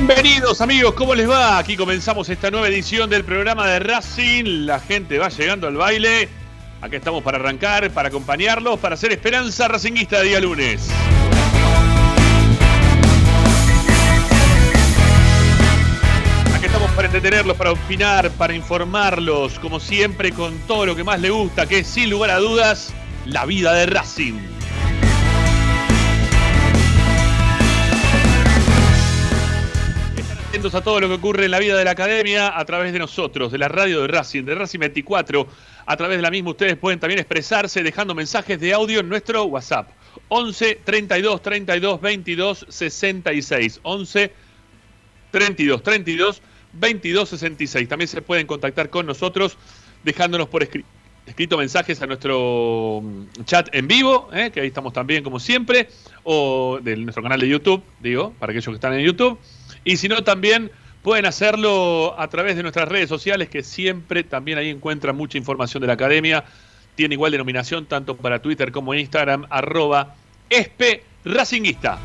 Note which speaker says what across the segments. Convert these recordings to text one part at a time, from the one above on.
Speaker 1: Bienvenidos amigos, ¿cómo les va? Aquí comenzamos esta nueva edición del programa de Racing. La gente va llegando al baile. Aquí estamos para arrancar, para acompañarlos, para hacer esperanza racinguista día lunes. Aquí estamos para entretenerlos, para opinar, para informarlos, como siempre, con todo lo que más les gusta, que es sin lugar a dudas la vida de Racing. Atentos a todo lo que ocurre en la vida de la academia a través de nosotros, de la radio de Racing, de Racing 24. A través de la misma ustedes pueden también expresarse dejando mensajes de audio en nuestro WhatsApp. 11 32 32 22 66. 11 32 32 22 66. También se pueden contactar con nosotros dejándonos por escrito mensajes a nuestro mm, chat en vivo, ¿eh? que ahí estamos también como siempre, o de nuestro canal de YouTube, digo, para aquellos que están en YouTube. Y si no, también pueden hacerlo a través de nuestras redes sociales, que siempre también ahí encuentran mucha información de la academia. Tiene igual denominación tanto para Twitter como Instagram, arroba espe racinguista.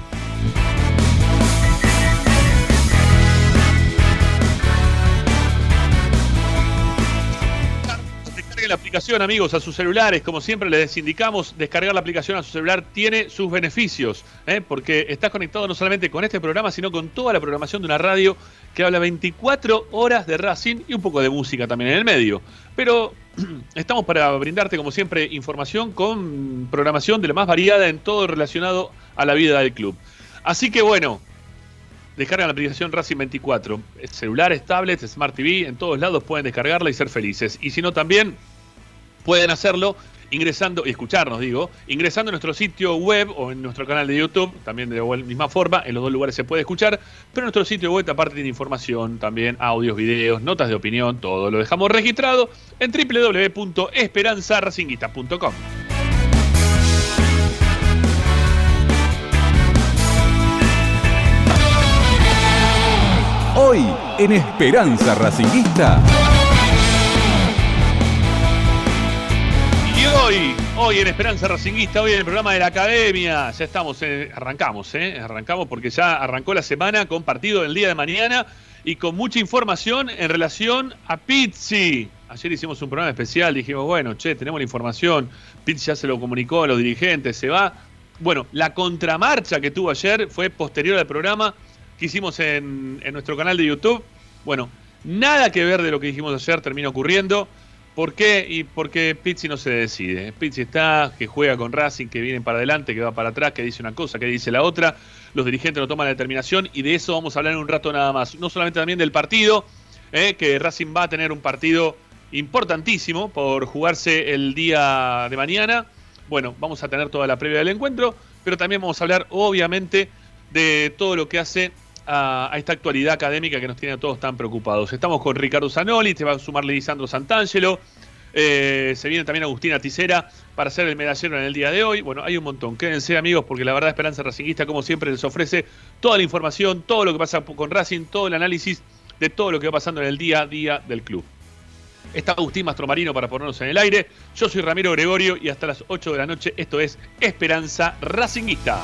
Speaker 1: La aplicación, amigos, a sus celulares. Como siempre les indicamos, descargar la aplicación a su celular tiene sus beneficios, ¿eh? porque estás conectado no solamente con este programa, sino con toda la programación de una radio que habla 24 horas de Racing y un poco de música también en el medio. Pero estamos para brindarte, como siempre, información con programación de la más variada en todo relacionado a la vida del club. Así que bueno, descargan la aplicación Racing 24. Celulares, tablets, Smart TV, en todos lados pueden descargarla y ser felices. Y si no, también pueden hacerlo ingresando, y escucharnos digo, ingresando en nuestro sitio web o en nuestro canal de YouTube, también de igual misma forma, en los dos lugares se puede escuchar, pero nuestro sitio web aparte tiene información, también audios, videos, notas de opinión, todo lo dejamos registrado en www.esperanzaracinguista.com.
Speaker 2: Hoy en Esperanza Racinguista.
Speaker 1: Hoy, en Esperanza Racinguista, hoy en el programa de la Academia, ya estamos, eh, arrancamos, eh, arrancamos porque ya arrancó la semana con partido del día de mañana y con mucha información en relación a Pizzi. Ayer hicimos un programa especial, dijimos, bueno, che, tenemos la información, Pizzi ya se lo comunicó a los dirigentes, se va. Bueno, la contramarcha que tuvo ayer fue posterior al programa que hicimos en, en nuestro canal de YouTube. Bueno, nada que ver de lo que dijimos ayer termina ocurriendo. ¿Por qué? Y porque Pizzi no se decide. Pizzi está, que juega con Racing, que viene para adelante, que va para atrás, que dice una cosa, que dice la otra. Los dirigentes no toman la determinación y de eso vamos a hablar en un rato nada más. No solamente también del partido, eh, que Racing va a tener un partido importantísimo por jugarse el día de mañana. Bueno, vamos a tener toda la previa del encuentro, pero también vamos a hablar, obviamente, de todo lo que hace a, esta actualidad académica que nos tiene a todos tan preocupados. Estamos con Ricardo Zanoli, te va a sumar Lisandro Santangelo, eh, se viene también Agustina Ticera para hacer el medallero en el día de hoy. Bueno, hay un montón. Quédense amigos porque la verdad Esperanza Racinguista, como siempre, les ofrece toda la información, todo lo que pasa con Racing, todo el análisis de todo lo que va pasando en el día a día del club. Está Agustín Mastromarino para ponernos en el aire. Yo soy Ramiro Gregorio y hasta las 8 de la noche esto es Esperanza Racinguista.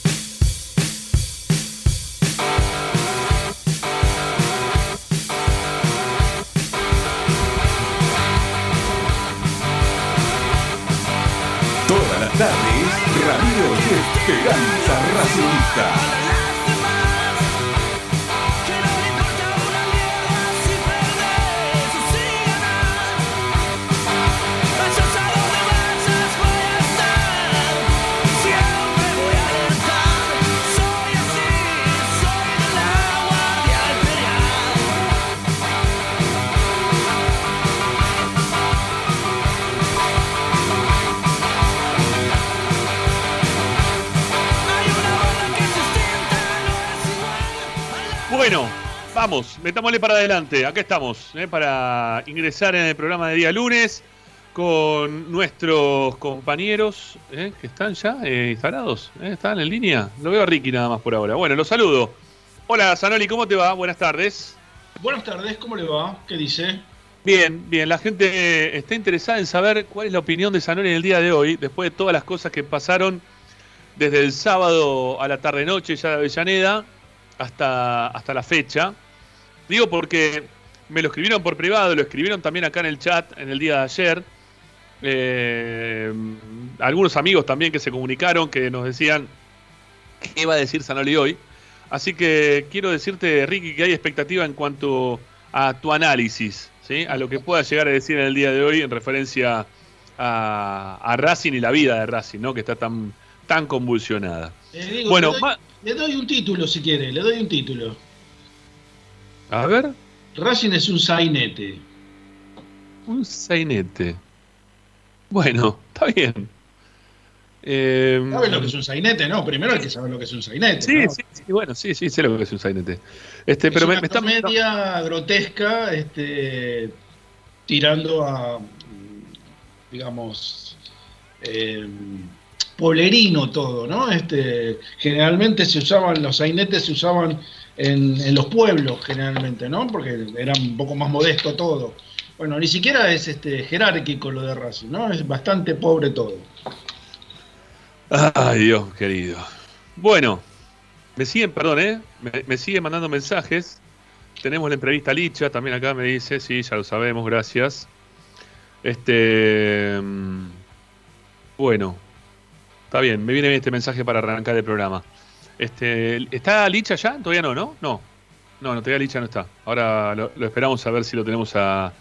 Speaker 2: Tardes, Radio de Esperanza Racionista.
Speaker 1: Vamos, metámosle para adelante. Acá estamos, ¿eh? para ingresar en el programa de día lunes con nuestros compañeros ¿eh? que están ya eh, instalados. ¿Están en línea? Lo veo a Ricky nada más por ahora. Bueno, los saludo. Hola, Zanoli, ¿cómo te va? Buenas tardes.
Speaker 3: Buenas tardes, ¿cómo le va? ¿Qué dice?
Speaker 1: Bien, bien. La gente está interesada en saber cuál es la opinión de Zanoli en el día de hoy, después de todas las cosas que pasaron desde el sábado a la tarde-noche ya de Avellaneda hasta, hasta la fecha. Digo porque me lo escribieron por privado, lo escribieron también acá en el chat en el día de ayer. Eh, algunos amigos también que se comunicaron que nos decían qué iba a decir Sanoli hoy. Así que quiero decirte, Ricky, que hay expectativa en cuanto a tu análisis, ¿sí? a lo que pueda llegar a decir en el día de hoy en referencia a, a Racing y la vida de Racing, ¿no? que está tan, tan convulsionada.
Speaker 3: Eh, bueno, le doy, un título si quiere, le doy un título.
Speaker 1: A ver.
Speaker 3: Racing es un sainete.
Speaker 1: Un sainete. Bueno, está bien.
Speaker 3: Eh, ¿Sabes lo que es un sainete? No, primero hay que saber lo que es un sainete.
Speaker 1: Sí, sí, sí, bueno, sí, sí, sé lo que es un sainete. Este,
Speaker 3: es
Speaker 1: pero
Speaker 3: una me, está comedia grotesca, este, tirando a, digamos, eh, polerino todo, ¿no? Este, generalmente se usaban, los sainetes se usaban en, los pueblos, generalmente, ¿no? Porque era un poco más modesto todo. Bueno, ni siquiera es este jerárquico lo de Racing, ¿no? Es bastante pobre todo.
Speaker 1: Ay, Dios querido. Bueno, me siguen, perdón, ¿eh? Me, siguen mandando mensajes. Tenemos la entrevista a Licha, también acá me dice, sí, ya lo sabemos, gracias. Este. Mm, bueno, está bien, me viene bien este mensaje para arrancar el programa. Este, ¿Está Licha ya? Todavía no, ¿no? No, no, no todavía Licha no está. Ahora lo, lo esperamos a ver si lo tenemos a,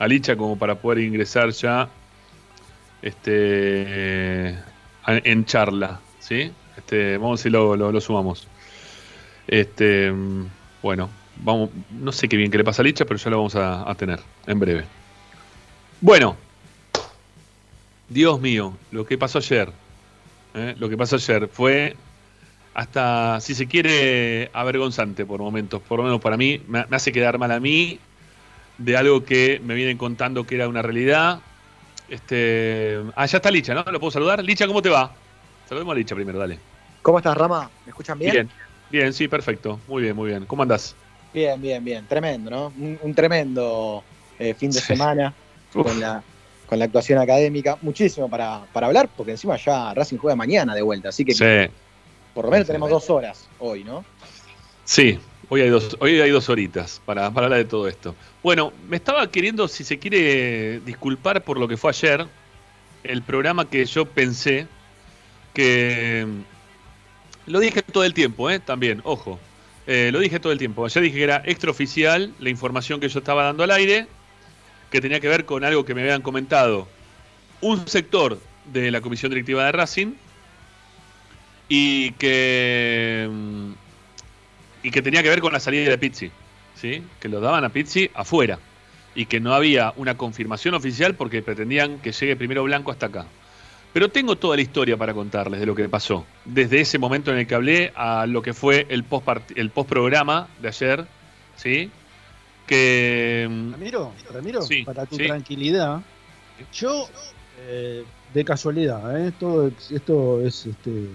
Speaker 1: a Licha como para poder ingresar ya este, en charla. ¿sí? Este, vamos a ver si lo, sumamos. Este, bueno, vamos, no sé qué bien que le pasa a Licha, pero ya lo vamos a, tener en breve. Bueno, Dios mío, lo que pasó ayer, ¿eh? lo que pasó ayer fue hasta, si se quiere, avergonzante por momentos, por lo menos para mí, me hace quedar mal a mí de algo que me vienen contando que era una realidad. Este, ah, ya está Licha, ¿no? ¿Lo puedo saludar? Licha, ¿cómo te va? Saludemos a Licha primero, dale.
Speaker 4: ¿Cómo estás, Rama? ¿Me escuchan bien?
Speaker 1: Bien, bien, sí, perfecto. Muy bien, muy bien. ¿Cómo andás?
Speaker 4: Bien, bien, bien. Tremendo, ¿no? Un, tremendo eh, fin de semana con la, con la actuación académica. Muchísimo para, para hablar, porque encima ya Racing juega mañana de vuelta, así que
Speaker 1: sí.
Speaker 4: por lo menos tenemos dos horas hoy, ¿no?
Speaker 1: Sí, Hoy hay dos, hoy hay dos horitas para, para hablar de todo esto. Bueno, me estaba queriendo, si se quiere, disculpar por lo que fue ayer. El programa que yo pensé que. Lo dije todo el tiempo, ¿eh? También, ojo. Eh, lo dije todo el tiempo. Ayer dije que era extraoficial la información que yo estaba dando al aire, que tenía que ver con algo que me habían comentado un sector de la comisión directiva de Racing y que y que tenía que ver con la salida de Pizzi, ¿sí? que lo daban a Pizzi afuera y que no había una confirmación oficial porque pretendían que llegue primero Blanco hasta acá. Pero tengo toda la historia para contarles de lo que pasó, desde ese momento en el que hablé a lo que fue el post el post programa de ayer, ¿sí? Que
Speaker 5: Ramiro, Ramiro, para tu tranquilidad, yo eh, de casualidad, ¿eh? esto, esto es este,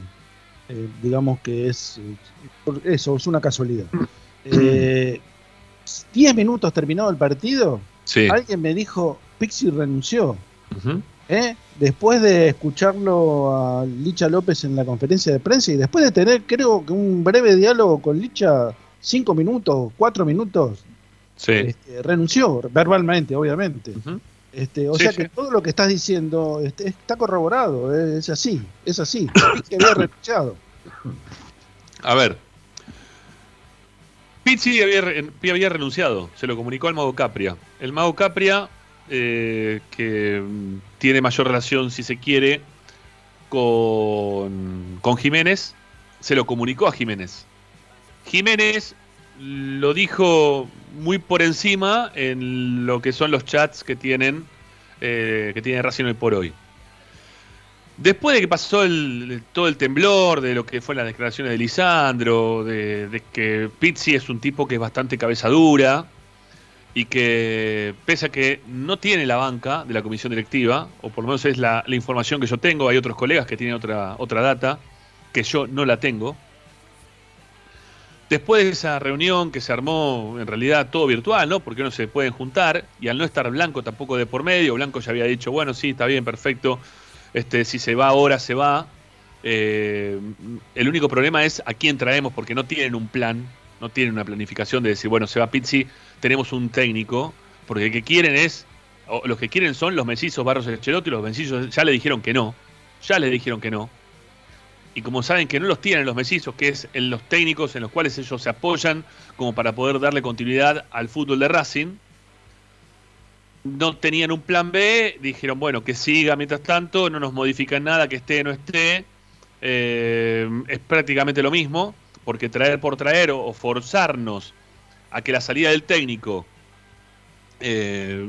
Speaker 5: eh, digamos que es eso, es una casualidad. Diez minutos terminado el partido, alguien me dijo, Pixi renunció. Después de escucharlo a Licha López en la conferencia de prensa y después de tener, creo que un breve diálogo con Licha, cinco minutos, cuatro minutos, este, renunció verbalmente, obviamente. Este, o sea que todo lo que estás diciendo este, está corroborado, es así, es así. que había renunciado.
Speaker 1: A ver. Pizzi había, renunciado, se lo comunicó al Mago Capria. El Mago Capria, eh, que tiene mayor relación, si se quiere, con, con Jiménez, se lo comunicó a Jiménez. Jiménez lo dijo muy por encima en lo que son los chats que tienen eh, que tiene Racing hoy por hoy. Después de que pasó todo el temblor de lo que fue las declaraciones de Lisandro, de, que Pizzi es un tipo que es bastante cabeza dura y que pese a que no tiene la banca de la comisión directiva, o por lo menos es la, información que yo tengo, hay otros colegas que tienen otra, otra data, que yo no la tengo. Después de esa reunión que se armó en realidad todo virtual, ¿no? Porque no se pueden juntar y al no estar Blanco tampoco de por medio, Blanco ya había dicho, bueno, sí, está bien, perfecto, este, si se va ahora, se va. Eh, el único problema es a quién traemos, porque no tienen un plan, no tienen una planificación de decir, bueno, se va Pizzi, tenemos un técnico, porque lo que quieren es, o los que quieren son los mellizos Barros Echelotti, los mellizos ya le dijeron que no, ya le dijeron que no. Y como saben que no los tienen los mellizos, que es en los técnicos en los cuales ellos se apoyan como para poder darle continuidad al fútbol de Racing, no tenían un plan B, dijeron, bueno, que siga mientras tanto, no nos modifican nada, que esté o no esté. Eh, es prácticamente lo mismo, porque traer por traer o, forzarnos a que la salida del técnico eh,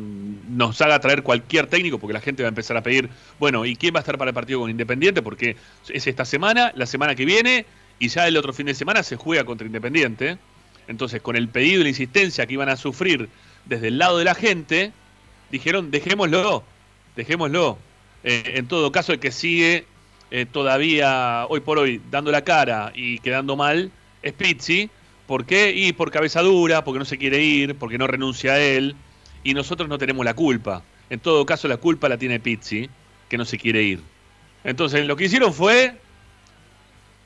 Speaker 1: nos haga traer cualquier técnico, porque la gente va a empezar a pedir, bueno, ¿y quién va a estar para el partido con Independiente? Porque es esta semana, la semana que viene, y ya el otro fin de semana se juega contra Independiente. Entonces, con el pedido y la insistencia que iban a sufrir desde el lado de la gente, dijeron, dejémoslo, dejémoslo. Eh, en todo caso, el que sigue eh, todavía hoy por hoy dando la cara y quedando mal es Pizzi. ¿Por qué? Y por cabeza dura, porque no se quiere ir, porque no renuncia a él. Y nosotros no tenemos la culpa. En todo caso, la culpa la tiene Pizzi, que no se quiere ir. Entonces, lo que hicieron fue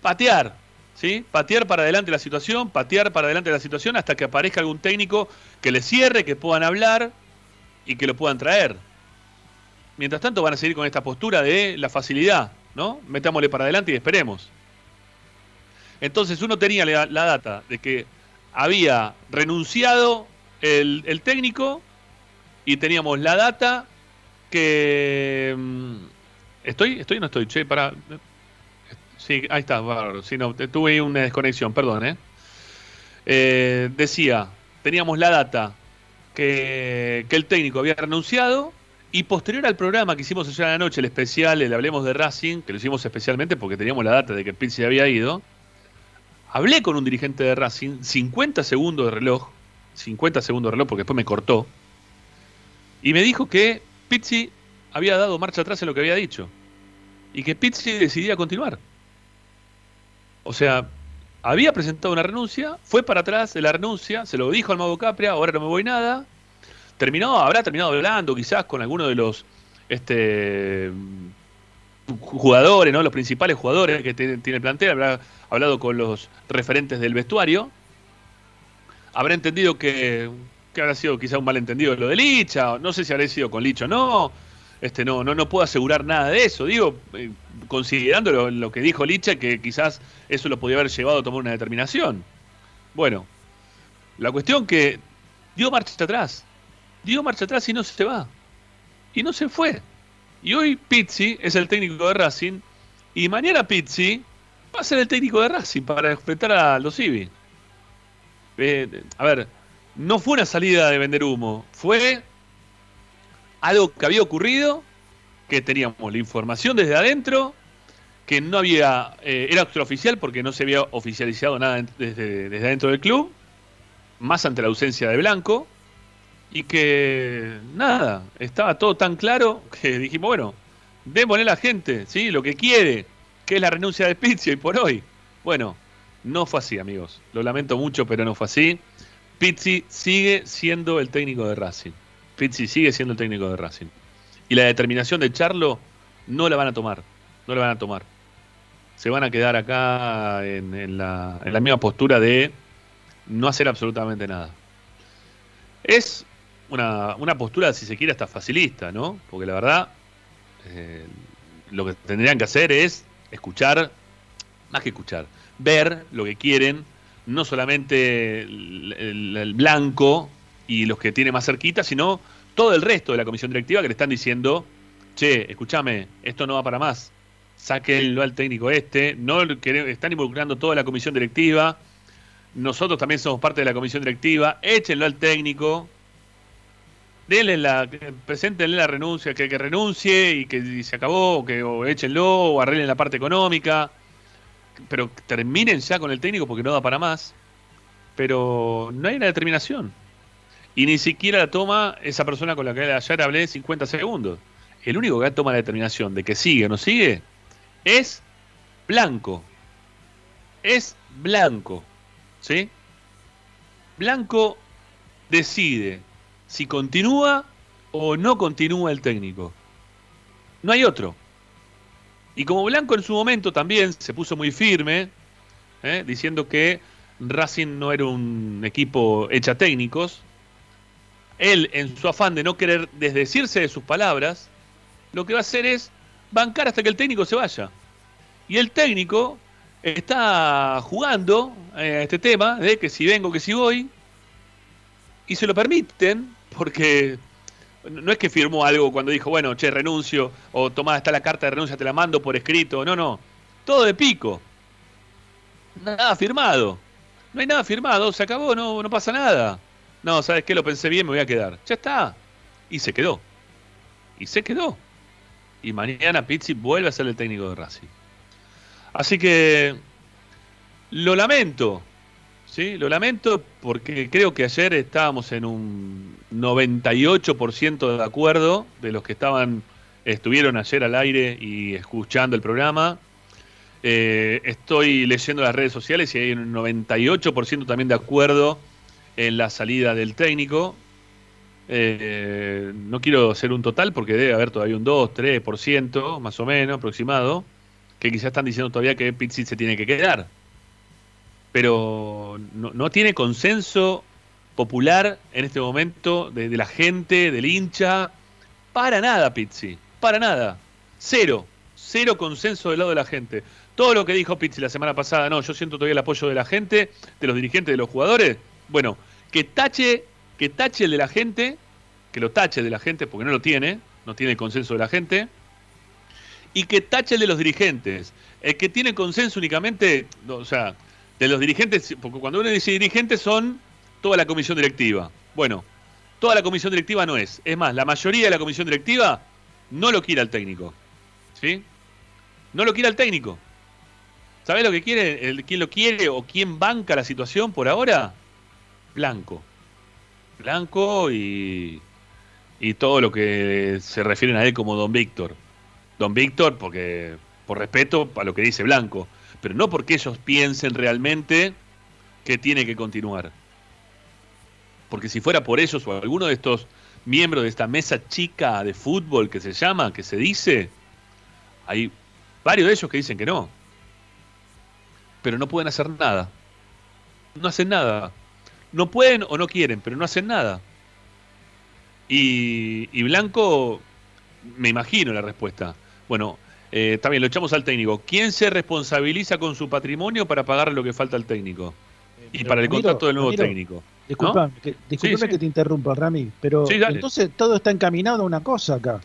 Speaker 1: patear, ¿sí? Patear para adelante la situación, patear para adelante la situación hasta que aparezca algún técnico que le cierre, que puedan hablar y que lo puedan traer. Mientras tanto van a seguir con esta postura de la facilidad, ¿no? Metámosle para adelante y esperemos. Entonces uno tenía la, data de que había renunciado el, técnico y teníamos la data que... Mm, ¿Estoy? ¿Estoy o no estoy? Che, para... Sí, ahí está, bárbaro. Sí, no, tuve una desconexión, perdón, ¿eh? ¿eh? Decía, teníamos la data que, el técnico había renunciado y posterior al programa que hicimos ayer a la noche, el especial, el Hablemos de Racing, que lo hicimos especialmente porque teníamos la data de que Pizzi había ido, hablé con un dirigente de Racing, 50 segundos de reloj, 50 segundos de reloj porque después me cortó, y me dijo que Pizzi había dado marcha atrás en lo que había dicho y que Pizzi decidía continuar. O sea, había presentado una renuncia, fue para atrás de la renuncia, se lo dijo al Mago Capria, ahora no me voy nada. Terminó, habrá terminado hablando quizás con alguno de los este, jugadores, ¿no? los principales jugadores que tiene, el plantel, habrá hablado con los referentes del vestuario. Habrá entendido que, que habrá sido quizás un malentendido lo de Licha, no sé si habrá sido con Licha o no. Este, no, no, no puedo asegurar nada de eso. Digo, eh, considerando lo, que dijo Licha, que quizás eso lo podía haber llevado a tomar una determinación. Bueno, la cuestión que dio marcha atrás. Dio marcha atrás y no se va. Y no se fue. Y hoy Pizzi es el técnico de Racing. Y mañana Pizzi va a ser el técnico de Racing para enfrentar a los Ibi. Eh, a ver, no fue una salida de vender humo. Fue algo que había ocurrido, que teníamos la información desde adentro, que no había, eh, era extraoficial porque no se había oficializado nada desde, desde adentro del club, más ante la ausencia de Blanco, y que nada, estaba todo tan claro que dijimos, bueno, démosle a la gente, ¿sí? Lo que quiere, que es la renuncia de Pizzi y por hoy. Bueno, no fue así, amigos. Lo lamento mucho, pero no fue así. Pizzi sigue siendo el técnico de Racing. Pizzi sigue siendo el técnico de Racing. Y la determinación de Charlo no la van a tomar. No la van a tomar. Se van a quedar acá en, la, misma postura de no hacer absolutamente nada. Es una, postura, si se quiere, hasta facilista, ¿no? Porque la verdad, eh, lo que tendrían que hacer es escuchar, más que escuchar, ver lo que quieren, no solamente el blanco y los que tiene más cerquita, sino todo el resto de la comisión directiva que le están diciendo, che, escúchame, esto no va para más, sáquenlo al técnico este, no están involucrando toda la comisión directiva, nosotros también somos parte de la comisión directiva, échenlo al técnico, denle la, preséntenle la renuncia, que, que renuncie y que se acabó, o que o échenlo, o arreglen la parte económica, pero terminen ya con el técnico porque no da para más. Pero no hay una determinación. Y ni siquiera la toma esa persona con la que ayer hablé 50 segundos. El único que toma la determinación de que sigue o no sigue es Blanco. Es Blanco. ¿Sí? Blanco decide si continúa o no continúa el técnico. No hay otro. Y como Blanco en su momento también se puso muy firme, ¿eh? diciendo que Racing no era un equipo hecha técnicos, él en su afán de no querer desdecirse de sus palabras, lo que va a hacer es bancar hasta que el técnico se vaya. Y el técnico está jugando eh, a este tema de que si vengo, que si voy, y se lo permiten porque no es que firmó algo cuando dijo, bueno, che, renuncio, o tomá, está la carta de renuncia, te la mando por escrito. No, no. Todo de pico. Nada firmado. No hay nada firmado, se acabó, no, no pasa nada. No, ¿sabes qué? Lo pensé bien, me voy a quedar. Ya está. Y se quedó. Y se quedó. Y mañana Pizzi vuelve a ser el técnico de Racing. Así que lo lamento, ¿sí? Lo lamento porque creo que ayer estábamos en un 98% de acuerdo de los que estaban estuvieron ayer al aire y escuchando el programa. Eh, estoy leyendo las redes sociales y hay un 98% también de acuerdo en la salida del técnico. Eh, no quiero hacer un total porque debe haber todavía un 2, 3% más o menos aproximado, que quizás están diciendo todavía que Pizzi se tiene que quedar pero no, tiene consenso popular en este momento de, la gente, del hincha. Para nada, Pizzi, para nada. Cero, cero consenso del lado de la gente. Todo lo que dijo Pizzi la semana pasada, no, yo siento todavía el apoyo de la gente, de los dirigentes, de los jugadores. Bueno, que tache, que tache el de la gente, que lo tache de la gente, porque no lo tiene, no tiene el consenso de la gente, y que tache el de los dirigentes. El que tiene consenso únicamente, o sea, de los dirigentes, porque cuando uno dice dirigentes son toda la comisión directiva. Bueno, toda la comisión directiva no es. Es más, la mayoría de la comisión directiva no lo quiere al técnico. ¿Sí? No lo quiere al técnico. ¿Sabés lo que quiere? ¿Quién lo quiere o quién banca la situación por ahora? Blanco. Blanco y, y todo lo que se refieren a él como Don Víctor. Don Víctor, porque por respeto a lo que dice Blanco pero no porque ellos piensen realmente que tiene que continuar. Porque si fuera por ellos o alguno de estos miembros de esta mesa chica de fútbol que se llama, que se dice, hay varios de ellos que dicen que no. Pero no pueden hacer nada. No hacen nada. No pueden o no quieren, pero no hacen nada. Y, y Blanco, me imagino la respuesta. Bueno, eh, también lo echamos al técnico. ¿Quién se responsabiliza con su patrimonio para pagar lo que falta al técnico? y para el contrato del nuevo técnico.
Speaker 5: Disculpame, que, que te interrumpa, Rami, pero entonces todo está encaminado a una cosa acá,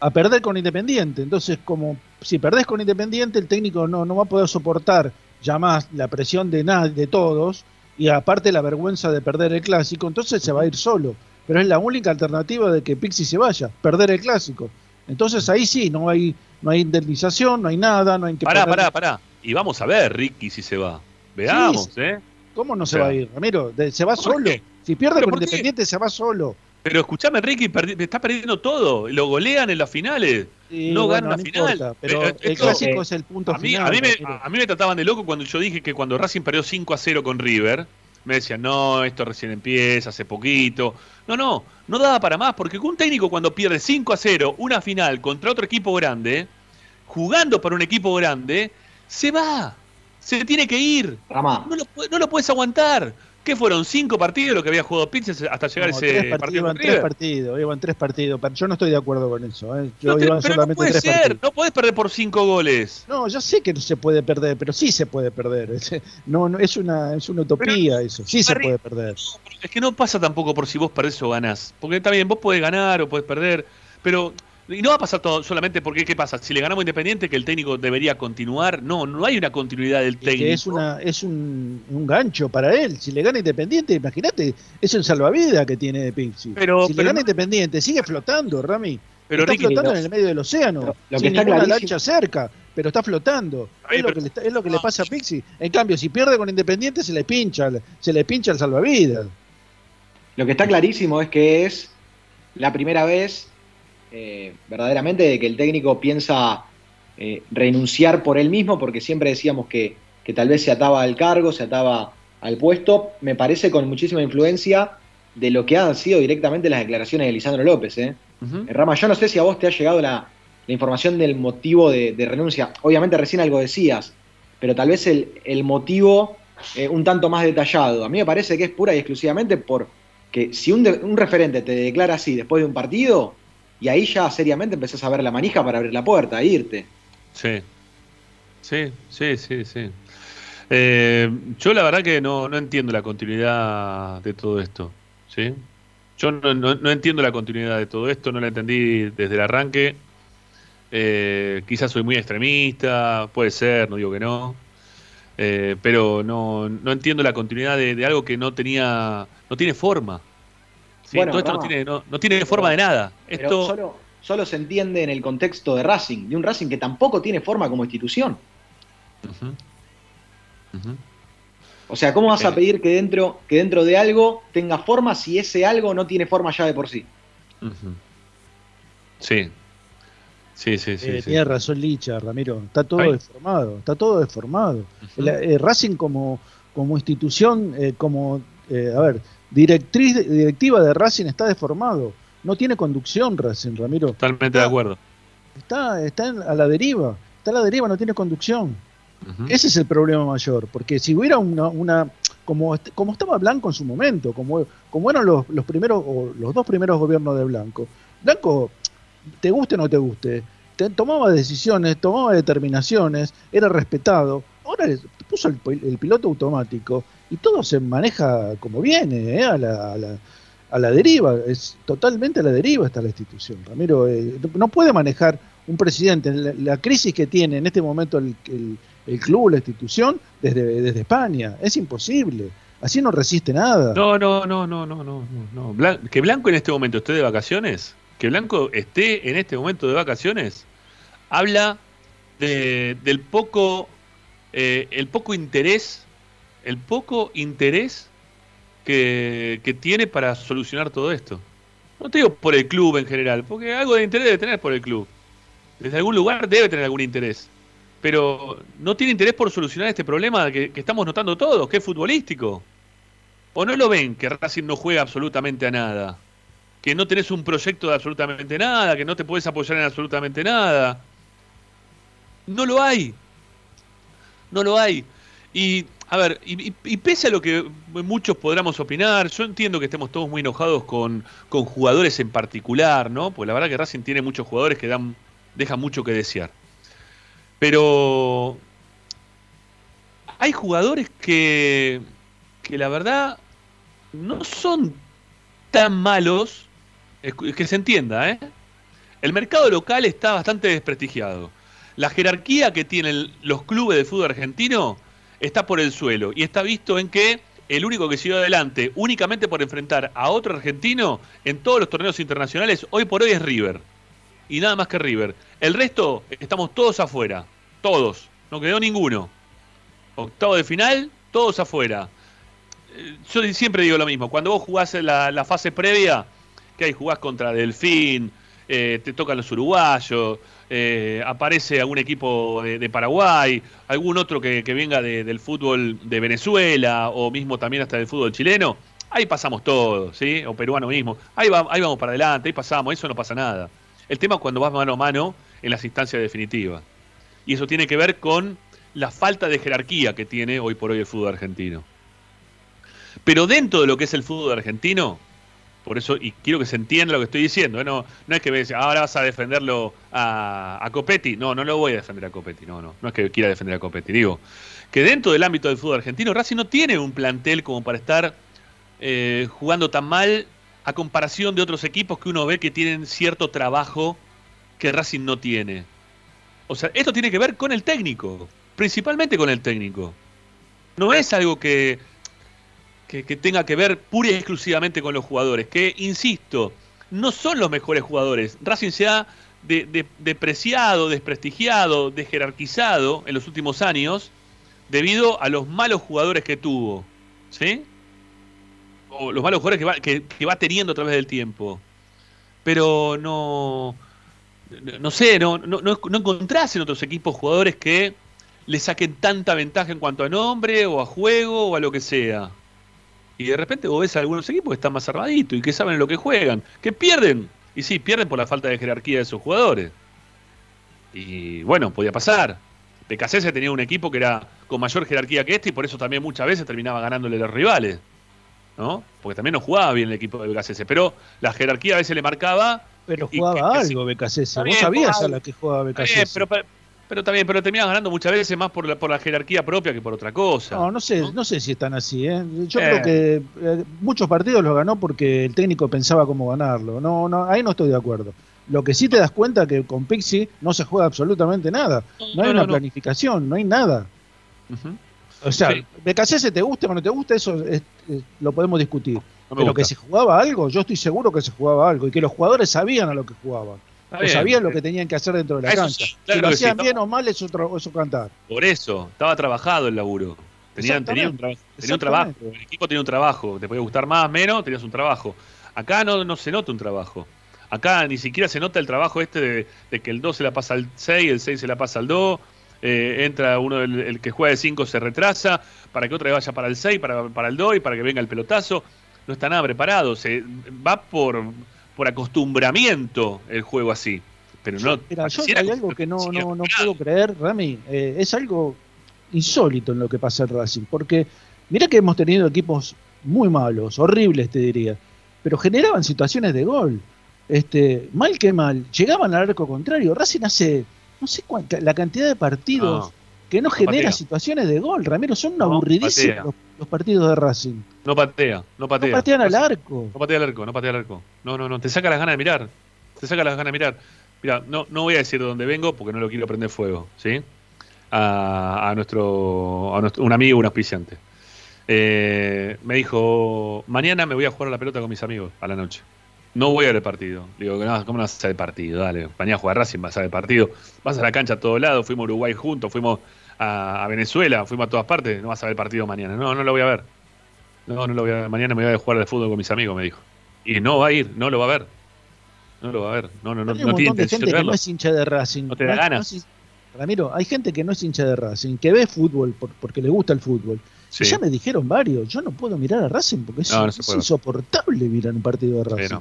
Speaker 5: a perder con Independiente. Entonces, como si perdés con Independiente, el técnico no, no va a poder soportar ya más la presión de, nada, de todos y aparte la vergüenza de perder el clásico, entonces se va a ir solo. Pero es la única alternativa de que Pixi se vaya, perder el clásico. Entonces ahí sí, no hay no hay indemnización, no hay nada, no hay que...
Speaker 1: Pará, pará, pará. Y vamos a ver, Ricky, si se va. Veamos, ¿eh?
Speaker 5: ¿Cómo no se va a ir, Ramiro? se va solo. Si pierde con Independiente, se va solo.
Speaker 1: Pero escúchame, Ricky, está perdiendo todo. Lo golean en las finales. no ganan la final.
Speaker 5: pero eh, el clásico es el punto
Speaker 1: a mí,
Speaker 5: final.
Speaker 1: A mí, me, a mí me trataban de loco cuando yo dije que cuando Racing perdió 5 a 0 con River, me decían, no, esto recién empieza, hace poquito. No, no, no daba para más, porque un técnico cuando pierde 5 a 0 una final contra otro equipo grande, jugando para un equipo grande, se va. Se tiene que ir. No lo, no lo puedes aguantar. ¿Qué fueron? ¿Cinco partidos lo que había jugado Pizzas hasta llegar a ese partido?
Speaker 5: Iban tres partidos, iban tres partidos. Yo no estoy de acuerdo con eso. ¿eh? Yo
Speaker 1: no, pero no puede ser, no podés perder por cinco goles.
Speaker 5: No, yo sé que no se puede perder, pero sí se puede perder. No, no es una, es una utopía eso. Sí se puede perder.
Speaker 1: Es que no pasa tampoco por si vos perdés o ganás. Porque también vos podés ganar o podés perder, pero Y no va a pasar todo solamente porque, ¿qué pasa? Si le ganamos Independiente, que el técnico debería continuar. No, no hay una continuidad del técnico.
Speaker 5: Es, una, es un, gancho para él. Si le gana Independiente, imagínate, es el salvavidas que tiene de Pixi. Pero, si le gana Independiente, sigue flotando, Rami. Pero está flotando en el medio del océano. Lo, sin ninguna lancha cerca, pero está flotando. es, lo que le, es lo que le pasa a Pixi. En cambio, si pierde con Independiente, se le pincha, se le pincha el salvavidas.
Speaker 4: Lo que está clarísimo es que es la primera vez eh, verdaderamente de que el técnico piensa eh, renunciar por él mismo, porque siempre decíamos que, tal vez se ataba al cargo, se ataba al puesto, me parece con muchísima influencia de lo que han sido directamente las declaraciones de Lisandro López. ¿eh? Rama, yo no sé si a vos te ha llegado la, información del motivo de, renuncia. Obviamente recién algo decías, pero tal vez el, motivo un tanto más detallado. A mí me parece que es pura y exclusivamente porque si un, un referente te declara así después de un partido, y ahí ya seriamente empezás a ver la manija para abrir la puerta, irte.
Speaker 1: Sí, sí, sí, sí, sí. Eh, yo la verdad que no, entiendo la continuidad de todo esto, ¿sí? Yo no, entiendo la continuidad de todo esto, no la entendí desde el arranque. Eh, quizás soy muy extremista, puede ser, no digo que no. Eh, pero no, entiendo la continuidad de, de, algo que no tenía, no tiene forma todo esto no tiene, forma de nada.
Speaker 4: Esto... Solo, se entiende en el contexto de Racing, de un Racing que tampoco tiene forma como institución. O sea, ¿cómo vas a pedir que dentro, que dentro de algo tenga forma si ese algo no tiene forma ya de por sí?
Speaker 1: Sí. Sí, sí, sí,
Speaker 5: eh, Tiene razón Licha, Ramiro. Está todo deformado. Está todo deformado. Eh, Racing como, como institución, eh, como, a ver, directriz, directiva de Racing está deformado. No tiene conducción Racing, Ramiro.
Speaker 1: Totalmente de acuerdo.
Speaker 5: Está, está a la deriva. Está a la deriva, no tiene conducción. Ese es el problema mayor. Porque si hubiera una, una como, como estaba Blanco en su momento, como, como eran los, los primeros, o los dos primeros gobiernos de Blanco, Blanco, te guste o no te guste, tomaba decisiones, tomaba determinaciones, era respetado. Ahora puso el, el piloto automático y todo se maneja como viene, ¿eh? a, la, a, la, deriva, es totalmente a la deriva está la institución. Ramiro, eh, no puede manejar un presidente la, crisis que tiene en este momento el, el, club, la institución, desde, desde España, es imposible. Así no resiste nada.
Speaker 1: No, no, no, no, no, no, no. que Blanco en este momento esté de vacaciones, que Blanco esté en este momento de vacaciones, habla de, del poco, eh, el poco interés el poco interés que, tiene para solucionar todo esto. No te digo por el club en general, porque algo de interés debe tener por el club. Desde algún lugar debe tener algún interés. Pero no tiene interés por solucionar este problema que, estamos notando todos, que es futbolístico. ¿O no lo ven que Racing no juega absolutamente a nada? Que no tenés un proyecto de absolutamente nada, que no te puedes apoyar en absolutamente nada. No lo hay. No lo hay. Y a ver, y, pese a lo que muchos podamos opinar, yo entiendo que estemos todos muy enojados con, jugadores en particular, ¿no? Pues la verdad que Racing tiene muchos jugadores que dan, dejan mucho que desear. Pero hay jugadores que, que la verdad no son tan malos, que se entienda, ¿eh? El mercado local está bastante desprestigiado. La jerarquía que tienen los clubes de fútbol argentino está por el suelo y está visto en que el único que siguió adelante únicamente por enfrentar a otro argentino en todos los torneos internacionales hoy por hoy es River. Y nada más que River. El resto estamos todos afuera. Todos. No quedó ninguno. Octavo de final, todos afuera. Eh, yo siempre digo lo mismo. Cuando vos jugás la, la fase previa, que hay jugás contra Delfín, eh, te tocan los uruguayos, eh, aparece algún equipo de, Paraguay, algún otro que, venga del fútbol de Venezuela o mismo también hasta del fútbol chileno, ahí pasamos todos, ¿sí? O peruano mismo. Ahí, ahí vamos para adelante, ahí pasamos, eso no pasa nada. El tema es cuando vas mano a mano en las instancias definitivas. Y eso tiene que ver con la falta de jerarquía que tiene hoy por hoy el fútbol argentino. Pero dentro de lo que es el fútbol argentino, por eso, y quiero que se entienda lo que estoy diciendo. ¿eh? No, no es que me dice, ahora vas a defenderlo a, a, Copetti. No, no lo voy a defender a Copetti. No, no. No es que quiera defender a Copetti. Digo, que dentro del ámbito del fútbol argentino, Racing no tiene un plantel como para estar eh, jugando tan mal a comparación de otros equipos que uno ve que tienen cierto trabajo que Racing no tiene. O sea, esto tiene que ver con el técnico, principalmente con el técnico. No es algo que, que, tenga que ver pura y exclusivamente con los jugadores, que, insisto, no son los mejores jugadores. Racing se ha depreciado, desprestigiado, desjerarquizado en los últimos años debido a los malos jugadores que tuvo. ¿Sí? O los malos jugadores que va, que va teniendo a través del tiempo. Pero no no sé, no, no, no, encontrás en otros equipos jugadores que le saquen tanta ventaja en cuanto a nombre o a juego o a lo que sea. Y de repente vos ves a algunos equipos que están más armaditos y que saben lo que juegan, que pierden. Y sí, pierden por la falta de jerarquía de esos jugadores. Y bueno, podía pasar. se tenía un equipo que era con mayor jerarquía que este y por eso también muchas veces terminaba ganándole a los rivales. ¿no? Porque también no jugaba bien el equipo de BKC, pero la jerarquía a veces le marcaba
Speaker 5: pero jugaba algo BKC. Vos sabías a la que jugaba.
Speaker 1: Pero, pero, también, pero terminaba ganando muchas veces más por la, por la jerarquía propia que por otra cosa.
Speaker 5: No, no sé, ¿no? sé si están así. ¿eh? Yo creo eh. que eh, muchos partidos los ganó porque el técnico pensaba cómo ganarlo. No, no, ahí no estoy de acuerdo. Lo que sí te das cuenta que con Pixie no se juega absolutamente nada. No hay una planificación, no hay nada. O sea, BKC se te guste o no te gusta, eso lo podemos discutir pero que se jugaba algo, yo estoy seguro que se jugaba algo y que los jugadores sabían a lo que jugaban. Sabían lo que tenían que hacer dentro de la cancha. si lo hacían bien o mal, es otro, cantar.
Speaker 1: Por eso, estaba trabajado el laburo. Tenían, tenía un, trabajo. El equipo tenía un trabajo. Te podía gustar más, menos, tenías un trabajo. Acá no, no se nota un trabajo. Acá ni siquiera se nota el trabajo este de, que el 2 se la pasa al 6, el 6 se la pasa al 2. Eh, entra uno, el, el, que juega de 5 se retrasa, para que otro vaya para el 6, para, para el 2 y para que venga el pelotazo no está nada preparado. Se va por, por acostumbramiento el juego así. Pero no.
Speaker 5: Mira, yo hay algo que no, no, no puedo creer, Rami. Eh, es algo insólito en lo que pasa en Racing. Porque mira que hemos tenido equipos muy malos, horribles te diría. Pero generaban situaciones de gol. Este, mal que mal, llegaban al arco contrario. Racing hace, no sé cuánta, la cantidad de partidos que no, genera situaciones de gol. Ramiro, son aburridísimos los partidos de Racing.
Speaker 1: No patea, no patea.
Speaker 5: No patean al arco.
Speaker 1: No patea al arco, no patea al arco. No, no, no, te saca las ganas de mirar. Te saca las ganas de mirar. Mira, no, no voy a decir de dónde vengo porque no lo quiero prender fuego, ¿sí? A, nuestro, a nuestro, un amigo, un auspiciante. Eh, me dijo, mañana me voy a jugar a la pelota con mis amigos a la noche. No voy a ver el partido. Digo, no, ¿cómo no vas a hacer el partido? Dale, mañana a jugar Racing, vas a ver el partido. Vas a la cancha a todos lados, fuimos a Uruguay juntos, fuimos a, Venezuela, fuimos a todas partes, no vas a ver el partido mañana. No, no lo voy a ver. No, no lo voy a ver. Mañana me voy a jugar de fútbol con mis amigos, me dijo. Y no va a ir, no lo va a ver. No lo va a ver. No, no, no,
Speaker 5: no tiene intención de, gente que no es hincha de Racing.
Speaker 1: No te da ganas.
Speaker 5: Ramiro, hay gente que no es hincha de Racing, que ve fútbol porque le gusta el fútbol. Ya me dijeron varios, yo no puedo mirar a Racing porque es, insoportable mirar un partido de Racing.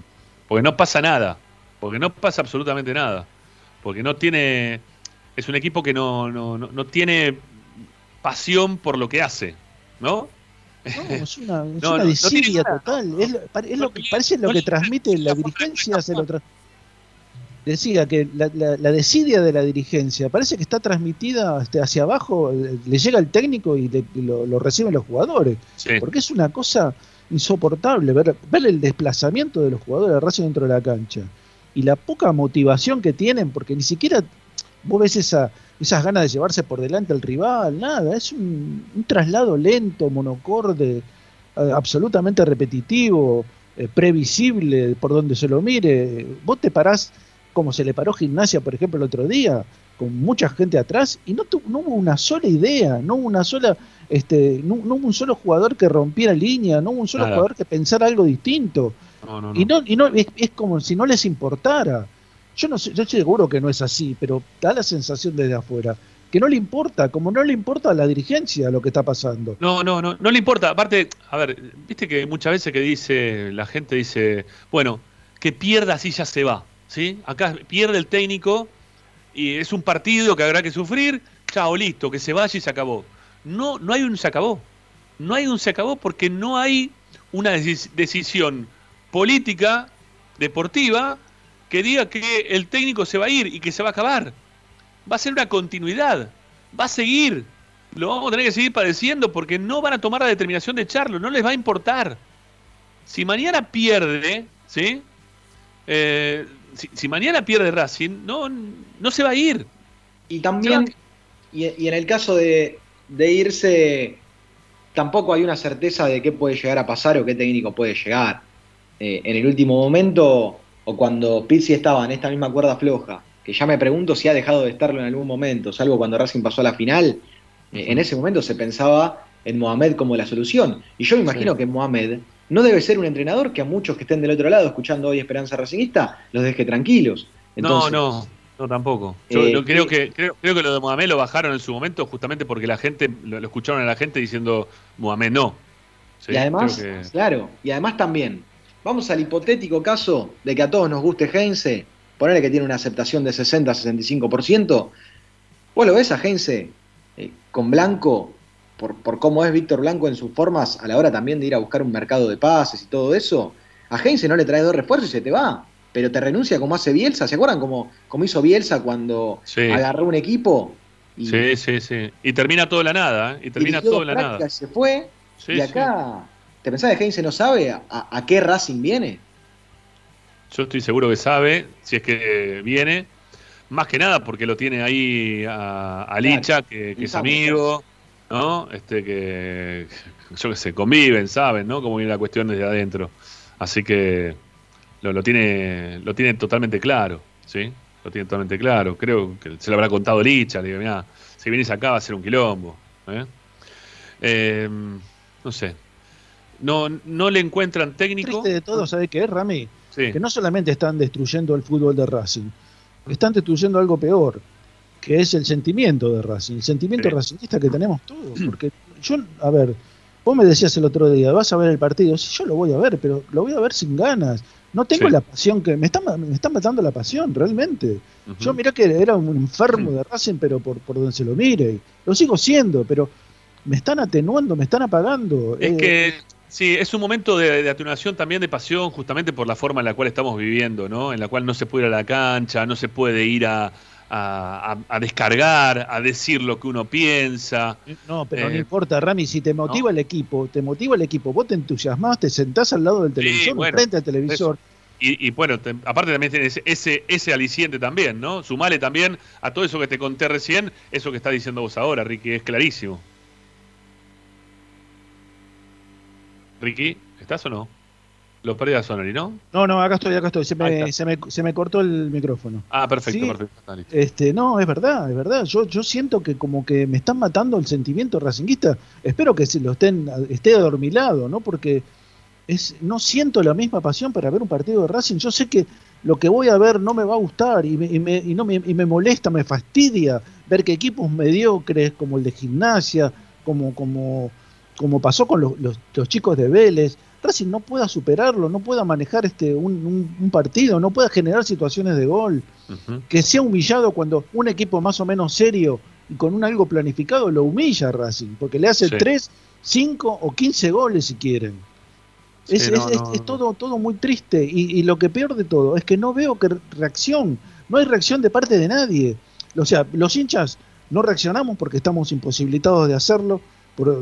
Speaker 1: porque no pasa nada, porque no pasa absolutamente nada, porque no tiene es un equipo que no, no, no, tiene pasión por lo que hace, ¿no?
Speaker 5: No, es una, es desidia total. Es, lo que parece lo que transmite la dirigencia. Se lo Decía que la, la, desidia de la dirigencia parece que está transmitida este, hacia abajo, le llega al técnico y lo, reciben los jugadores. Porque es una cosa insoportable ver, ver el desplazamiento de los jugadores de Racing dentro de la cancha y la poca motivación que tienen, porque ni siquiera vos ves esa, esas ganas de llevarse por delante al rival, nada, es un, traslado lento, monocorde, eh, absolutamente repetitivo, eh, previsible por donde se lo mire. Vos te parás como se le paró gimnasia, por ejemplo, el otro día, con mucha gente atrás, y no, no hubo una sola idea, no hubo una sola, este, no, hubo un solo jugador que rompiera línea, no hubo un solo jugador que pensara algo distinto. Y no, y no es como si no les importara. Yo no sé, yo estoy seguro que no es así, pero da la sensación desde afuera que no le importa, como no le importa a la dirigencia lo que está pasando.
Speaker 1: No, no, no, no le importa. Aparte, a ver, viste que muchas veces que dice, la gente dice, bueno, que pierda así ya se va, ¿sí? Acá pierde el técnico y es un partido que habrá que sufrir, chao, listo, que se vaya y se acabó. No, no hay un se acabó. No hay un se acabó porque no hay una decisión política, deportiva, que diga que el técnico se va a ir y que se va a acabar. Va a ser una continuidad, va a seguir. Lo vamos a tener que seguir padeciendo porque no van a tomar la determinación de echarlo, no les va a importar. Si mañana pierde, ¿sí? Eh, si, mañana pierde Racing, no, no se va a ir.
Speaker 4: Y también, y, en el caso de, irse, tampoco hay una certeza de qué puede llegar a pasar o qué técnico puede llegar. Eh, en el último momento, o cuando Pizzi estaba en esta misma cuerda floja, que ya me pregunto si ha dejado de estarlo en algún momento, salvo cuando Racing pasó a la final, eh, en ese momento se pensaba en Mohamed como la solución. Y yo me imagino que Mohamed no debe ser un entrenador que a muchos que estén del otro lado escuchando hoy Esperanza Racingista los deje tranquilos.
Speaker 1: no, no, no tampoco. Yo, eh, creo, que, creo, que lo de Mohamed lo bajaron en su momento justamente porque la gente, lo, escucharon a la gente diciendo Mohamed no.
Speaker 4: y además, claro, y además también, vamos al hipotético caso de que a todos nos guste Heinze, ponerle que tiene una aceptación de 60-65%, vos lo ves a Heinze eh, con Blanco por, cómo es Víctor Blanco en sus formas a la hora también de ir a buscar un mercado de pases y todo eso, a Heinze no le trae dos refuerzos y se te va. Pero te renuncia como hace Bielsa. ¿Se acuerdan cómo, hizo Bielsa cuando agarró un equipo?
Speaker 1: Y, sí, sí, sí. Y termina todo la nada. ¿eh? Y termina todo la nada.
Speaker 4: Se fue. y acá, ¿te pensás que Heinze no sabe a, qué Racing viene?
Speaker 1: Yo estoy seguro que sabe, si es que viene. Más que nada porque lo tiene ahí a, Licha, que, que es amigo. ¿no? Este que, yo que sé, conviven, saben, ¿no? Cómo viene la cuestión desde adentro. Así que lo, tiene, lo tiene totalmente claro, ¿sí? Lo tiene totalmente claro. Creo que se lo habrá contado Licha, le digo, mira, si vienes acá va a ser un quilombo. ¿eh? Em, no sé. No, no le encuentran técnico.
Speaker 5: de todo, ¿sabe qué es, Rami? Que no solamente están destruyendo el fútbol de Racing, están destruyendo algo peor que es el sentimiento de Racing, el sentimiento racingista que tenemos todos. Porque yo, a ver, vos me decías el otro día, vas a ver el partido, sí, yo lo voy a ver, pero lo voy a ver sin ganas. No tengo la pasión que. Me está, me está matando la pasión, realmente. Yo mirá que era un enfermo de Racing, pero por, por donde se lo mire. Lo sigo siendo, pero me están atenuando, me están apagando.
Speaker 1: Es que Sí, es un momento de, atenuación también de pasión, justamente por la forma en la cual estamos viviendo, ¿no? En la cual no se puede ir a la cancha, no se puede ir a, a, descargar, a decir lo que uno piensa.
Speaker 5: No, pero no eh, importa, Rami, si te motiva el equipo, te motiva el equipo, vos te entusiasmás, te sentás al lado del televisor, frente al televisor.
Speaker 1: Y, bueno, aparte también tienes ese, ese aliciente también, ¿no? Sumale también a todo eso que te conté recién, eso que está diciendo vos ahora, Ricky, es clarísimo. Ricky, ¿estás o no? Lo perdí a Sonori, ¿no?
Speaker 5: No, no, acá estoy, acá estoy. Se me, se me, se me cortó el micrófono.
Speaker 1: Ah, perfecto, perfecto.
Speaker 5: Este, no, es verdad, es verdad. Yo, yo siento que como que me están matando el sentimiento racinguista. Espero que se lo estén, esté adormilado, ¿no? Porque es, no siento la misma pasión para ver un partido de Racing. Yo sé que lo que voy a ver no me va a gustar y me, y me, y no me, y me molesta, me fastidia ver que equipos mediocres como el de gimnasia, como, como, como pasó con los, los, los chicos de Vélez, Racing no pueda superarlo, no pueda manejar este un, partido, no pueda generar situaciones de gol, que sea humillado cuando un equipo más o menos serio y con un algo planificado lo humilla a Racing, porque le hace 3, 5 o 15 goles si quieren. es, todo, todo muy triste y, y, lo que peor de todo es que no veo que reacción, no hay reacción de parte de nadie. O sea, los hinchas no reaccionamos porque estamos imposibilitados de hacerlo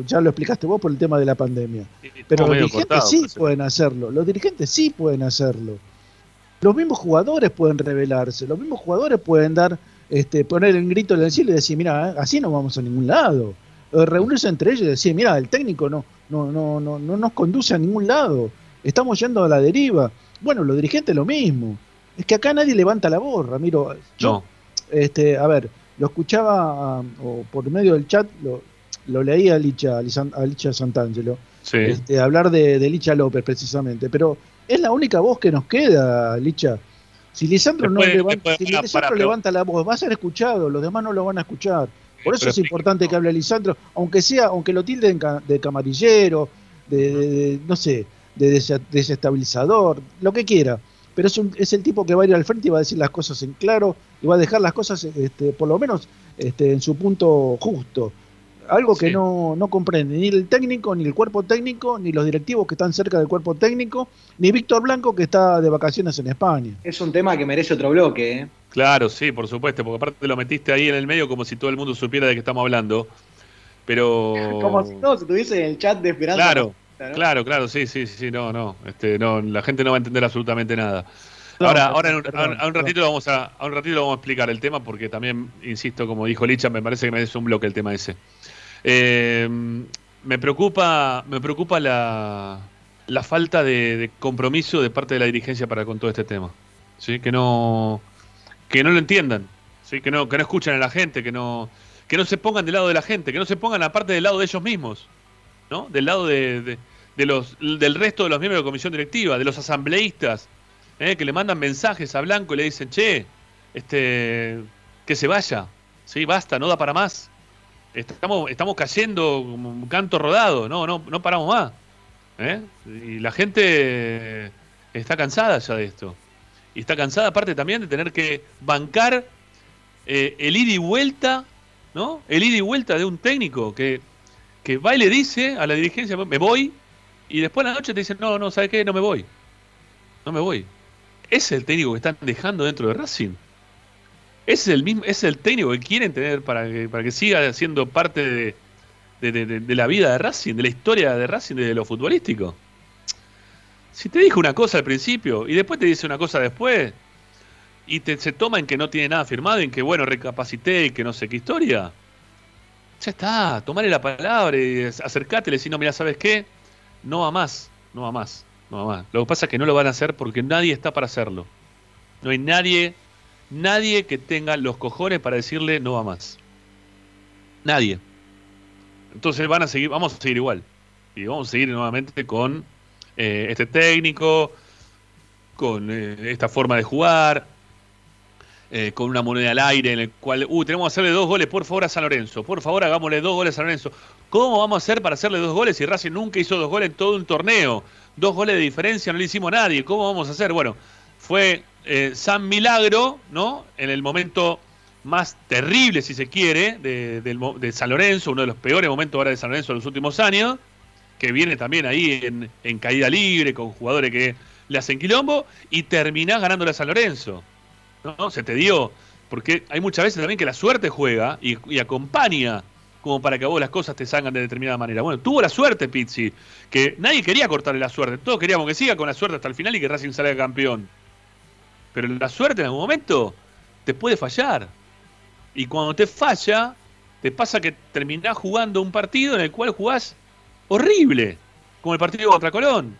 Speaker 5: ya lo explicaste vos por el tema de la pandemia. Pero los dirigentes sí pueden hacerlo, los dirigentes sí pueden hacerlo. Los mismos jugadores pueden rebelarse, los mismos jugadores pueden dar, este, poner el grito en el cielo y decir, mira, así no vamos a ningún lado. reunirse entre ellos y decir, mira, el técnico no, no, no, no, no nos conduce a ningún lado, estamos yendo a la deriva. Bueno, los dirigentes lo mismo. Es que acá nadie levanta la voz, Ramiro. Yo, este, a ver, lo escuchaba o por medio del chat, lo, lo leí a Licha, a Licha Santangelo, este, hablar de, Licha López precisamente, pero es la única voz que nos queda, Licha. Si Lisandro, no levanta, si levanta la voz, va a ser escuchado, los demás no lo van a escuchar. Por eso es importante que hable Lisandro, aunque sea, aunque lo tilden de camarillero, de, no sé, de desestabilizador, lo que quiera. Pero es, es el tipo que va a ir al frente y va a decir las cosas en claro y va a dejar las cosas, este, por lo menos, este, en su punto justo algo que no, no comprende ni el técnico, ni el cuerpo técnico, ni los directivos que están cerca del cuerpo técnico, ni Víctor Blanco que está de vacaciones en España.
Speaker 4: Es un tema que merece otro bloque, ¿eh?
Speaker 1: Claro, sí, por supuesto, porque aparte lo metiste ahí en el medio como si todo el mundo supiera de qué estamos hablando. Pero.
Speaker 4: como si no, si estuviese en el chat de esperanza.
Speaker 1: Claro, claro, claro, sí, sí, sí, no, no, este, no, la gente no va a entender absolutamente nada. ahora, ahora, a un ratito vamos a, a un ratito vamos a explicar el tema porque también, insisto, como dijo Licha, me parece que me es un bloque el tema ese. Eh, me preocupa, me preocupa la, la falta de, compromiso de parte de la dirigencia para con todo este tema. ¿sí? Que no que no lo entiendan, ¿sí? que no que no escuchen a la gente, que no que no se pongan del lado de la gente, que no se pongan aparte del lado de ellos mismos, ¿no? Del lado de, de, los del resto de los miembros de la comisión directiva, de los asambleístas, ¿eh? que le mandan mensajes a Blanco y le dicen, "Che, este que se vaya, sí, basta, no da para más." Estamos, estamos cayendo como un canto rodado, no, no, no paramos más. ¿eh? Y la gente está cansada ya de esto. Y está cansada aparte también de tener que bancar eh, el ida y vuelta, ¿no? El ida y vuelta de un técnico que, que va y le dice a la dirigencia, me voy, y después a la noche te dicen, no, no, ¿sabes qué? No me voy. No me voy. Ese es el técnico que están dejando dentro de Racing. Ese es el mismo, es el técnico que quieren tener para que, para que siga siendo parte de, la vida de Racing, de la historia de Racing, de lo futbolístico. Si te dijo una cosa al principio y después te dice una cosa después, y te, se toma en que no tiene nada firmado, en que bueno, recapacité y que no sé qué historia, ya está, tomale la palabra y acercate y decir, no, mira, ¿sabes qué? No va más, no va más, no va más. Lo que pasa es que no lo van a hacer porque nadie está para hacerlo. No hay nadie nadie que tenga los cojones para decirle no va más. Nadie. Entonces van a seguir, vamos a seguir igual. Y vamos a seguir nuevamente con eh, este técnico, con eh, esta forma de jugar, eh, con una moneda al aire en el cual, uh, tenemos que hacerle dos goles, por favor, a San Lorenzo. Por favor, hagámosle dos goles a San Lorenzo. ¿Cómo vamos a hacer para hacerle dos goles si Racing nunca hizo dos goles en todo un torneo? Dos goles de diferencia no le hicimos nadie. ¿Cómo vamos a hacer? Bueno, fue eh, San Milagro, ¿no? En el momento más terrible, si se quiere, de, San Lorenzo, uno de los peores momentos ahora de San Lorenzo en los últimos años, que viene también ahí en, caída libre, con jugadores que le hacen quilombo, y terminás ganándole a San Lorenzo. ¿no? Se te dio, porque hay muchas veces también que la suerte juega y, y acompaña como para que vos las cosas te salgan de determinada manera. Bueno, tuvo la suerte Pizzi, que nadie quería cortarle la suerte, todos queríamos que siga con la suerte hasta el final y que Racing salga campeón. Pero la suerte en algún momento te puede fallar. Y cuando te falla, te pasa que terminás jugando un partido en el cual jugás horrible, como el partido contra Colón.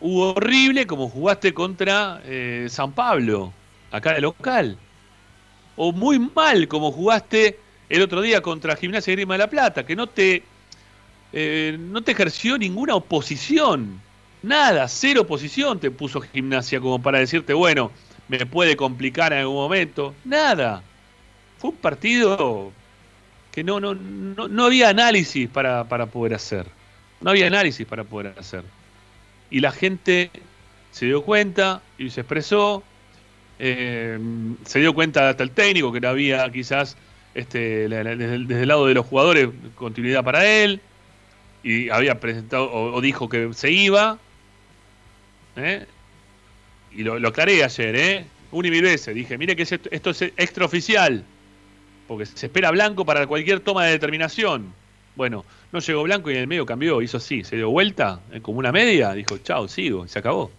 Speaker 1: Hubo horrible como jugaste contra eh, San Pablo, acá de local. O muy mal como jugaste el otro día contra Gimnasia Grima de la Plata, que no te, eh, no te ejerció ninguna oposición. Nada, cero oposición te puso Gimnasia como para decirte, bueno, me puede complicar en algún momento. Nada. Fue un partido que no, no, no, había análisis para, poder hacer. No había análisis para poder hacer. Y la gente se dio cuenta y se expresó. Eh, se dio cuenta hasta el técnico que no había quizás este, desde, el, lado de los jugadores continuidad para él. Y había presentado o dijo que se iba ¿eh? Y lo, aclaré ayer, ¿eh? Una y mil veces. Dije, mire que esto, es extraoficial. Porque se espera Blanco para cualquier toma de determinación. Bueno, no llegó Blanco y en el medio cambió, hizo así, se dio vuelta, eh, como una media, dijo, chao, sigo, se acabó.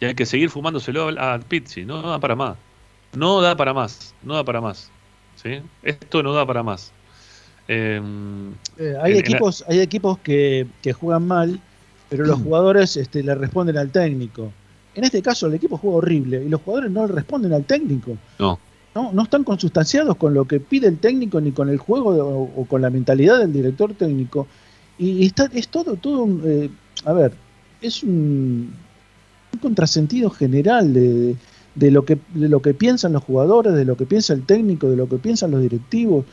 Speaker 1: Y hay que seguir fumándoselo a Pizzi, no, da para más. No da para más, no da para más. ¿sí? Esto no da para más.
Speaker 5: Em, eh, hay, equipos, hay equipos que, que juegan mal pero los jugadores este, le responden al técnico. En este caso el equipo juega horrible y los jugadores no le responden al técnico.
Speaker 1: No.
Speaker 5: No, no están consustanciados con lo que pide el técnico ni con el juego o, con la mentalidad del director técnico. Y, está, es todo, todo un, eh, a ver, es un, contrasentido general de, de, lo que, de lo que piensan los jugadores, de lo que piensa el técnico, de lo que piensan los directivos.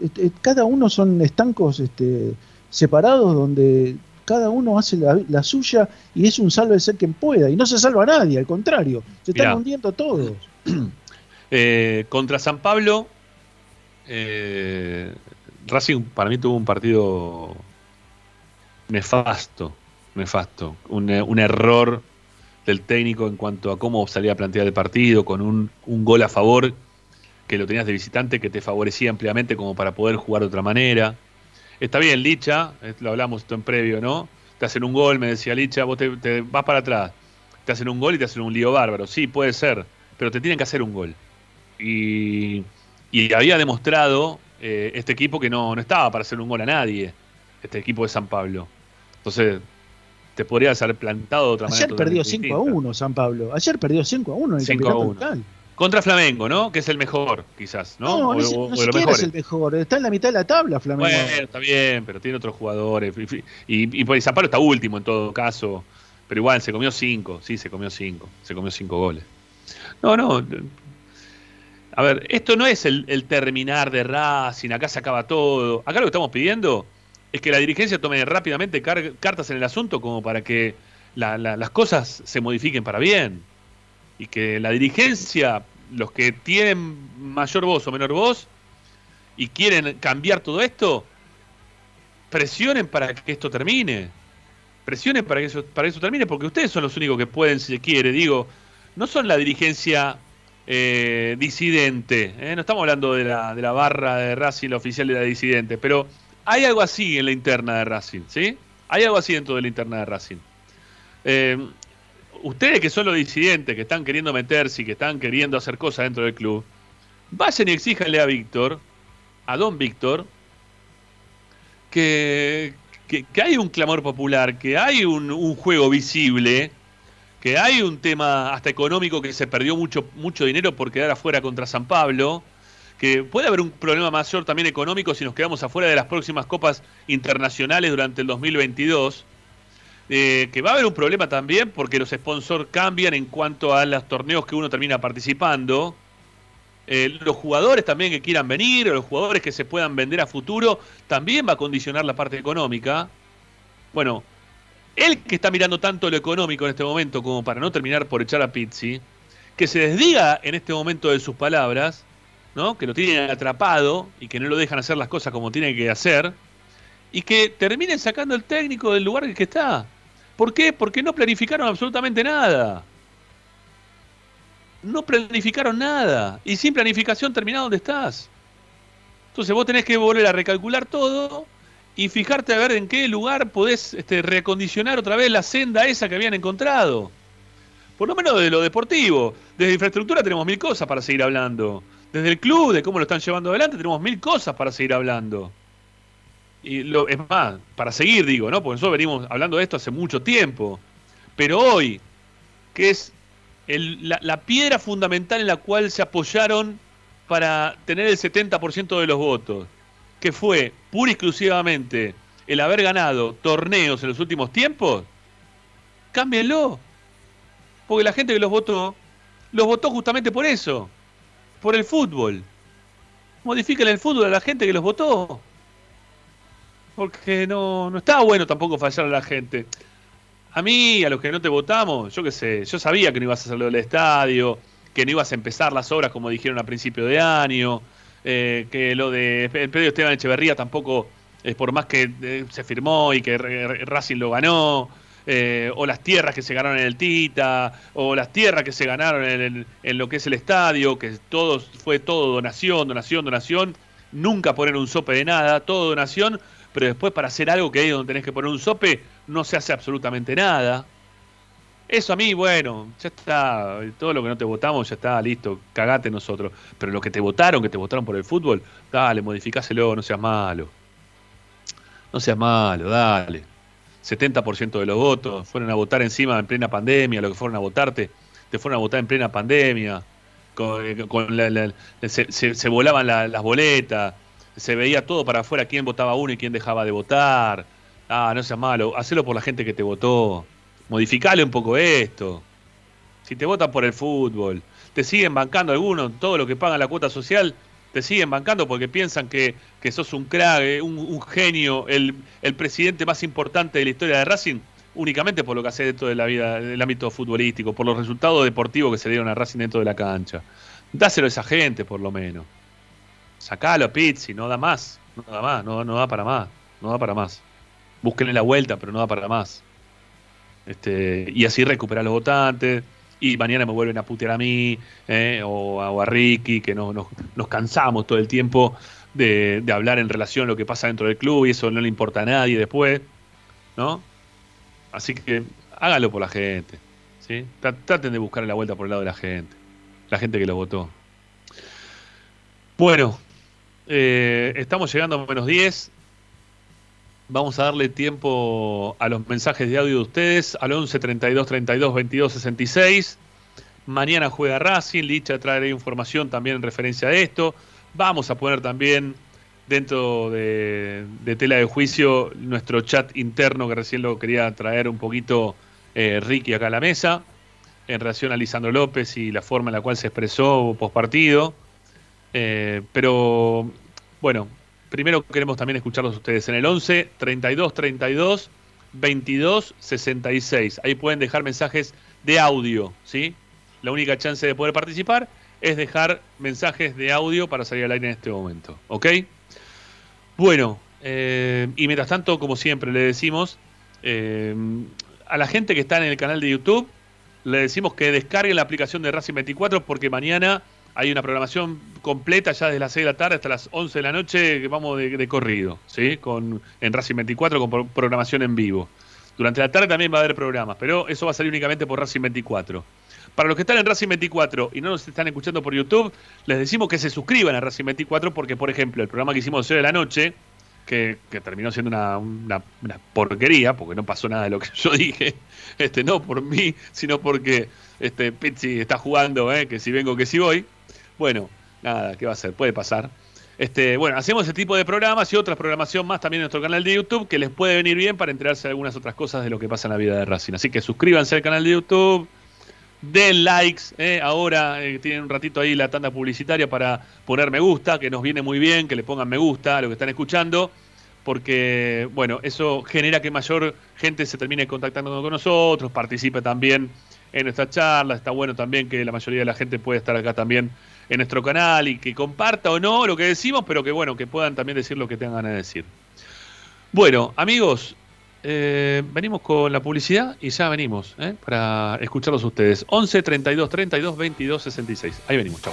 Speaker 5: Este, cada uno son estancos este, separados donde cada uno hace la, suya y es un salve ser quien pueda. Y no se salva a nadie, al contrario, se están hundiendo todos.
Speaker 1: Eh, contra San Pablo, eh, Racing para mí tuvo un partido nefasto, nefasto. Un, un, error del técnico en cuanto a cómo salía a plantear el partido, con un, un gol a favor que lo tenías de visitante que te favorecía ampliamente como para poder jugar de otra manera. Está bien, Licha, lo hablamos esto en previo, ¿no? Te hacen un gol, me decía Licha, vos te, vas para atrás. te hacen un gol y te hacen un lío bárbaro. Sí, puede ser, pero te tienen que hacer un gol. Y, había demostrado eh, este equipo que no, no estaba para hacer un gol a nadie, este equipo de San Pablo. Entonces, te podrías haber plantado de otra
Speaker 5: manera. Ayer perdió 5 a 1 San Pablo. Ayer perdió 5 a 1 en el 5 a 1.
Speaker 1: Contra Flamengo, ¿no? Que es el mejor, quizás, ¿no?
Speaker 5: No, no, no siquiera es el mejor. Está en la mitad de la tabla, Flamengo.
Speaker 1: Bueno, está bien, pero tiene otros jugadores. Y, y, y San Pablo está último en todo caso. Pero igual, se comió 5. Sí, se comió 5. Se comió 5 goles. No, no. A ver, esto no es el, el terminar de Racing. Acá se acaba todo. Acá lo que estamos pidiendo es que la dirigencia tome rápidamente cartas en el asunto como para que las cosas se modifiquen para bien. Y que la dirigencia, los que tienen mayor voz o menor voz y quieren cambiar todo esto, presionen para que esto termine. Presionen para que eso, para eso termine, porque ustedes son los únicos que pueden, si se quiere, digo, no son la dirigencia eh, disidente, ¿eh? no estamos hablando de la, de la barra de Racing, la oficial de la disidente, pero hay algo así en la interna de Racing, ¿sí? Hay algo así dentro de la interna de Racing. Eh, ustedes que son los disidentes, que están queriendo meterse y que están queriendo hacer cosas dentro del club, vayan y exíjanle a Víctor, a don Víctor, que, que, hay un clamor popular, que hay un, un, juego visible, que hay un tema hasta económico que se perdió mucho, mucho dinero por quedar afuera contra San Pablo que puede haber un problema mayor también económico si nos quedamos afuera de las próximas copas internacionales durante el 2022. Eh, que va a haber un problema también porque los sponsors cambian en cuanto a los torneos que uno termina participando. Eh, los jugadores también que quieran venir, los jugadores que se puedan vender a futuro, también va a condicionar la parte económica. Bueno, él que está mirando tanto lo económico en este momento como para no terminar por echar a Pizzi, que se desdiga en este momento de sus palabras ¿no? que lo tienen atrapado y que no lo dejan hacer las cosas como tiene que hacer, y que terminen sacando el técnico del lugar en el que está. ¿Por qué? Porque no planificaron absolutamente nada. No planificaron nada. Y sin planificación termina donde estás. Entonces vos tenés que volver a recalcular todo y fijarte a ver en qué lugar podés este, otra vez la senda esa que habían encontrado. Por lo menos de lo deportivo. Desde infraestructura tenemos mil cosas para seguir hablando desde el club, de cómo lo están llevando adelante, tenemos mil cosas para seguir hablando. Y lo, es más, para seguir, digo, ¿no? Porque nosotros venimos hablando de esto hace mucho tiempo. Pero hoy, que es la, piedra fundamental en la cual se apoyaron para tener el 70% de los votos, que fue pura y exclusivamente el haber ganado torneos en los últimos tiempos, cámbienlo. Porque la gente que los votó, los votó justamente por eso por el fútbol. Modifiquen el fútbol a la gente que los votó. Porque no, no está bueno tampoco fallar a la gente. A mí, a los que no te votamos, yo qué sé, yo sabía que no ibas a hacerlo del estadio, que no ibas a empezar las obras como dijeron a principio de año, eh, que lo de el Pedro Esteban Echeverría tampoco, es por más que eh, se firmó y que Racing lo ganó, eh, o las tierras que se ganaron en el Tita, o las tierras que se ganaron en, lo que es el estadio, que todo fue todo donación, donación, donación, nunca poner un sope de nada, todo donación, pero después para hacer algo que ahí donde tenés que poner un sope, no se hace absolutamente nada. Eso a mí, bueno, ya está, todo lo que no te votamos ya está, listo, cagate nosotros. Pero lo que te votaron, que te votaron por el fútbol, dale, modificáselo, no seas malo. No seas malo, dale. 70% de los votos, fueron a votar encima en plena pandemia, lo que fueron a votarte, te fueron a votar en plena pandemia, con, eh, se, volaban las boletas, se veía todo para afuera quién votaba uno y quién dejaba de votar. Ah, no seas malo, hacelo por la gente que te votó, modificale un poco esto. Si te votan por el fútbol, te siguen bancando algunos, todo lo que pagan la cuota social, te siguen bancando porque piensan que, que sos un crack, eh, un, genio, el, el, presidente más importante de la historia de Racing, únicamente por lo que hace dentro de la vida, del ámbito futbolístico, por los resultados deportivos que se dieron a Racing dentro de la cancha. Dáselo a esa gente, por lo menos. Sacalo Pizzi, no da más, no da más, no, no da para más, no da para más. Búsquenle la vuelta, pero no da para más. Este, y así recuperar los votantes y mañana me vuelven a putear a mí eh, o, a, Ricky, que no, nos cansamos todo el tiempo de, hablar en relación a lo que pasa dentro del club y eso no le importa a nadie después, ¿no? Así que hágalo por la gente. ¿sí? Traten de buscar la vuelta por el lado de la gente, la gente que lo votó. Bueno, eh, estamos llegando a menos 10. Vamos a darle tiempo a los mensajes de audio de ustedes al 11 32 32 22 66. Mañana juega Racing, Licha traerá información también en referencia a esto. Vamos a poner también dentro de, tela de juicio nuestro chat interno que recién lo quería traer un poquito eh, Ricky acá a la mesa en relación a Lisandro López y la forma en la cual se expresó post partido. Eh, pero bueno, primero queremos también escucharlos ustedes en el 11 32 32 22 66. Ahí pueden dejar mensajes de audio, ¿sí? La única chance de poder participar es dejar mensajes de audio para salir al aire en este momento, ¿ok? Bueno, eh, y mientras tanto, como siempre le decimos, eh, a la gente que está en el canal de YouTube, le decimos que descarguen la aplicación de Racing 24 porque mañana hay una programación completa ya desde las 6 de la tarde hasta las 11 de la noche que vamos de, corrido, ¿sí? Con, en Racing 24 con programación en vivo. Durante la tarde también va a haber programas, pero eso va a salir únicamente por Racing 24. Para los que están en Racing 24 y no nos están escuchando por YouTube, les decimos que se suscriban a Racing 24 porque, por ejemplo, el programa que hicimos hoy de la noche, que, terminó siendo una, porquería, porque no pasó nada de lo que yo dije, este, no por mí, sino porque este, Pizzi está jugando, eh, que si vengo, que si voy. Bueno, nada, ¿qué va a ser? Puede pasar. Este, bueno, hacemos ese tipo de programas y otra programación más también en nuestro canal de YouTube que les puede venir bien para enterarse de algunas otras cosas de lo que pasa en la vida de Racing. Así que suscríbanse al canal de YouTube, den likes. Eh, ahora eh, tienen un ratito ahí la tanda publicitaria para poner me gusta, que nos viene muy bien, que le pongan me gusta a lo que están escuchando, porque, bueno, eso genera que mayor gente se termine contactando con nosotros, participe también en nuestra charla. Está bueno también que la mayoría de la gente pueda estar acá también en nuestro canal y que comparta o no lo que decimos, pero que, bueno, que puedan también decir lo que tengan ganas de decir. Bueno, amigos, eh, venimos con la publicidad y ya venimos eh, para escucharlos ustedes. 11 32 32 22 66. Ahí venimos, chao.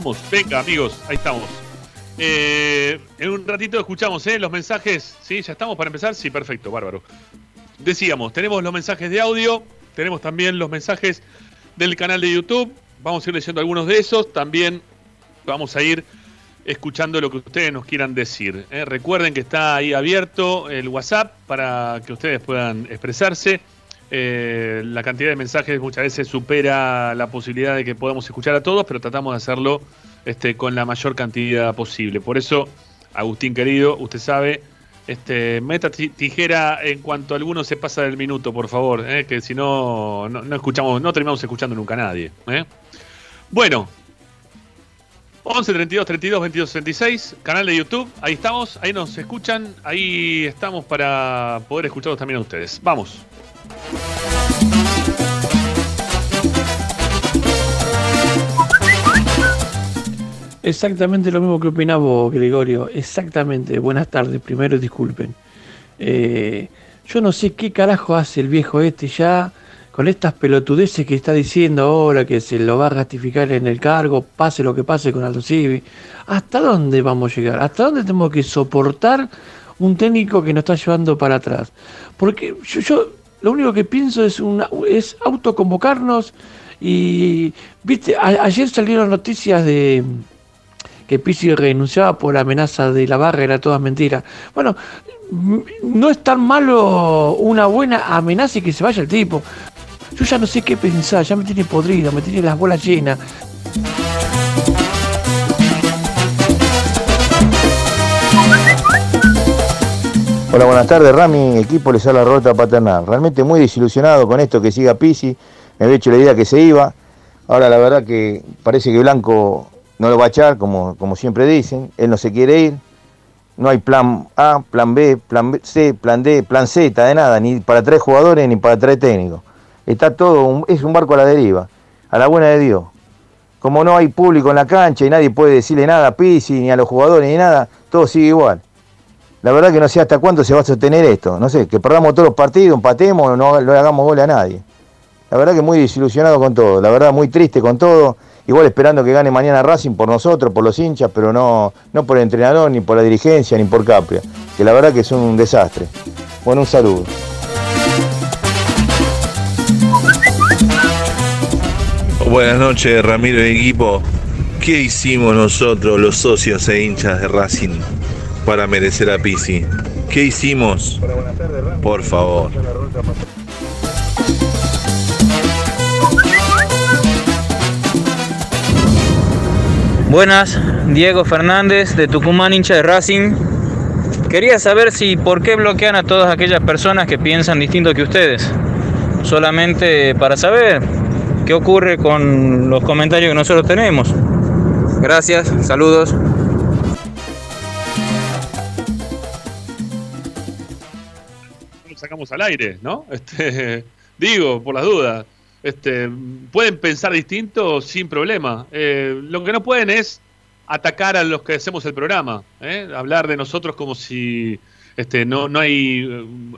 Speaker 1: Vamos, venga amigos, ahí estamos. Eh, en un ratito escuchamos ¿eh? los mensajes. ¿Sí? ¿Ya estamos para empezar? Sí, perfecto, bárbaro. Decíamos, tenemos los mensajes de audio, tenemos también los mensajes del canal de YouTube. Vamos a ir leyendo algunos de esos. También vamos a ir escuchando lo que ustedes nos quieran decir. ¿eh? Recuerden que está ahí abierto el WhatsApp para que ustedes puedan expresarse. Eh, la cantidad de mensajes muchas veces supera la posibilidad de que podamos escuchar a todos, pero tratamos de hacerlo este, con la mayor cantidad posible. Por eso, Agustín querido, usted sabe, este, meta tijera en cuanto alguno se pasa del minuto, por favor, eh, que si no, no, escuchamos, no terminamos escuchando nunca a nadie. Eh. Bueno, 11 32 32 22 66, canal de YouTube, ahí estamos, ahí nos escuchan, ahí estamos para poder escucharlos también a ustedes. Vamos.
Speaker 6: Exactamente lo mismo que opinaba Gregorio. Exactamente. Buenas tardes. Primero disculpen. Eh, yo no sé qué carajo hace el viejo este ya con estas pelotudeces que está diciendo ahora que se lo va a ratificar en el cargo, pase lo que pase con Aldo Civi. ¿Hasta dónde vamos a llegar? ¿Hasta dónde tenemos que soportar un técnico que nos está llevando para atrás? Porque yo lo único que pienso es, una, es autoconvocarnos y, viste, ayer salieron noticias de que Pizzi renunciaba por la amenaza de la barra, era toda mentira. Bueno, no es tan malo una buena amenaza y que se vaya el tipo. Yo ya no sé qué pensar, ya me tiene podrido, me tiene las bolas llenas.
Speaker 7: Hola, buenas tardes, Rami. Equipo les la rota paternal. Realmente muy desilusionado con esto que siga Pisi. Me había hecho la idea que se iba. Ahora la verdad que parece que Blanco no lo va a echar, como, como siempre dicen, él no se quiere ir, no hay plan A, plan B, plan C, plan D, plan Z, de nada, ni para tres jugadores ni para tres técnicos. Está todo, es un barco a la deriva, a la buena de Dios. Como no hay público en la cancha y nadie puede decirle nada a Pisi, ni a los jugadores, ni nada, todo sigue igual. La verdad que no sé hasta cuándo se va a sostener esto. No sé, que perdamos todos los partidos, empatemos, no, le hagamos gol a nadie. La verdad que muy desilusionado con todo, la verdad muy triste con todo igual esperando que gane mañana Racing por nosotros, por los hinchas, pero no, no por el entrenador, ni por la dirigencia, ni por Capria, que la verdad que es un desastre. Bueno, un saludo.
Speaker 8: Buenas noches, Ramiro y equipo. ¿Qué hicimos nosotros, los socios e hinchas de Racing, para merecer a Pisi? ¿Qué hicimos? Por favor.
Speaker 9: Buenas, Diego Fernández de Tucumán, hincha de Racing. Quería saber si por qué bloquean a todas aquellas personas que piensan distinto que ustedes. Solamente para saber qué ocurre con los comentarios que nosotros tenemos. Gracias, saludos.
Speaker 1: Sacamos al aire, ¿no? Este, digo, por las dudas este, pueden pensar distinto sin problema. Eh, lo que no pueden es atacar a los que hacemos el programa, ¿eh? hablar de nosotros como si este, no, no hay,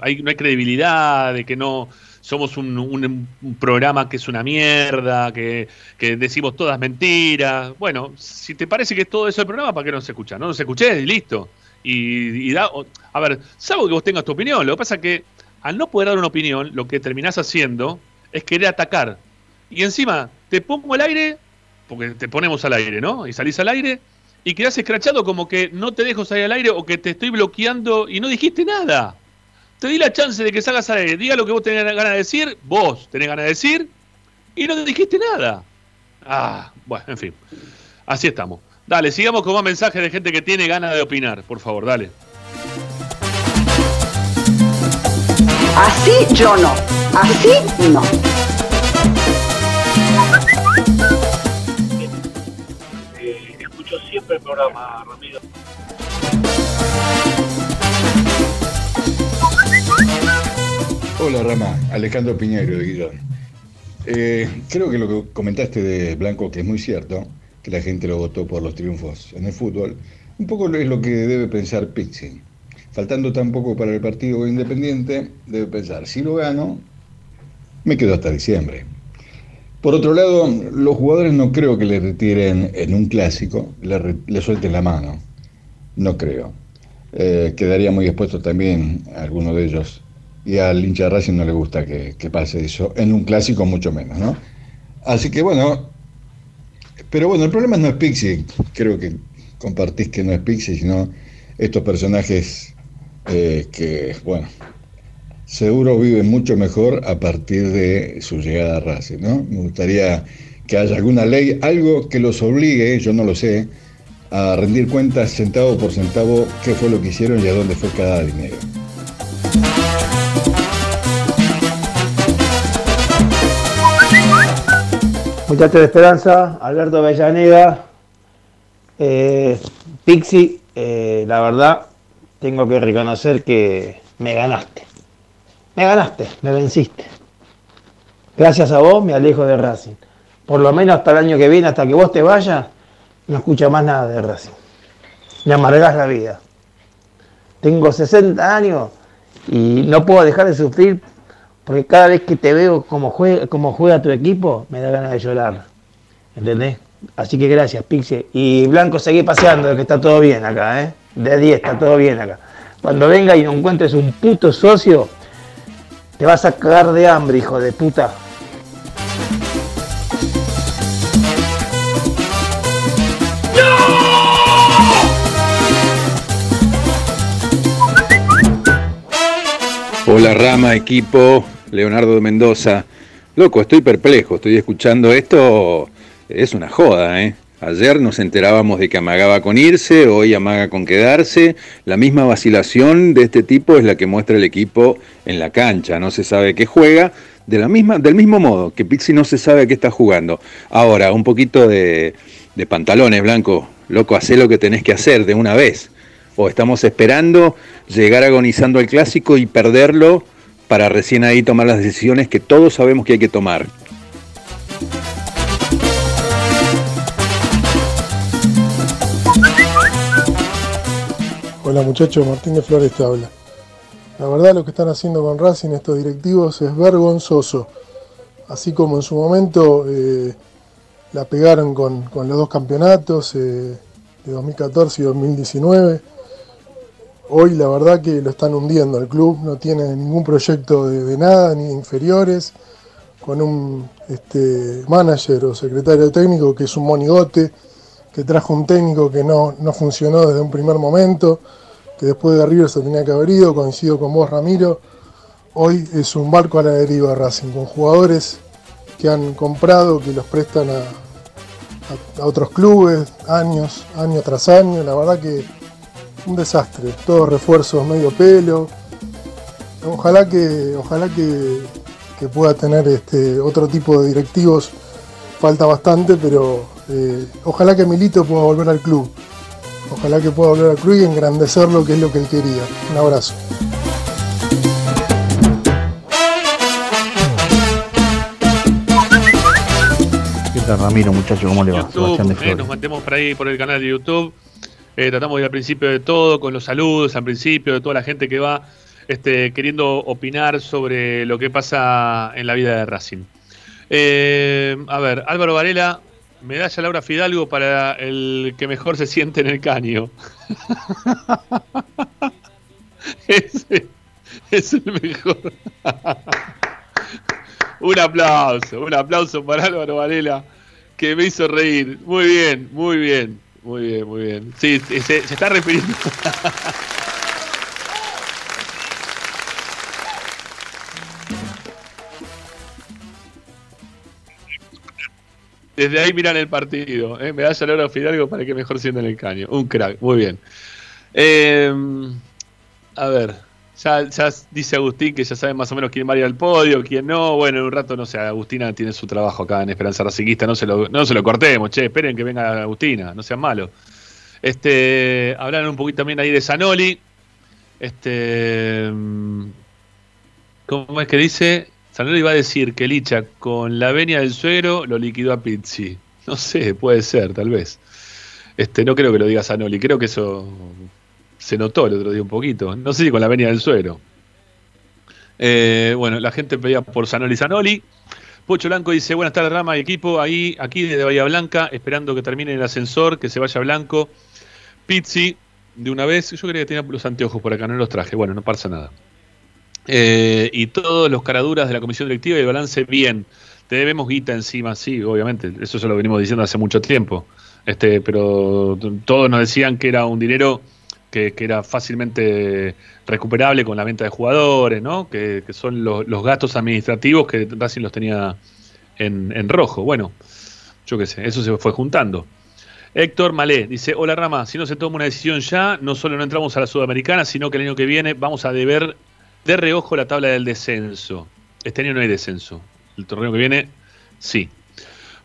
Speaker 1: hay, no hay credibilidad, de que no somos un, programa que es una mierda, que, decimos todas mentiras. Bueno, si te parece que es todo eso el programa, ¿para qué no se escucha? No nos escuché y listo. Y, da. A ver, salvo que vos tengas tu opinión. Lo que pasa es que al no poder dar una opinión, lo que terminás haciendo es querer atacar. Y encima, te pongo al aire, porque te ponemos al aire, ¿no? Y salís al aire y quedás escrachado como que no te dejo salir al aire o que te estoy bloqueando y no dijiste nada. Te di la chance de que salgas al aire, diga lo que vos tenés ganas de decir, vos tenés ganas de decir, y no te dijiste nada. Ah, bueno, en fin. Así estamos. Dale, sigamos con más mensajes de gente que tiene ganas de opinar, por favor, dale.
Speaker 10: Así yo no, así no.
Speaker 11: Eh, escucho siempre el programa, Ramiro.
Speaker 12: Hola Rama, Alejandro Piñero de Guillón. Eh, creo que lo que comentaste de Blanco, que es muy cierto, que la gente lo votó por los triunfos en el fútbol, un poco es lo que debe pensar Pixie. Faltando tan poco para el partido independiente, debe pensar, si lo gano, me quedo hasta diciembre. Por otro lado, los jugadores no creo que le retiren en un clásico, le, suelten la mano. No creo. Eh, quedaría muy expuesto también a alguno de ellos. Y al hincha de Racing no le gusta que, que pase eso, en un clásico mucho menos, ¿no? Así que bueno, pero bueno, el problema no es Pixie, creo que compartís que no es Pixie, sino estos personajes eh, que, bueno, seguro viven mucho mejor a partir de su llegada a Racing, ¿no? Me gustaría que haya alguna ley, algo que los obligue, yo no lo sé, a rendir cuentas centavo por centavo qué fue lo que hicieron y a dónde fue cada dinero.
Speaker 13: Muchachos de Esperanza, Alberto Avellaneda, eh, Pixi, eh, la verdad, tengo que reconocer que me ganaste. Me ganaste, me venciste. Gracias a vos me alejo de Racing. Por lo menos hasta el año que viene, hasta que vos te vayas, no escucho más nada de Racing. Me amargás la vida. Tengo 60 años y no puedo dejar de sufrir porque cada vez que te veo como juega, como juega tu equipo, me da ganas de llorar. ¿Entendés? Así que gracias, Pixie. Y Blanco, seguí paseando, que está todo bien acá, ¿eh? De 10, está todo bien acá. Cuando venga y no encuentres un puto socio, te vas a cagar de hambre, hijo de puta.
Speaker 14: Hola Rama, equipo, Leonardo de Mendoza. Loco, estoy perplejo, estoy escuchando esto, es una joda, ¿eh? Ayer nos enterábamos de que amagaba con irse, hoy amaga con quedarse. La misma vacilación de este tipo es la que muestra el equipo en la cancha. No se sabe qué juega, de la misma, del mismo modo que Pixi no se sabe a qué está jugando. Ahora, un poquito de, pantalones, Blanco. Loco, hacé lo que tenés que hacer de una vez o estamos esperando llegar agonizando al clásico y perderlo para recién ahí tomar las decisiones que todos sabemos que hay que tomar.
Speaker 15: Hola muchachos, Martín de Flores te habla. La verdad lo que están haciendo con Racing estos directivos es vergonzoso. Así como en su momento eh, la pegaron con, los dos campeonatos eh, de 2014 y 2019 Hoy la verdad que lo están hundiendo el club, no tiene ningún proyecto de, nada, ni inferiores, con un este, manager o secretario técnico que es un monigote, que trajo un técnico que no, funcionó desde un primer momento, que después de River se tenía que haber ido, coincido con vos Ramiro. Hoy es un barco a la deriva Racing, con jugadores que han comprado, que los prestan a, a otros clubes, años, año tras año. La verdad que un desastre, todos refuerzos medio pelo. Ojalá que, ojalá que, pueda tener este otro tipo de directivos. Falta bastante, pero eh, ojalá que Milito pueda volver al club. Ojalá que pueda volver al club y engrandecerlo, que es lo que él quería. Un abrazo.
Speaker 5: ¿Qué tal Ramiro, muchacho? ¿Cómo le va?
Speaker 1: Eh, nos mantemos por ahí por el canal de YouTube. Eh, tratamos de al principio de todo, con los saludos al principio, de toda la gente que va este, queriendo opinar sobre lo que pasa en la vida de Racing. Eh, a ver, Álvaro Varela medalla Laura Fidalgo para el que mejor se siente en el caño. Ese es el mejor. un aplauso, un aplauso para Álvaro Varela, que me hizo reír. Muy bien, muy bien, muy bien, muy bien. Sí, se, está refiriendo. Desde ahí miran el partido. ¿eh? Me da a Fidalgo para que mejor sienta en el caño. Un crack, muy bien. Eh, a ver, ya, dice Agustín que ya sabe más o menos quién va a ir al podio, quién no. Bueno, en un rato, no sé, Agustina tiene su trabajo acá en Esperanza Raciquista. No se lo, no se lo cortemos, che, esperen que venga Agustina, no sean malos. Este, hablaron un poquito también ahí de Zanoli. Este, ¿cómo es que dice? Sanelo iba a decir que Licha con la venia del suegro lo liquidó a Pizzi. No sé, puede ser, tal vez. Este, no creo que lo diga Sanoli, creo que eso se notó el otro día un poquito. No sé si con la venia del suegro. Eh, bueno, la gente pedía por Sanoli Sanoli. Pocho Blanco dice, buenas tardes Rama y equipo, ahí, aquí desde Bahía Blanca, esperando que termine el ascensor, que se vaya Blanco. Pizzi, de una vez, yo creía que tenía los anteojos por acá, no los traje, bueno, no pasa nada. Eh, y todos los caraduras de la comisión directiva y el balance bien. Te debemos guita encima, sí, obviamente. Eso ya lo venimos diciendo hace mucho tiempo. Este, pero todos nos decían que era un dinero que, era fácilmente recuperable con la venta de jugadores, ¿no? Que, son los, gastos administrativos que Racing los tenía en, en rojo. Bueno, yo qué sé, eso se fue juntando. Héctor Malé dice, hola Rama, si no se toma una decisión ya, no solo no entramos a la Sudamericana, sino que el año que viene vamos a deber de reojo la tabla del descenso. Este año no hay descenso. El torneo que viene, sí.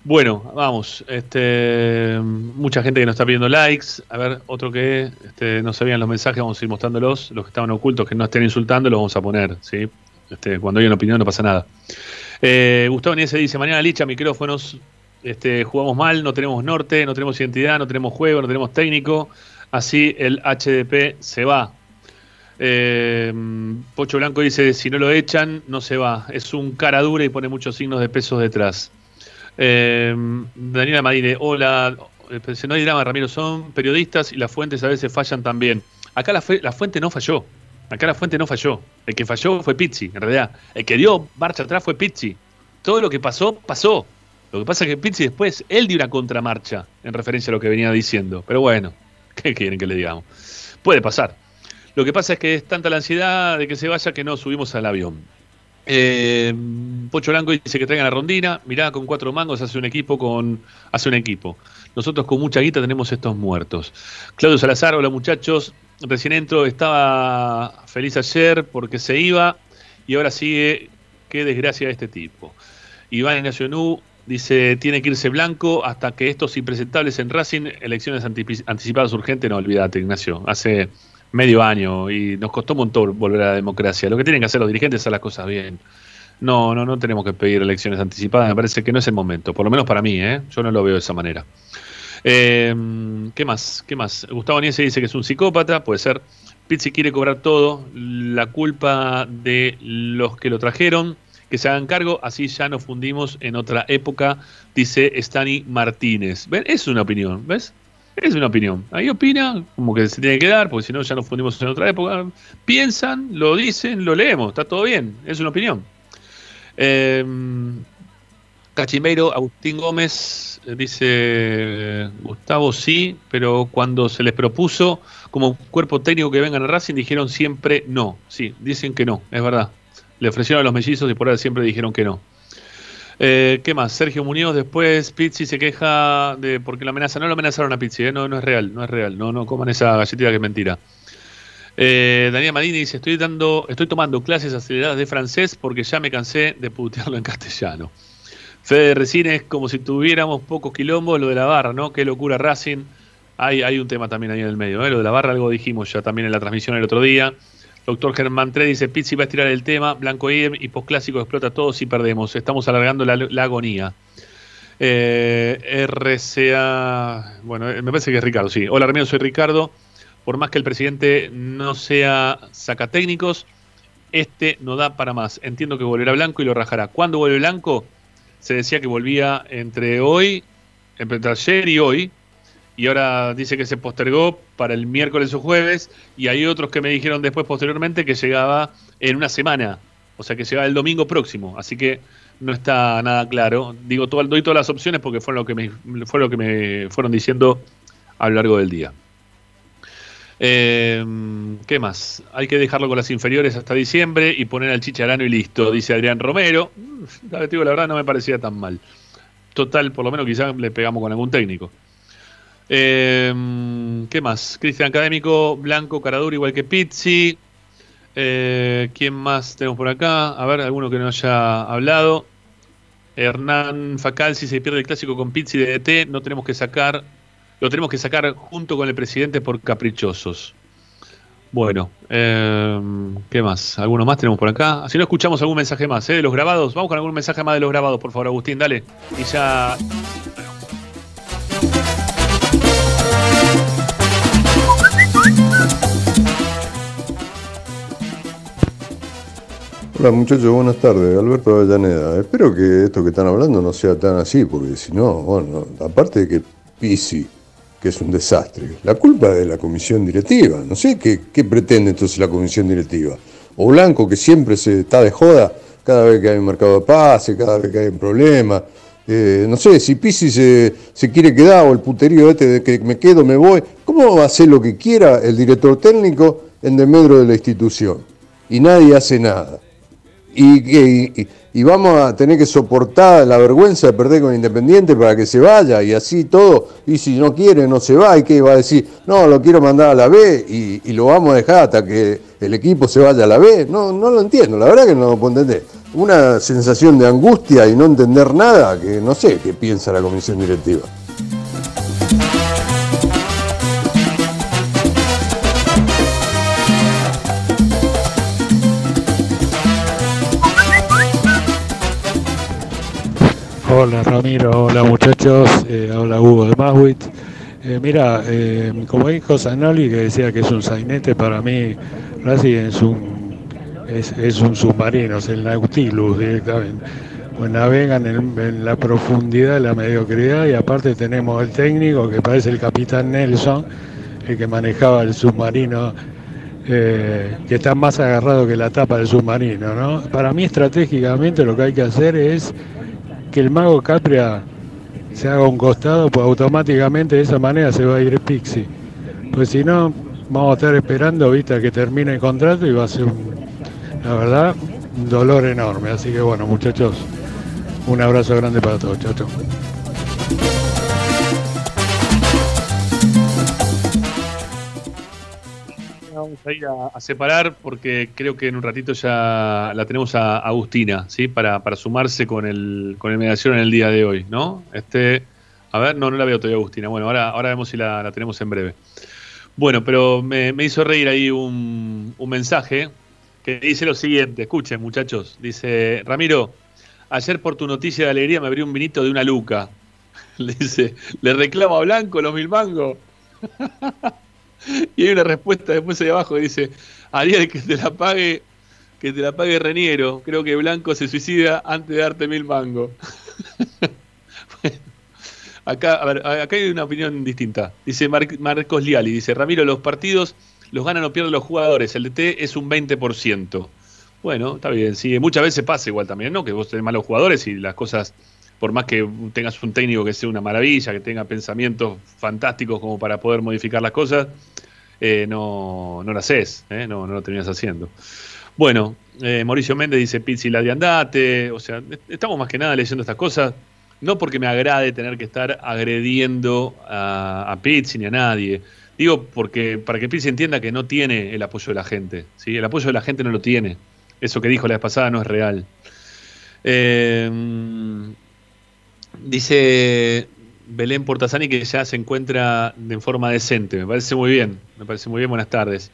Speaker 1: Bueno, vamos. Este, mucha gente que nos está pidiendo likes. A ver, otro que este, no sabían los mensajes, vamos a ir mostrándolos. Los que estaban ocultos, que no estén insultando, los vamos a poner. ¿sí? Este, cuando hay una opinión no pasa nada. Eh, Gustavo Niese dice, mañana Licha, micrófonos. Este, jugamos mal, no tenemos norte, no tenemos identidad, no tenemos juego, no tenemos técnico. Así el HDP se va. Eh, Pocho Blanco dice, si no lo echan, no se va. Es un cara dura y pone muchos signos de pesos detrás. Eh, Daniela Madine, hola. No hay drama, Ramiro, son periodistas y las fuentes a veces fallan también. Acá la, la fuente no falló. Acá la fuente no falló. El que falló fue Pizzi, en realidad. El que dio marcha atrás fue Pizzi. Todo lo que pasó, pasó. Lo que pasa es que Pizzi después, él dio una contramarcha en referencia a lo que venía diciendo. Pero bueno, ¿qué quieren que le digamos? Puede pasar. Lo que pasa es que es tanta la ansiedad de que se vaya que no subimos al avión. Eh, Pocho Blanco dice que traigan a Rondina. Mirá, con cuatro mangos hace un equipo con. hace un equipo. Nosotros con mucha guita tenemos estos muertos. Claudio Salazar, hola muchachos. Recién entro, estaba feliz ayer porque se iba y ahora sigue. Qué desgracia de este tipo. Iván Ignacio Nú dice: tiene que irse blanco hasta que estos impresentables en Racing, elecciones anticipadas urgentes, no olvídate, Ignacio. Hace medio año y nos costó un montón volver a la democracia. Lo que tienen que hacer los dirigentes es hacer las cosas bien. No, no, no tenemos que pedir elecciones anticipadas, me parece que no es el momento, por lo menos para mí, ¿eh? yo no lo veo de esa manera. Eh, ¿Qué más? ¿Qué más? Gustavo Niese dice que es un psicópata, puede ser. Pizzi quiere cobrar todo, la culpa de los que lo trajeron, que se hagan cargo, así ya nos fundimos en otra época, dice Stani Martínez. ¿Ven? Es una opinión, ¿ves? Es una opinión. Ahí opina, como que se tiene que dar, porque si no ya nos fundimos en otra época. Piensan, lo dicen, lo leemos, está todo bien, es una opinión. Eh, Cachimeiro, Agustín Gómez, eh, dice Gustavo sí, pero cuando se les propuso como cuerpo técnico que vengan a Racing dijeron siempre no. Sí, dicen que no, es verdad. Le ofrecieron a los mellizos y por ahora siempre dijeron que no. Eh, ¿Qué más? Sergio Muñoz después, Pizzi se queja de porque la amenaza, no lo amenazaron a Pizzi, ¿eh? no, no es real, no es real, no, no coman esa galletita que es mentira. Eh, Daniel Madini dice, estoy dando, estoy tomando clases aceleradas de francés porque ya me cansé de putearlo en castellano. Fede Resines es como si tuviéramos pocos quilombos, lo de la barra, ¿no? Qué locura Racing. Hay, hay un tema también ahí en el medio, ¿eh? Lo de la barra algo dijimos ya también en la transmisión el otro día. Doctor Germán Tre dice, Pizzi va a estirar el tema, Blanco y y postclásico explota todo si perdemos. Estamos alargando la, agonía. Eh, RCA, bueno, eh, me parece que es Ricardo, sí. Hola Ramiro, soy Ricardo. Por más que el presidente no sea sacatécnicos, este no da para más. Entiendo que volverá Blanco y lo rajará. ¿Cuándo vuelve Blanco? Se decía que volvía entre hoy entre ayer y hoy, y ahora dice que se postergó para el miércoles o jueves, y hay otros que me dijeron después posteriormente que llegaba en una semana, o sea que llegaba el domingo próximo, así que no está nada claro. Digo, todo, doy todas las opciones porque fue lo que me, fue lo que me fueron diciendo a lo largo del día. Eh, ¿Qué más? Hay que dejarlo con las inferiores hasta diciembre y poner al chicharano y listo, dice Adrián Romero. La verdad no me parecía tan mal. Total, por lo menos quizás le pegamos con algún técnico. Eh, ¿Qué más? Cristian Académico, Blanco, Caraduro, igual que Pizzi. Eh, ¿Quién más tenemos por acá? A ver, alguno que no haya hablado. Hernán Facal, si se pierde el clásico con Pizzi de DT, no tenemos que sacar, lo tenemos que sacar junto con el presidente por caprichosos. Bueno, eh, ¿qué más? ¿Alguno más tenemos por acá? Si no escuchamos algún mensaje más, ¿eh? De los grabados. Vamos con algún mensaje más de los grabados, por favor, Agustín, dale. Y ya
Speaker 16: Hola muchachos, buenas tardes. Alberto Avellaneda. Espero que esto que están hablando no sea tan así, porque si no, bueno, aparte de que Pisi, que es un desastre, la culpa es de la comisión directiva. No sé qué, pretende entonces la comisión directiva. O Blanco, que siempre se está de joda cada vez que hay un mercado de pase, cada vez que hay un problema. Eh, no sé, si Pisi se, se, quiere quedar o el puterío este de que me quedo, me voy, ¿cómo va a hacer lo que quiera el director técnico en desmedro de la institución? Y nadie hace nada y, y, vamos a tener que soportar la vergüenza de perder con Independiente para que se vaya y así todo. Y si no quiere, no se va. ¿Y qué va a decir? No, lo quiero mandar a la B y, lo vamos a dejar hasta que el equipo se vaya a la B. No, no lo entiendo, la verdad que no lo puedo entender. Una sensación de angustia y no entender nada que no sé qué piensa la comisión directiva.
Speaker 17: Hola Ramiro, hola muchachos, eh, hola Hugo de Maswitz. Eh, mira, eh, como dijo Zanoli que decía que es un sainete, para mí Racing es un, es, un submarino, es el Nautilus directamente. Pues navegan en, la profundidad de la mediocridad y aparte tenemos el técnico que parece el capitán Nelson, el que manejaba el submarino que está más agarrado que la tapa del submarino. ¿no? Para mí estratégicamente lo que hay que hacer es que el mago Capria se haga un costado, pues automáticamente de esa manera se va a ir Pixie. Pues si no, vamos a estar esperando, viste, que termine el contrato y va a ser, la verdad, un dolor enorme. Así que bueno, muchachos, un abrazo grande para todos. Chao, chao.
Speaker 1: A separar porque creo que en un ratito ya la tenemos a Agustina, ¿sí? Para, sumarse con el, con el mediación en el día de hoy, ¿no? Este, a ver, no, no la veo todavía Agustina. Bueno, ahora, ahora vemos si la, tenemos en breve. Bueno, pero me, hizo reír ahí un, un mensaje que dice lo siguiente, escuchen muchachos, dice, Ramiro, ayer por tu noticia de alegría me abrió un vinito de una luca. Le dice, le reclamo a Blanco los mil mangos. Y hay una respuesta después ahí abajo que dice, Ariel, que te la pague, que te la pague Reniero. Creo que Blanco se suicida antes de darte mil mangos. acá, acá hay una opinión distinta. Dice Marcos Liali, dice, Ramiro, los partidos los ganan o pierden los jugadores, el DT es un 20%. Bueno, está bien, sí, muchas veces pasa igual también, ¿no? Que vos tenés malos jugadores y las cosas por más que tengas un técnico que sea una maravilla, que tenga pensamientos fantásticos como para poder modificar las cosas, eh, no, no lo haces, eh, no, no lo terminas haciendo. Bueno, eh, Mauricio Méndez dice Pizzi la de andate, o sea, estamos más que nada leyendo estas cosas, no porque me agrade tener que estar agrediendo a, a Pizzi ni a nadie, digo porque para que Pizzi entienda que no tiene el apoyo de la gente, ¿sí? el apoyo de la gente no lo tiene, eso que dijo la vez pasada no es real. Eh, Dice Belén Portasani que ya se encuentra en forma decente. Me parece muy bien. Me parece muy bien. Buenas tardes.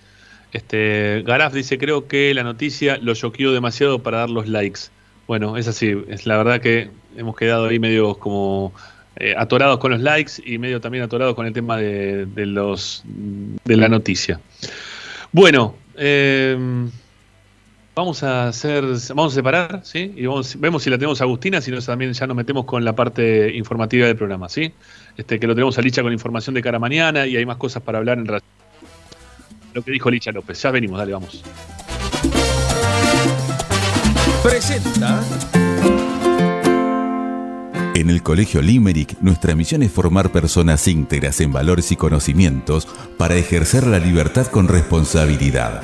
Speaker 1: Este, Garaf dice, creo que la noticia lo choqueó demasiado para dar los likes. Bueno, es así. Es la verdad que hemos quedado ahí medio como eh, atorados con los likes y medio también atorados con el tema de, los de la noticia. Bueno, eh, Vamos a hacer, vamos a separar, ¿sí? Y vemos si la tenemos a Agustina, si no también ya nos metemos con la parte informativa del programa, ¿sí? Este, que lo tenemos a Licha con información de cara a mañana y hay más cosas para hablar en relación lo que dijo Licha López. Ya venimos, dale, vamos.
Speaker 18: Presenta.
Speaker 2: En el Colegio Limerick, nuestra misión es formar personas íntegras en valores y conocimientos para ejercer la libertad con responsabilidad.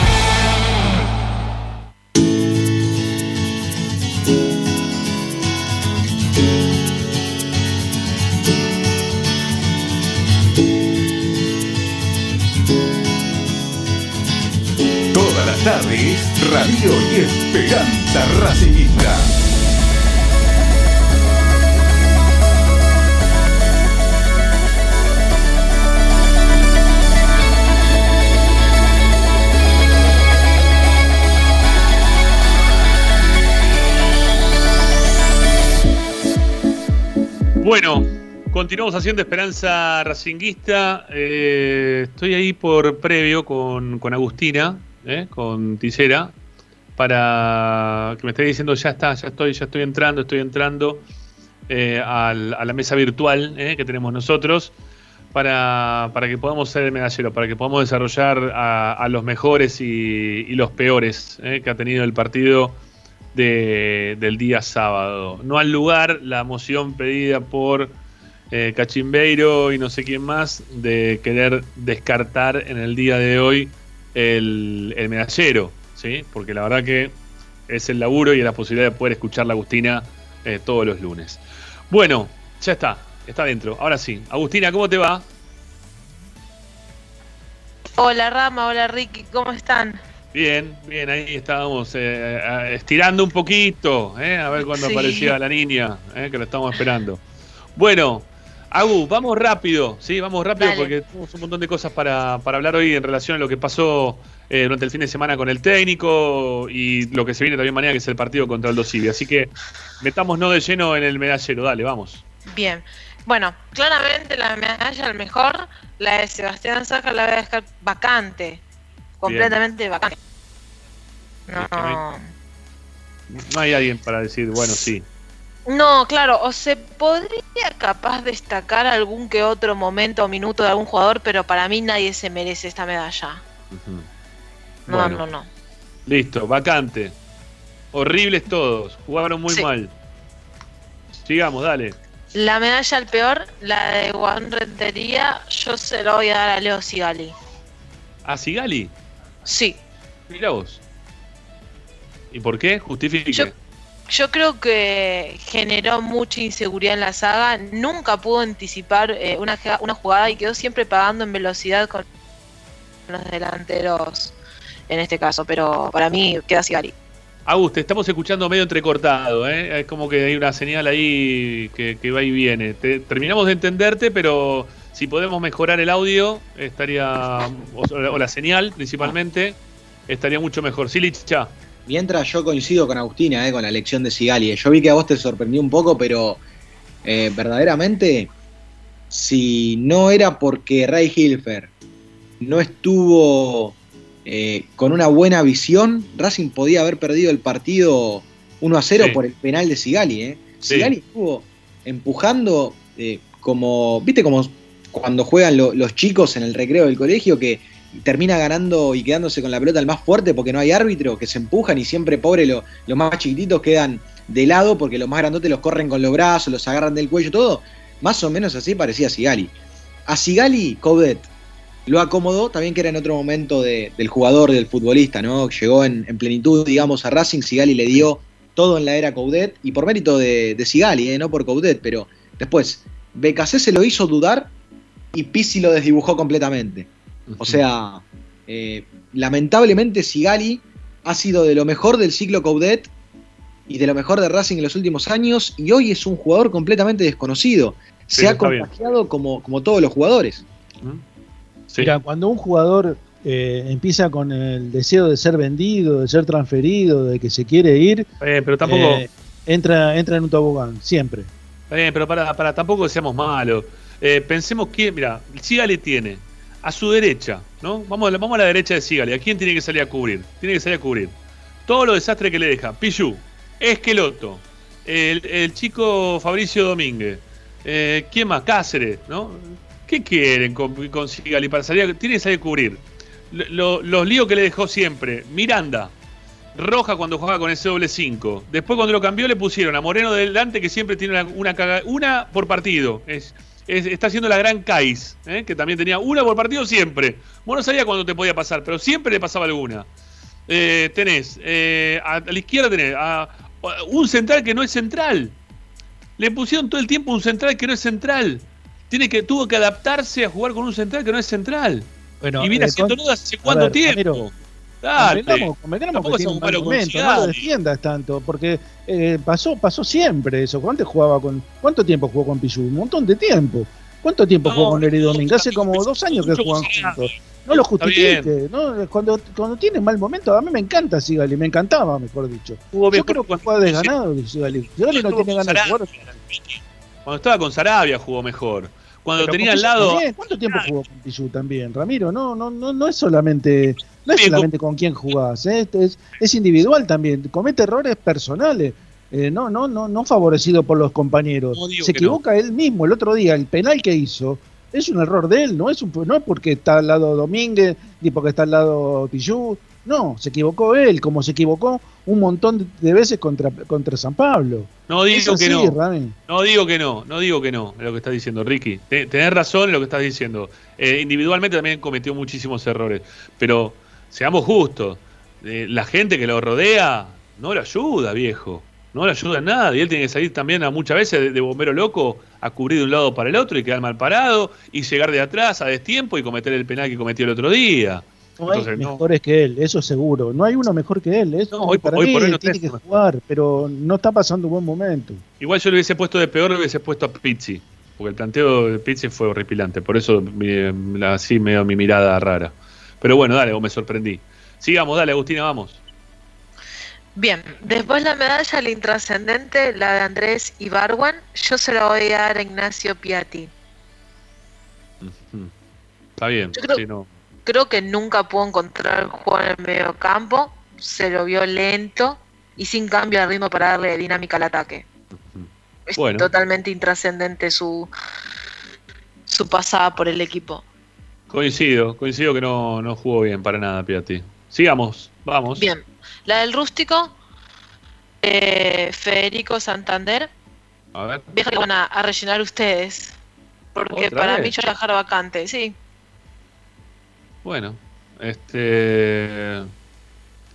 Speaker 2: Todas las tardes, Radio y Esperanza Racingista.
Speaker 1: Bueno, continuamos haciendo Esperanza Racinguista. Eh, estoy ahí por previo con, Agustina, eh, con Tisera, para que me esté diciendo ya está, ya estoy, ya estoy entrando, estoy entrando eh, a la mesa virtual que tenemos nosotros. Para, que podamos ser el medallero, para que podamos desarrollar a, los mejores y, y los peores que ha tenido el partido del día sábado. No al lugar, la moción pedida por eh, Cachimbeiro y no sé quién más de querer descartar en el día de hoy el, el medallero, ¿sí? porque la verdad que es el laburo y la posibilidad de poder escuchar la Agustina eh, todos los lunes. Bueno, ya está, está dentro. Ahora sí, Agustina, ¿cómo te va?
Speaker 19: Hola Rama, hola Ricky, ¿cómo están?
Speaker 1: Bien, bien, ahí estábamos eh, estirando un poquito, eh, a ver cuándo aparecía la niña, eh, que la estamos esperando. Bueno, Agu, vamos rápido, sí, vamos rápido porque tenemos un montón de cosas para, hablar hoy en relación a lo que pasó durante el fin de semana con el técnico y lo que se viene también mañana, que es el partido contra el Dosivi. Así que metámonos de lleno en el medallero, dale, vamos.
Speaker 19: Bien, bueno, claramente la medalla al mejor, la de Sebastián Saca la voy a dejar vacante completamente vacante.
Speaker 1: No. no hay alguien para decir, bueno, sí.
Speaker 19: No, claro, o se podría capaz destacar algún que otro momento o minuto de algún jugador, pero para mí nadie se merece esta medalla. No, no, no.
Speaker 1: Listo, vacante. Horribles todos, jugaron muy mal. Sigamos, dale.
Speaker 19: La medalla al peor, la de Juan Rentería, yo se la voy a dar a Leo Sigali.
Speaker 1: ¿A Sigali?
Speaker 19: Sí.
Speaker 1: Mira vos. ¿Y por qué? Justifique.
Speaker 19: Yo, creo que generó mucha inseguridad en la saga. Nunca pudo anticipar eh, una, una jugada y quedó siempre pagando en velocidad con los delanteros en este caso. Pero para mí queda Sigari.
Speaker 1: Augusto, estamos escuchando medio entrecortado, ¿eh? es como que hay una señal ahí que, va y viene. terminamos de entenderte, pero si podemos mejorar el audio, estaría, o, la señal principalmente, estaría mucho mejor. Sí, Licha.
Speaker 4: Mientras yo coincido con Agustina, eh, con la elección de Sigali. Yo vi que a vos te sorprendió un poco, pero eh, verdaderamente, si no era porque Ray Hilfer no estuvo eh, con una buena visión, Racing podía haber perdido el partido 1 a 0 por el penal de Sigali. Eh. Sigali estuvo empujando como, viste, como cuando juegan los chicos en el recreo del colegio que termina ganando y quedándose con la pelota el más fuerte porque no hay árbitro, que se empujan y siempre, pobre, los más chiquititos quedan de lado porque los más grandotes los corren con los brazos, los agarran del cuello, todo. Más o menos así parecía Sigali. A Sigali, Coudet lo acomodó también que era en otro momento del jugador, del futbolista, ¿no? Llegó en, plenitud, digamos, a Racing, Sigali le dio todo en la era Coudet y por mérito de, Sigali, ¿eh? no por Coudet, pero después BKC se lo hizo dudar y Pisi lo desdibujó completamente. O sea, eh, lamentablemente Sigali ha sido de lo mejor del ciclo Coudet y de lo mejor de Racing en los últimos años y hoy es un jugador completamente desconocido. Se ha contagiado como, como todos los jugadores.
Speaker 5: Mira, cuando un jugador eh, empieza con el deseo de ser vendido, de ser transferido, de que se quiere ir,
Speaker 1: pero tampoco
Speaker 5: eh, entra, entra en un tobogán, siempre.
Speaker 1: pero para, para tampoco seamos malos. Eh, pensemos que, mira, Sigali tiene a su derecha, ¿no? Vamos, vamos a la derecha de Sigali. ¿A quién tiene que salir a cubrir? Tiene que salir a cubrir. Todo lo desastre que le deja. Pichu, Esqueloto, el, chico Fabricio Domínguez, eh, ¿quién más? Cáceres, ¿no? ¿Qué quieren con, Sigali para salir? Tiene que salir a cubrir. los líos que le dejó siempre. Miranda, Roja cuando jugaba con ese doble 5. Después cuando lo cambió le pusieron a Moreno delante que siempre tiene una, una, una por partido. Es, está haciendo la gran Kais, ¿eh? que también tenía una por partido siempre. Vos no sabía cuándo te podía pasar, pero siempre le pasaba alguna. Eh, tenés, eh, a, la izquierda tenés a, un central que no es central. Le pusieron todo el tiempo un central que no es central. Tiene que, tuvo que adaptarse a jugar con un central que no es central. Bueno, y viene haciendo con... hace cuánto tiempo.
Speaker 5: Dale. Convengamos, que tiene un argumento, no lo defiendas tanto, porque eh, pasó, pasó siempre eso. ¿Cuánto jugaba con, ¿Cuánto tiempo jugó con Pichu? Un montón de tiempo. ¿Cuánto tiempo jugó con Eri Domingo? Hace como dos años que juegan juntos. No lo justifique. ¿no? Cuando, cuando tiene mal momento, a mí me encanta Sigali, me encantaba, mejor dicho. Yo creo que juega desganado Sigali. Sigali no tiene ganas de jugar.
Speaker 1: Cuando estaba con Sarabia jugó mejor cuando tenía al lado.
Speaker 5: ¿Cuánto tiempo jugó con Pichu también? Ramiro, no, no, no, no es solamente, no es solamente con quién jugás, ¿eh? es, es individual también, comete errores personales. Eh, no, no, no, no favorecido por los compañeros. Se equivoca él mismo. El otro día, el penal que hizo es un error de él, no es, un, no es porque está al lado Domínguez, ni porque está al lado Pichu. No, se equivocó él, como se equivocó un montón de veces contra, contra San Pablo.
Speaker 1: No digo que no. No digo que no, no digo que no, lo que estás diciendo, Ricky. Tenés razón en lo que estás diciendo. Eh, individualmente también cometió muchísimos errores. Pero seamos justos, eh, la gente que lo rodea no lo ayuda, viejo. No le ayuda en nada. Y él tiene que salir también a muchas veces de, bombero loco a cubrir de un lado para el otro y quedar mal parado y llegar de atrás a destiempo y cometer el penal que cometió el otro día.
Speaker 5: No hay mejores que él, eso seguro. No hay uno mejor que él. Eso hoy, para mí por tiene que jugar, pero no está pasando un buen momento.
Speaker 1: Igual yo le hubiese puesto de peor, le hubiese puesto a Pizzi. Porque el planteo de Pizzi fue horripilante. Por eso así me dio mi mirada rara. Pero bueno, dale, vos me sorprendí. Sigamos, dale, Agustina, vamos.
Speaker 19: Bien, después la medalla, la intrascendente, la de Andrés Ibarwan, yo se la voy a dar a Ignacio Piatti.
Speaker 1: Está bien,
Speaker 19: sí, no creo que nunca pudo encontrar el juego en el medio campo, se lo vio lento y sin cambio de ritmo para darle dinámica al ataque. Es totalmente intrascendente su, su pasada por el equipo.
Speaker 1: Coincido, coincido que no, no jugó bien para nada Piatti. Sigamos, vamos.
Speaker 19: Bien, la del rústico, eh, Federico Santander. A ver. que van a, rellenar ustedes. Porque para mí yo dejar vacante, sí.
Speaker 1: Bueno, este.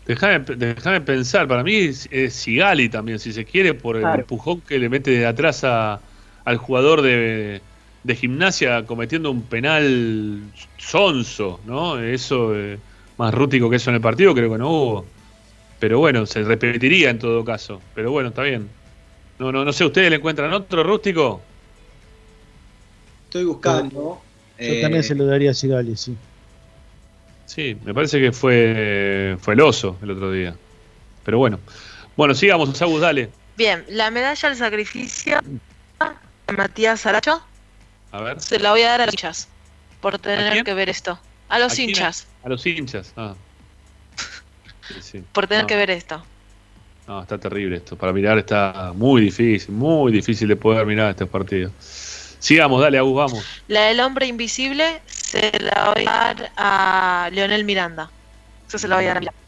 Speaker 1: Déjame, pensar, para mí es, Sigali también, si se quiere, por el empujón que le mete de atrás al jugador de, gimnasia cometiendo un penal sonso, ¿no? Eso, eh, más rústico que eso en el partido, creo que no hubo. Pero bueno, se repetiría en todo caso. Pero bueno, está bien. No, no, no sé, ¿ustedes le encuentran otro rústico?
Speaker 4: Estoy buscando.
Speaker 5: Yo también se lo daría a Sigali, sí.
Speaker 1: Sí, me parece que fue, fue el oso el otro día. Pero bueno. Bueno, sigamos, Saúl, dale.
Speaker 19: Bien, la medalla al sacrificio de Matías Aracho.
Speaker 1: A ver.
Speaker 19: Se la voy a dar a los hinchas. Por tener que ver esto. A los hinchas.
Speaker 1: A los hinchas, ah.
Speaker 19: Por tener que ver esto.
Speaker 1: No, está terrible esto. Para mirar está muy difícil, muy difícil de poder mirar este partido. Sigamos, dale, Agus, vamos.
Speaker 19: La del hombre invisible se la voy a dar a Leonel Miranda. Eso se la voy a dar a Miranda.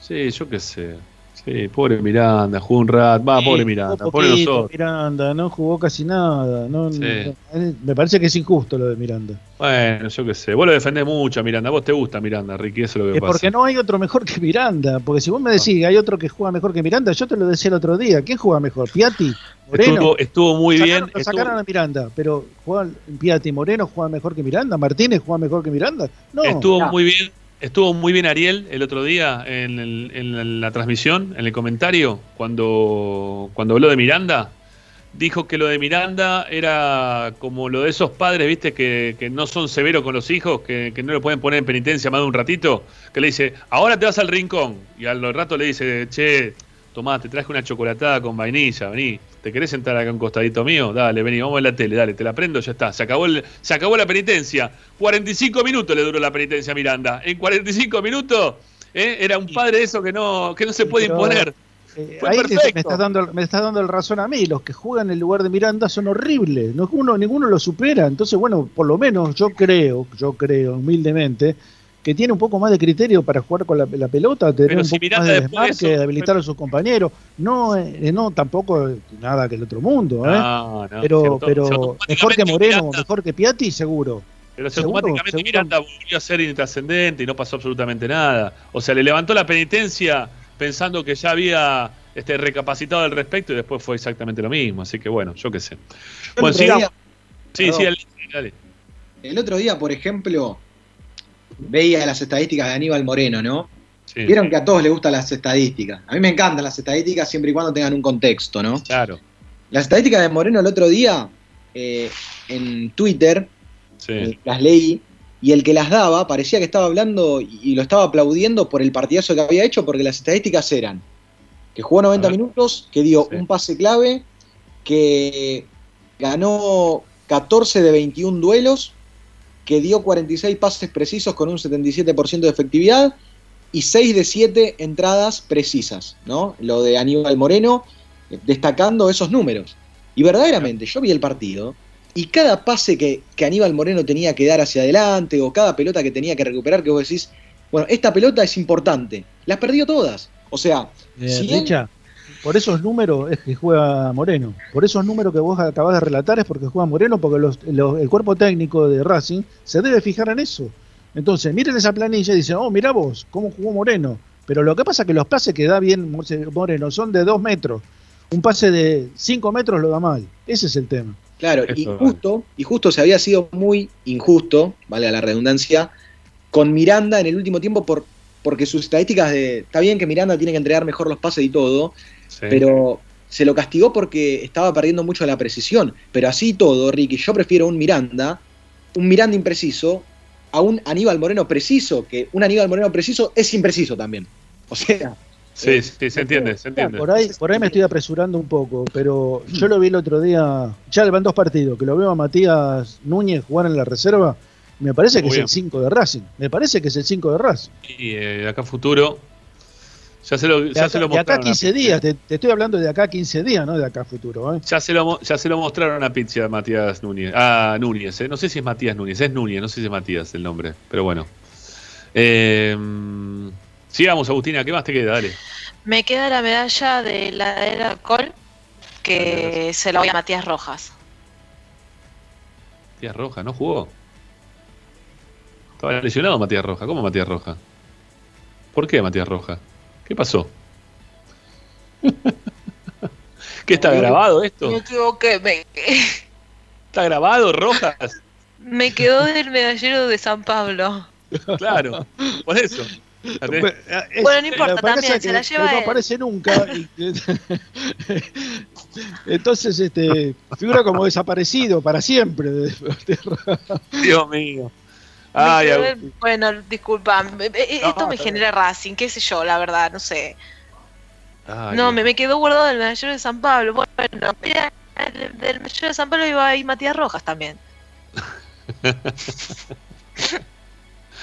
Speaker 1: Sí, yo qué sé. Sí, pobre Miranda, jugó un rat, va, pobre Miranda, pobre nosotros.
Speaker 5: Miranda, no jugó casi nada. No, me parece que es injusto lo de Miranda.
Speaker 1: Bueno, yo qué sé. Vos lo defendés mucho a Miranda, vos te gusta Miranda, Ricky, eso es lo que
Speaker 5: es Porque no hay otro mejor que Miranda. Porque si vos me decís que hay otro que juega mejor que Miranda, yo te lo decía el otro día. ¿Quién juega mejor? ¿Piatti?
Speaker 1: Moreno. Estuvo, muy bien.
Speaker 5: Lo sacaron a Miranda, pero juega Piatti Moreno juega mejor que Miranda, Martínez juega mejor que Miranda. No.
Speaker 1: Estuvo muy bien Estuvo muy bien Ariel el otro día en, el- en la transmisión, en el comentario, cuando, cuando habló de Miranda. Dijo que lo de Miranda era como lo de esos padres, viste, que, que no son severos con los hijos, que, que no le pueden poner en penitencia más de un ratito. Que le dice, ahora te vas al rincón. Y al rato le dice, che, tomá, te traje una chocolatada con vainilla, vení. ¿Te querés sentar acá a un costadito mío? Dale, vení, vamos a la tele, dale, te la prendo, ya está. Se acabó, el- se acabó la penitencia. 45 minutos le duró la penitencia a Miranda. En 45 minutos ¿eh? era un padre eso que no, que no se puede
Speaker 5: Pero,
Speaker 1: imponer.
Speaker 5: eh,
Speaker 1: Fue
Speaker 5: ahí
Speaker 1: perfecto.
Speaker 5: me estás, dando, me estás dando el razón a mí. Los que juegan en el lugar de Miranda son horribles. No, uno, ninguno lo supera. Entonces, bueno, por lo menos yo creo, yo creo humildemente, que tiene un poco más de criterio para jugar con la, la pelota, tener
Speaker 1: Pero
Speaker 5: un
Speaker 1: si
Speaker 5: poco
Speaker 1: Miranda
Speaker 5: más de
Speaker 1: después de
Speaker 5: desmarque,
Speaker 1: eso-
Speaker 5: habilitar a sus compañeros. No, eh, no tampoco nada que el otro mundo, ¿eh?
Speaker 1: No, no,
Speaker 5: pero
Speaker 1: auto-
Speaker 5: pero mejor que Moreno,
Speaker 1: Miranda-
Speaker 5: mejor que Piatti, seguro.
Speaker 1: Pero si
Speaker 5: Seguro,
Speaker 1: automáticamente
Speaker 5: seguro.
Speaker 1: Miranda volvió a ser intrascendente y no pasó absolutamente nada. O sea, le levantó la penitencia pensando que ya había este, recapacitado al respecto y después fue exactamente lo mismo. Así que bueno, yo qué sé. Bueno, sigamos.
Speaker 4: día-
Speaker 1: Sí,
Speaker 4: Perdón.
Speaker 1: sí, dale.
Speaker 4: El otro día, por ejemplo, veía las estadísticas de Aníbal Moreno, ¿no?
Speaker 1: Sí.
Speaker 4: Vieron que a todos les gustan las estadísticas. A mí me encantan las estadísticas siempre y cuando tengan un contexto, ¿no?
Speaker 1: Claro.
Speaker 4: Las estadísticas de Moreno el otro día eh, en Twitter
Speaker 1: Sí.
Speaker 4: eh, las leí y el que las daba parecía que estaba hablando y, y lo estaba aplaudiendo por el partidazo que había hecho porque las estadísticas eran que jugó 90 minutos, que dio un pase clave, que ganó 14 de 21 duelos, que dio 46 pases precisos con un 77% de efectividad y 6 de 7 entradas precisas, ¿no? Lo de Aníbal Moreno, eh, destacando esos números. Y verdaderamente, yo vi el partido y cada pase que, que Aníbal Moreno tenía que dar hacia adelante o cada pelota que tenía que recuperar, que vos decís, bueno, esta pelota es importante, las perdió todas. O sea,
Speaker 5: Eh,
Speaker 4: si él-
Speaker 5: Richa, por esos números es que juega Moreno. Por esos números que vos acabás de relatar es porque juega Moreno, porque los- los- el cuerpo técnico de Racing se debe fijar en eso. Entonces, miren esa planilla y dicen, oh, mira vos, cómo jugó Moreno. Pero lo que pasa es que los pases que da bien Moreno son de dos metros. Un pase de cinco metros lo da mal. Ese es el tema.
Speaker 4: Claro, y justo, y justo se había sido muy injusto, vale la redundancia, con Miranda en el último tiempo por, porque sus estadísticas de. Está bien que Miranda tiene que entregar mejor los pases y todo,
Speaker 1: Sí.
Speaker 4: pero se lo castigó porque estaba perdiendo mucho la precisión. Pero así y todo, Ricky, yo prefiero un Miranda, un Miranda impreciso, a un Aníbal Moreno preciso, que un Aníbal Moreno preciso es impreciso también. O sea.
Speaker 1: Sí, sí, se entiende, se entiende.
Speaker 5: Por ahí, por ahí me estoy apresurando un poco, pero yo lo vi el otro día, ya le van dos partidos, que lo veo a Matías Núñez jugar en la reserva, me parece que
Speaker 1: Muy
Speaker 5: es
Speaker 1: bien.
Speaker 5: el 5 de Racing, me parece que es el 5 de Racing.
Speaker 1: Y eh, de acá a futuro. Ya se lo,
Speaker 5: De
Speaker 1: ya
Speaker 5: acá,
Speaker 1: se lo
Speaker 5: de acá
Speaker 1: mostraron. a
Speaker 5: 15 días, te, te estoy hablando de acá 15 días, no de acá a futuro. ¿eh?
Speaker 1: Ya se, lo, ya se lo mostraron a Pizia a Matías Núñez. Ah, Núñez, eh. no sé si es Matías Núñez, es Núñez, no sé si es Matías el nombre, pero bueno. Eh, sigamos, Agustina, ¿qué más te queda? Dale.
Speaker 19: Me queda la medalla de la era Col, que se la voy a Matías Rojas.
Speaker 1: Matías Roja, ¿no jugó? Estaba lesionado Matías Roja. ¿Cómo Matías Roja? ¿Por qué Matías Roja? ¿Qué pasó? ¿Qué está grabado esto?
Speaker 19: Me equivoqué, me,
Speaker 1: ¿Está grabado, Rojas?
Speaker 19: me quedó del medallero de San Pablo.
Speaker 1: Claro, por eso.
Speaker 19: Bueno, no importa, también, se
Speaker 5: que-
Speaker 19: la lleva
Speaker 5: no
Speaker 19: él.
Speaker 5: aparece nunca. Entonces, este, figura como desaparecido para siempre.
Speaker 1: Dios mío. Ay,
Speaker 19: del- bueno, disculpa, me- esto me genera Racing, qué sé yo, la verdad, no sé.
Speaker 1: Ay,
Speaker 19: no, me, me quedó guardado el medallero de San Pablo. Bueno, mira, del, del medallero de San Pablo iba ahí Matías Rojas también.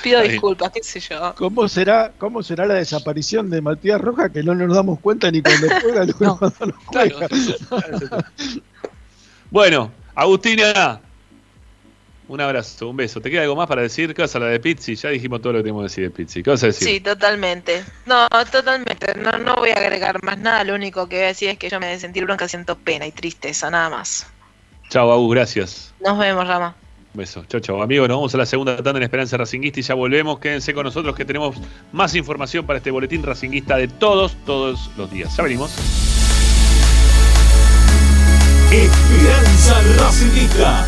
Speaker 19: Pido
Speaker 5: Ay.
Speaker 19: disculpas, qué sé yo.
Speaker 5: ¿Cómo será, ¿Cómo será la desaparición de Matías Roja que no nos damos cuenta ni cuando juega ni cuando no juega?
Speaker 1: Bueno, Agustina, un abrazo, un beso. ¿Te queda algo más para decir? ¿Qué vas a la de Pizzi? Ya dijimos todo lo que tenemos que decir de Pizzi. ¿Qué vas a decir?
Speaker 19: Sí, totalmente. No, totalmente. No, no voy a agregar más nada. Lo único que voy a decir es que yo me de sentir bronca siento pena y tristeza, nada más.
Speaker 1: Chao, Agus, gracias.
Speaker 19: Nos vemos, Rama.
Speaker 1: Un beso. Chao, chao. Amigos, nos vamos a la segunda tanda en Esperanza Racinguista y ya volvemos. Quédense con nosotros que tenemos más información para este boletín racinguista de todos, todos los días. Ya venimos.
Speaker 20: Esperanza Racingista.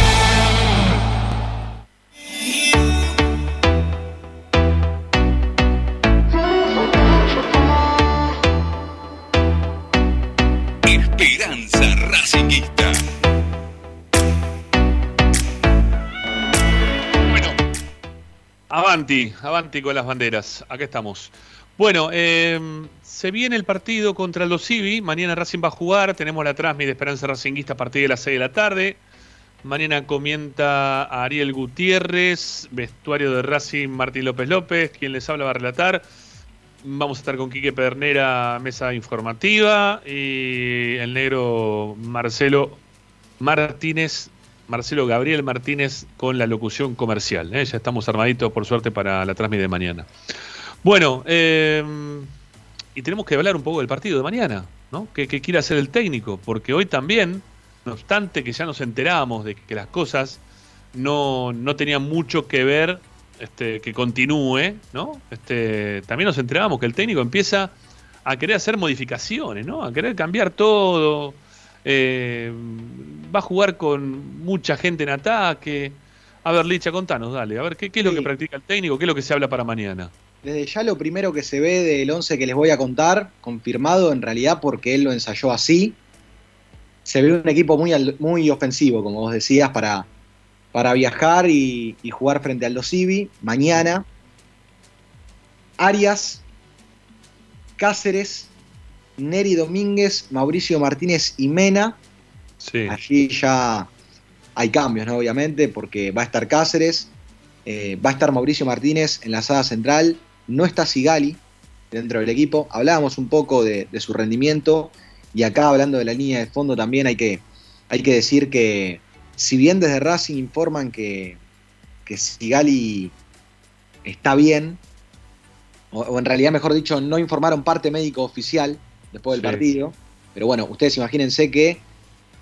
Speaker 1: Avanti, con las banderas. Acá estamos. Bueno, eh, se viene el partido contra los Civi. Mañana Racing va a jugar. Tenemos la transmisión de Esperanza Racinguista a partir de las 6 de la tarde. Mañana comienza Ariel Gutiérrez, vestuario de Racing Martín López López, quien les habla va a relatar. Vamos a estar con Quique Pernera, mesa informativa, y el negro Marcelo Martínez, Marcelo Gabriel Martínez con la locución comercial. ¿eh? Ya estamos armaditos, por suerte, para la transmisión de mañana. Bueno, eh, y tenemos que hablar un poco del partido de mañana, ¿no? ¿Qué, quiere hacer el técnico? Porque hoy también, no obstante que ya nos enteramos de que las cosas no, no tenían mucho que ver este, que continúe, ¿no? Este, también nos enteramos que el técnico empieza a querer hacer modificaciones, ¿no? A querer cambiar todo. Eh, va a jugar con mucha gente en ataque. A ver, Licha, contanos, dale. A ver, ¿qué, qué es lo que practica el técnico? ¿Qué es lo que se habla para mañana?
Speaker 4: Desde ya lo primero que se ve del 11 que les voy a contar, confirmado en realidad porque él lo ensayó así, se ve un equipo muy, muy ofensivo, como vos decías, para, para viajar y, jugar frente al Dosivi mañana. Arias, Cáceres, Neri Domínguez, Mauricio Martínez y Mena. Allí ya hay cambios, ¿no? Obviamente, porque va a estar Cáceres, eh, va a estar Mauricio Martínez en la sala central, no está Sigali dentro del equipo. Hablábamos un poco de, su rendimiento y acá hablando de la línea de fondo también hay que, hay que decir que si bien desde Racing informan que, que Sigali está bien, o, en realidad mejor dicho, no informaron parte médico oficial después del partido, pero bueno, ustedes imagínense que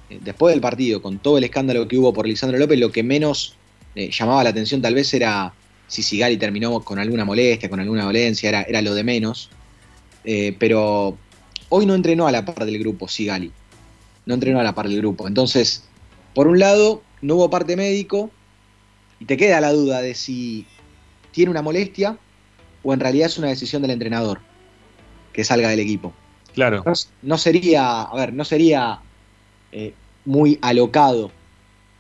Speaker 4: eh, después del partido, con todo el escándalo que hubo por Lisandro López, lo que menos eh, llamaba la atención tal vez era si Sigali terminó con alguna molestia, con alguna dolencia, era, era lo de menos. Eh, pero hoy no entrenó a la par del grupo Sigali. No entrenó a la par del grupo. Entonces, por un lado, no hubo parte médico y te queda la duda de si tiene una molestia o en realidad es una decisión del entrenador que salga del equipo.
Speaker 1: Claro.
Speaker 4: No, sería, a ver, no sería eh, muy alocado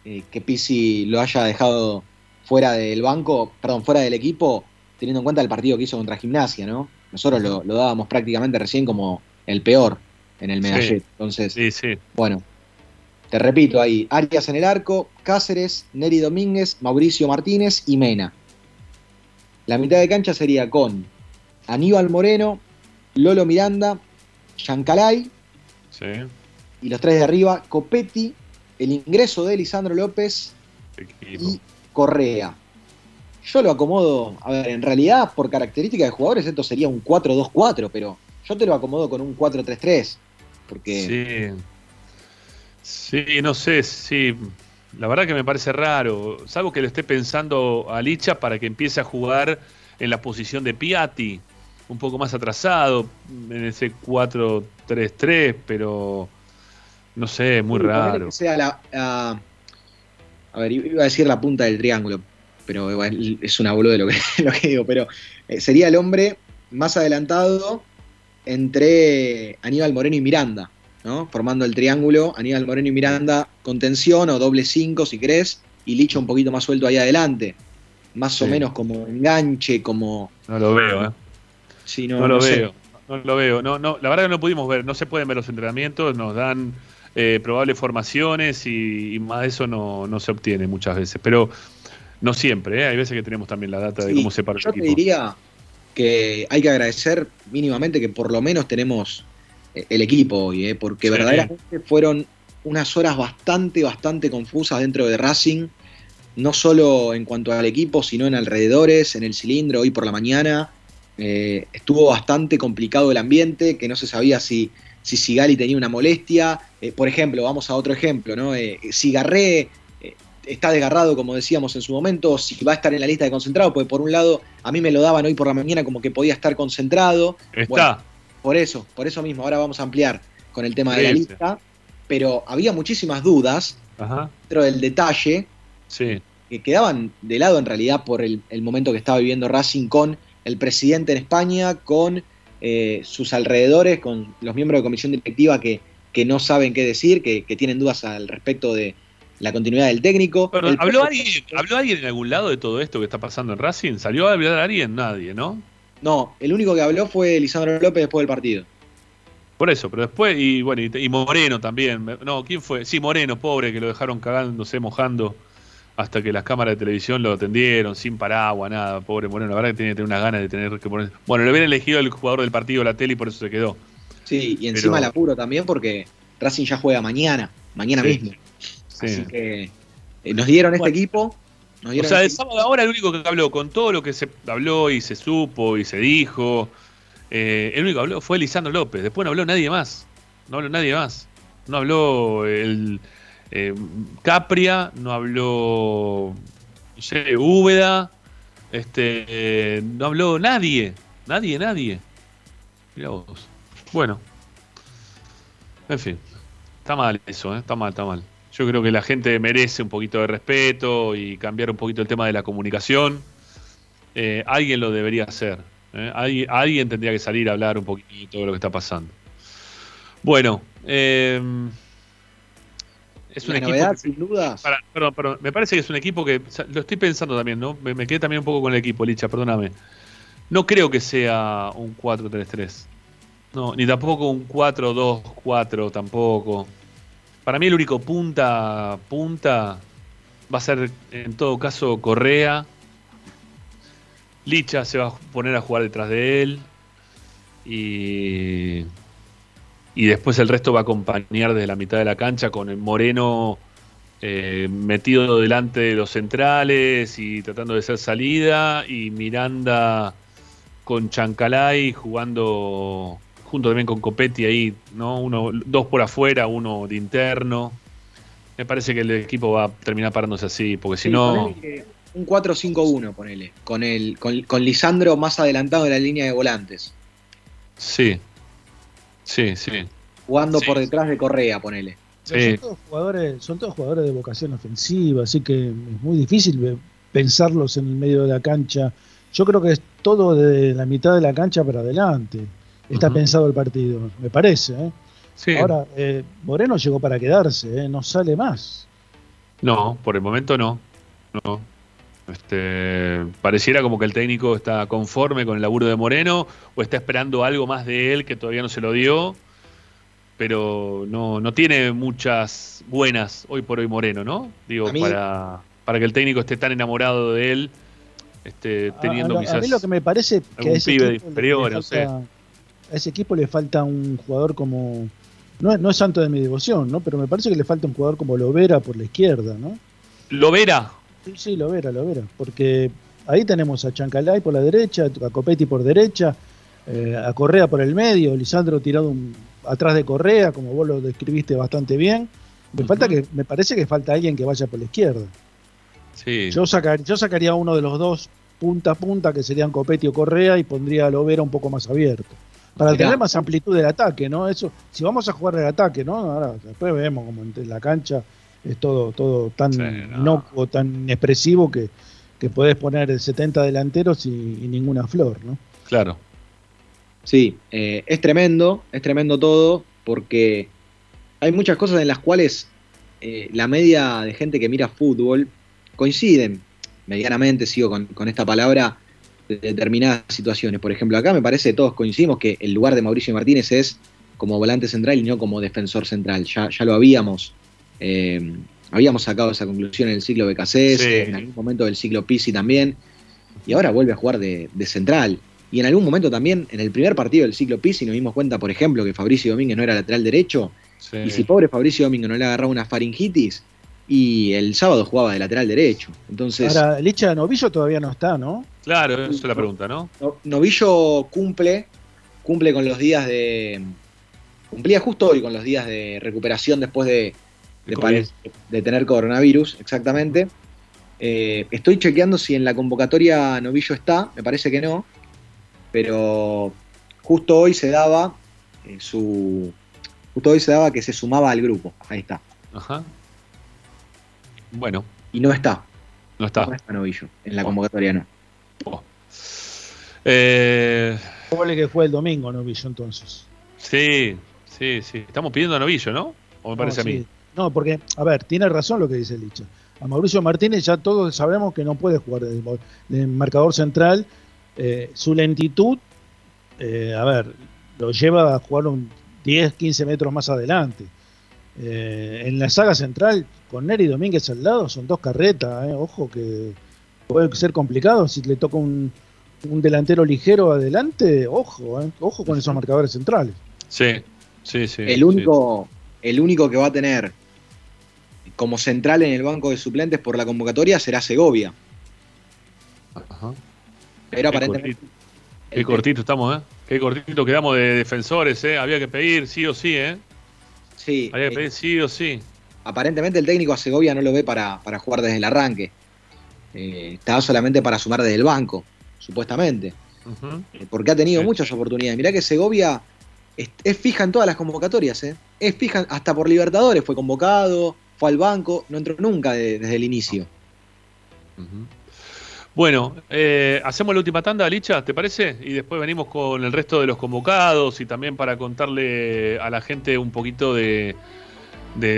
Speaker 4: eh, que Pisi lo haya dejado fuera del banco, perdón, fuera del equipo, teniendo en cuenta el partido que hizo contra Gimnasia, ¿no? Nosotros lo, dábamos prácticamente recién como el peor en el medallete. Entonces,
Speaker 1: sí, sí.
Speaker 4: bueno, te repito ahí, Arias en el arco, Cáceres, Neri Domínguez, Mauricio Martínez y Mena. La mitad de cancha sería con Aníbal Moreno, Lolo Miranda, Chancalay.
Speaker 1: Sí.
Speaker 4: Y los tres de arriba, Copetti, el ingreso de Lisandro López y Correa. Yo lo acomodo, a ver, en realidad por característica de jugadores esto sería un 4-2-4, pero yo te lo acomodo con un 4-3-3. Porque...
Speaker 1: Sí. Sí, no sé, sí. La verdad que me parece raro. Salvo que lo esté pensando a Licha para que empiece a jugar en la posición de Piatti, un poco más atrasado, en ese 4-3-3, pero no sé, muy raro.
Speaker 4: sea la, a ver, iba a decir la punta del triángulo, pero es una boluda de lo que, lo que digo, pero eh, sería el hombre más adelantado entre Aníbal Moreno y Miranda, ¿no? Formando el triángulo, Aníbal Moreno y Miranda con tensión o doble 5 si querés, y Licho un poquito más suelto ahí adelante. Más o menos como enganche, como.
Speaker 1: No lo veo, ¿eh? No, lo veo. No lo veo. No, no, la verdad que no pudimos ver, no se pueden ver los entrenamientos, nos dan eh, probables formaciones y, más de eso no, se obtiene muchas veces. Pero no siempre, ¿eh? hay veces que tenemos también la data de cómo se para
Speaker 4: Yo te diría que hay que agradecer mínimamente que por lo menos tenemos eh, el equipo hoy, ¿eh? porque verdaderamente fueron unas horas bastante, bastante confusas dentro de Racing, no solo en cuanto al equipo, sino en alrededores, en el cilindro, hoy por la mañana. Estuvo bastante complicado el ambiente, que no se sabía si si Sigali tenía una molestia. Eh, por ejemplo, vamos a otro ejemplo, ¿no? Eh, Garré eh, está desgarrado, como decíamos en su momento, si va a estar en la lista de concentrados, porque por un lado a mí me lo daban hoy por la mañana como que podía estar concentrado.
Speaker 1: Está.
Speaker 4: por eso, por eso mismo, ahora vamos a ampliar con el tema de la lista, pero había muchísimas dudas dentro del detalle que quedaban de lado en realidad por el, el momento que estaba viviendo Racing con el presidente en España, con eh, sus alrededores, con los miembros de comisión directiva que, que no saben qué decir, que, tienen dudas al respecto de la continuidad del técnico.
Speaker 1: ¿habló, alguien, ¿habló alguien en algún lado de todo esto que está pasando en Racing? ¿Salió a hablar alguien? Nadie, ¿no?
Speaker 4: No, el único que habló fue Lisandro López después del partido.
Speaker 1: Por eso, pero después, y bueno, y, Moreno también. No, ¿quién fue? Sí, Moreno, pobre, que lo dejaron cagándose, mojando, hasta que las cámaras de televisión lo atendieron, sin paraguas, nada. Pobre Moreno, la verdad que tiene que tener unas ganas de tener que poner. Bueno, le habían elegido el jugador del partido la tele y por eso se quedó.
Speaker 4: Sí, y encima el apuro también porque Racing ya juega mañana, mañana mismo. Así que eh, nos dieron este equipo. o
Speaker 1: sea, de este sábado ahora el único que habló con todo lo que se habló y se supo y se dijo eh, el único que habló fue Lisandro López, después no habló nadie más. No habló nadie más. No habló el eh, Capria, no habló Úbeda, este, no habló nadie, nadie, nadie. Mira vos. Bueno, en fin, está mal eso, ¿eh? está mal, está mal. Yo creo que la gente merece un poquito de respeto y cambiar un poquito el tema de la comunicación. alguien lo debería hacer. ¿eh? Alguien, tendría que salir a hablar un poquito de lo que está pasando. Bueno, eh, es un equipo.
Speaker 4: sin dudas.
Speaker 1: perdón, me parece que es un equipo que. Lo estoy pensando también, ¿no? Me, quedé también un poco con el equipo, Licha, perdóname. No creo que sea un 4-3-3. No, ni tampoco un 4-2-4, tampoco. Para mí el único punta, punta va a ser en todo caso Correa Licha se va a poner a jugar detrás de él. Y, y después el resto va a acompañar desde la mitad de la cancha con el Moreno eh, metido delante de los centrales y tratando de hacer salida. Y Miranda con Chancalay jugando junto también con Copetti ahí, ¿no? Uno, dos por afuera, uno de interno. Me parece que el equipo va a terminar parándose así, porque si no
Speaker 4: un 4-5-1, ponele, con, el, con, Lisandro más adelantado en la línea de volantes.
Speaker 1: Sí, sí, sí.
Speaker 4: Jugando por detrás de Correa, ponele.
Speaker 5: Son, todos jugadores, son todos jugadores de vocación ofensiva, así que es muy difícil pensarlos en el medio de la cancha. Yo creo que es todo de la mitad de la cancha para adelante. Está pensado el partido, me parece. ¿eh? Ahora, eh, Moreno llegó para quedarse, ¿eh? no sale más.
Speaker 1: No, por el momento no. No. Este, pareciera como que el técnico está conforme con el laburo de Moreno o está esperando algo más de él que todavía no se lo dio, pero no, no tiene muchas buenas hoy por hoy Moreno, ¿no? Digo, para, para que el técnico esté tan enamorado de él, este, teniendo
Speaker 5: a, a, mí lo que me parece que a ese,
Speaker 1: equipo
Speaker 5: a ese equipo le falta un jugador como... No, no es santo de mi devoción, ¿no? Pero me parece que le falta un jugador como Lovera por la izquierda, ¿no?
Speaker 1: Lovera,
Speaker 5: Sí, sí, lo verá, lo verá. Porque ahí tenemos a Chancalay por la derecha, a Copetti por derecha, eh, a Correa por el medio, Lisandro tirado atrás de Correa, como vos lo describiste bastante bien. Me, falta que, me parece que falta alguien que vaya por la izquierda.
Speaker 1: Sí.
Speaker 5: Yo, yo sacaría uno de los dos punta a punta, que serían Copetti o Correa, y pondría a Lovera un poco más abierto. Para tener más amplitud del ataque, ¿no? Eso, si vamos a jugar el ataque, ¿no? Ahora después vemos como en la cancha es todo, todo tan inocuo, tan expresivo que, que podés poner 70 delanteros y, ninguna flor, ¿no?
Speaker 1: Claro.
Speaker 4: Sí, eh, es tremendo, es tremendo todo, porque hay muchas cosas en las cuales eh, la media de gente que mira fútbol coinciden medianamente, sigo con, con, esta palabra, de determinadas situaciones. Por ejemplo, acá me parece que todos coincidimos que el lugar de Mauricio Martínez es como volante central y no como defensor central. Ya, ya lo habíamos eh, habíamos sacado esa conclusión en el ciclo BKC, en algún momento del ciclo Pisi también, y ahora vuelve a jugar de, central. Y en algún momento también, en el primer partido del ciclo Pisi, nos dimos cuenta, por ejemplo, que Fabricio Domínguez no era lateral derecho, y si pobre Fabricio Domínguez no le agarraba una faringitis, y el sábado jugaba de lateral derecho. Entonces,
Speaker 5: Ahora, Licha Novillo todavía no está, ¿no?
Speaker 1: Claro, esa es la pregunta, ¿no?
Speaker 4: Novillo cumple, cumple con los días de. Cumplía justo hoy con los días de recuperación después de, de, tener coronavirus, exactamente. Eh, estoy chequeando si en la convocatoria Novillo está, me parece que no, pero justo hoy se daba eh, su. Justo hoy se daba que se sumaba al grupo. Ahí está.
Speaker 1: Ajá. Bueno.
Speaker 4: Y no está.
Speaker 1: No está.
Speaker 4: No está Novillo. En la convocatoria no.
Speaker 5: Oh. Eh... que fue el domingo Novillo entonces.
Speaker 1: Sí, sí, sí. Estamos pidiendo a Novillo, ¿no? ¿O me parece a mí?
Speaker 5: No, porque, a ver, tiene razón lo que dice Licha. A Mauricio Martínez ya todos sabemos que no puede jugar de, marcador central eh, su lentitud, eh, a ver, lo lleva a jugar un 10, 15 metros más adelante. Eh, en la saga central, con Neri Domínguez al lado, son dos carretas, ojo que puede ser complicado si le toca un, delantero ligero adelante, ojo, ojo con esos marcadores centrales.
Speaker 1: Sí, sí, sí.
Speaker 4: El único, El único que va a tener como central en el banco de suplentes por la convocatoria será Segovia.
Speaker 1: Ajá. Pero aparentemente. Qué cortito estamos, ¿eh? Qué cortito quedamos de defensores, ¿eh? Había que pedir sí o sí, ¿eh?
Speaker 4: Sí.
Speaker 1: Había que pedir sí o sí.
Speaker 4: Aparentemente el técnico a Segovia no lo ve para, jugar desde el arranque. Eh, estaba solamente para sumar desde el banco, supuestamente. Eh, porque ha tenido muchas oportunidades. Mirá que Segovia es, fija en todas las convocatorias, ¿eh? Es fija, hasta por Libertadores fue convocado, fue al banco, no entró nunca desde el inicio.
Speaker 1: Bueno, eh, hacemos la última tanda, Licha, ¿te parece? Y después venimos con el resto de los convocados y también para contarle a la gente un poquito de,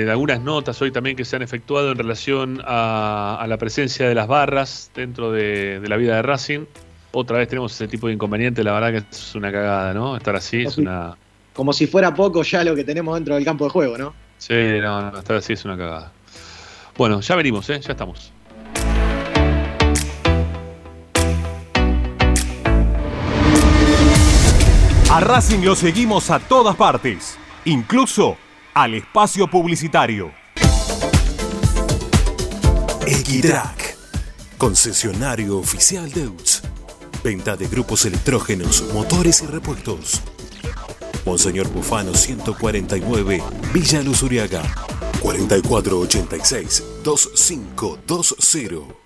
Speaker 1: algunas notas hoy también que se han efectuado en relación a, la presencia de las barras dentro de, la vida de Racing. Otra vez tenemos ese tipo de inconveniente, la verdad que es una cagada, ¿no? Estar así es una...
Speaker 4: Como si fuera poco ya lo que tenemos dentro del campo de juego, ¿no?
Speaker 1: Sí, no, no, estar así es una cagada. Bueno, ya venimos, ¿eh? Ya estamos.
Speaker 20: A Racing lo seguimos a todas partes, incluso al espacio publicitario.
Speaker 21: Equitrack, concesionario oficial de UTS. Venta de grupos electrógenos, motores y repuestos. Monseñor Bufano 149, Villa Luz Uriaga. 4486-2520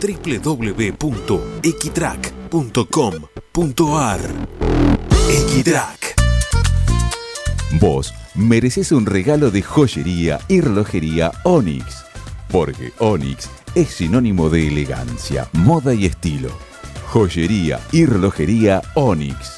Speaker 21: www.equitrack.com.ar Equitrack.
Speaker 2: Vos mereces un regalo de joyería y relojería Onyx, porque Onyx es sinónimo de elegancia, moda y estilo. Joyería y relojería Onyx.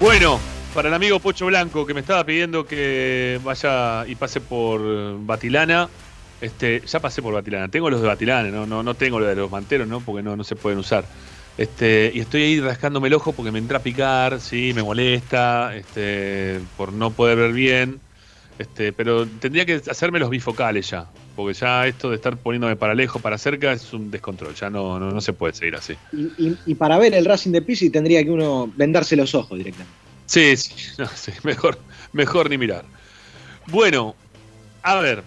Speaker 1: Bueno, para el amigo Pocho Blanco que me estaba pidiendo que vaya y pase por Batilana. Este, ya pasé por Batilana. Tengo los de Batilana, no, no, no tengo los de los manteros, ¿no? Porque no, no se pueden usar. Este, y estoy ahí rascándome el ojo porque me entra a picar, sí, me molesta, este, por no poder ver bien. Este, pero tendría que hacerme los bifocales ya, porque ya esto de estar poniéndome para lejos, para cerca, es un descontrol, ya no, no, se puede seguir así.
Speaker 4: Y, para ver el Racing de Pisi tendría que uno vendarse los ojos directamente.
Speaker 1: Sí, sí, sí mejor, mejor ni mirar. Bueno, a ver,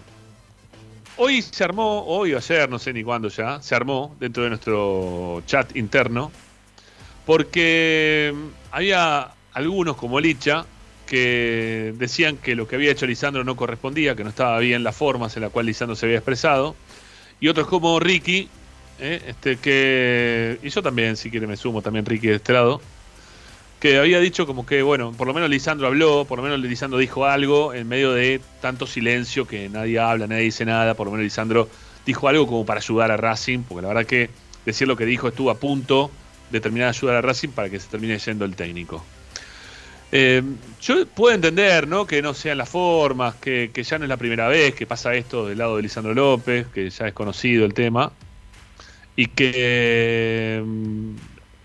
Speaker 1: hoy se armó, hoy o ayer, no sé ni cuándo ya, se armó dentro de nuestro chat interno, porque había algunos como Licha que decían que lo que había hecho Lisandro no correspondía, que no estaba bien las formas en las cuales Lisandro se había expresado, y otros como Ricky, ¿eh? este que, y yo también, si quiere me sumo también Ricky de este lado, que había dicho como que, bueno, por lo menos Lisandro habló, por lo menos Lisandro dijo algo en medio de tanto silencio que nadie habla, nadie dice nada, por lo menos Lisandro dijo algo como para ayudar a Racing, porque la verdad que decir lo que dijo estuvo a punto de terminar de ayudar a Racing para que se termine yendo el técnico. Eh, yo puedo entender, ¿no? Que no sean las formas, que, que, ya no es la primera vez que pasa esto del lado de Lisandro López, que ya es conocido el tema, y que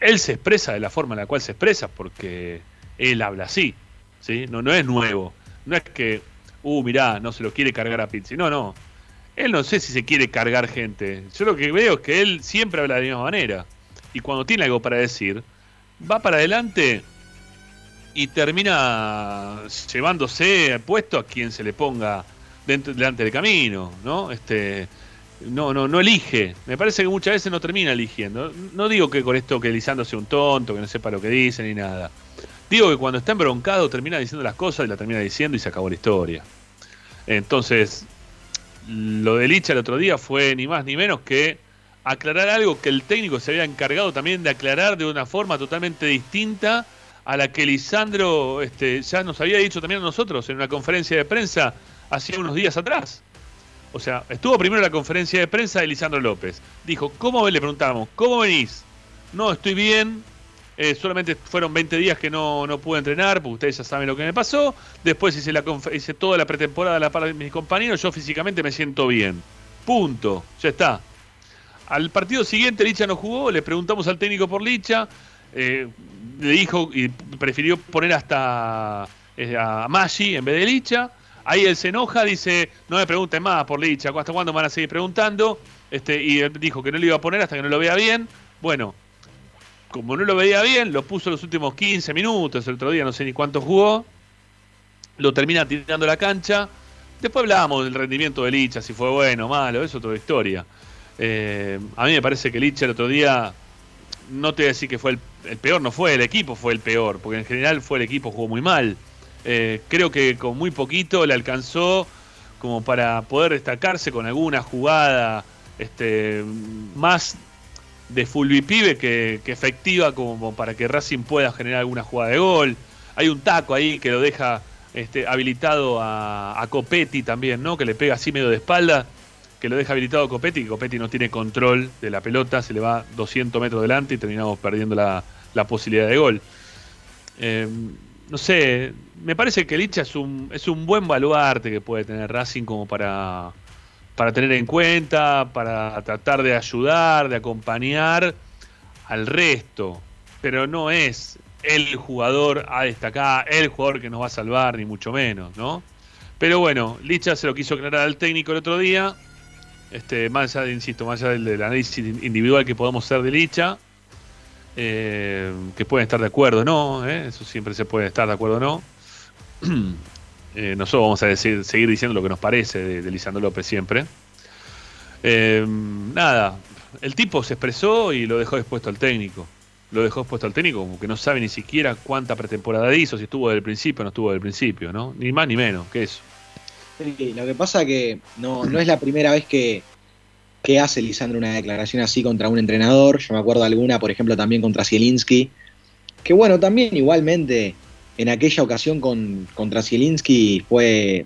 Speaker 1: él se expresa de la forma en la cual se expresa, porque él habla así, ¿sí? No, no es nuevo. No es que, uh, mirá, no se lo quiere cargar a Pizzi. No, no. Él no sé si se quiere cargar gente. Yo lo que veo es que él siempre habla de la misma manera. Y cuando tiene algo para decir, va para adelante y termina llevándose puesto a quien se le ponga delante del camino, ¿no? Este, no, no, no elige. Me parece que muchas veces no termina eligiendo. No digo que con esto que Lisandro un tonto, que no sepa lo que dice ni nada. Digo que cuando está embroncado termina diciendo las cosas y la termina diciendo y se acabó la historia. Entonces, lo de Licha el otro día fue ni más ni menos que aclarar algo que el técnico se había encargado también de aclarar de una forma totalmente distinta a la que Lisandro este, ya nos había dicho también a nosotros en una conferencia de prensa hace unos días atrás. O sea, estuvo primero la conferencia de prensa de Lisandro López. Dijo, ¿cómo le preguntamos? ¿Cómo venís? No, estoy bien. Eh, solamente fueron 20 días que no, no pude entrenar, porque ustedes ya saben lo que me pasó. Después hice, la hice toda la pretemporada a la par de mis compañeros. Yo físicamente me siento bien. Punto. Ya está. Al partido siguiente Licha no jugó, le preguntamos al técnico por Licha, eh, le dijo y prefirió poner hasta eh, a Maggi en vez de Licha. Ahí él se enoja, dice, no me pregunten más por Licha, ¿hasta cuándo van a seguir preguntando? Este, y él dijo que no lo iba a poner hasta que no lo vea bien. Bueno, como no lo veía bien, lo puso los últimos 15 minutos, el otro día no sé ni cuánto jugó. Lo termina tirando la cancha. Después hablábamos del rendimiento de Licha, si fue bueno o malo, es otra historia. Eh, a mí me parece que Licha el otro día, no te voy a decir que fue el, el, peor, no fue el equipo, fue el peor, porque en general fue el equipo, jugó muy mal. Eh, creo que con muy poquito le alcanzó como para poder destacarse con alguna jugada este, más de fulbipibe que, que efectiva como para que Racing pueda generar alguna jugada de gol. Hay un taco ahí que lo deja este, habilitado a, Copetti también, ¿no? Que le pega así medio de espalda, que lo deja habilitado Copetti, que Copetti no tiene control de la pelota, se le va 200 metros delante y terminamos perdiendo la, posibilidad de gol. Eh, no sé, me parece que Licha es un, es un buen baluarte que puede tener Racing como para, para tener en cuenta, para tratar de ayudar, de acompañar al resto. Pero no es el jugador a destacar, el jugador que nos va a salvar, ni mucho menos, ¿no? Pero bueno, Licha se lo quiso aclarar al técnico el otro día. Este, más allá, de, insisto, más allá del, análisis individual que podamos hacer de Licha, eh, que pueden estar de acuerdo o no, ¿eh? eso siempre se puede estar de acuerdo o no. Eh, nosotros vamos a decir, seguir diciendo lo que nos parece de, Lisandro López siempre. Nada, el tipo se expresó y lo dejó expuesto al técnico. Lo dejó expuesto al técnico, como que no sabe ni siquiera cuánta pretemporada hizo, si estuvo del principio o no estuvo del principio, ¿no? Ni más ni menos que eso.
Speaker 4: Lo que pasa que no, no es la primera vez que, que hace Lisandro una declaración así contra un entrenador. Yo me acuerdo alguna, por ejemplo, también contra Zielinski. Que bueno, también igualmente en aquella ocasión con, contra Zielinski fue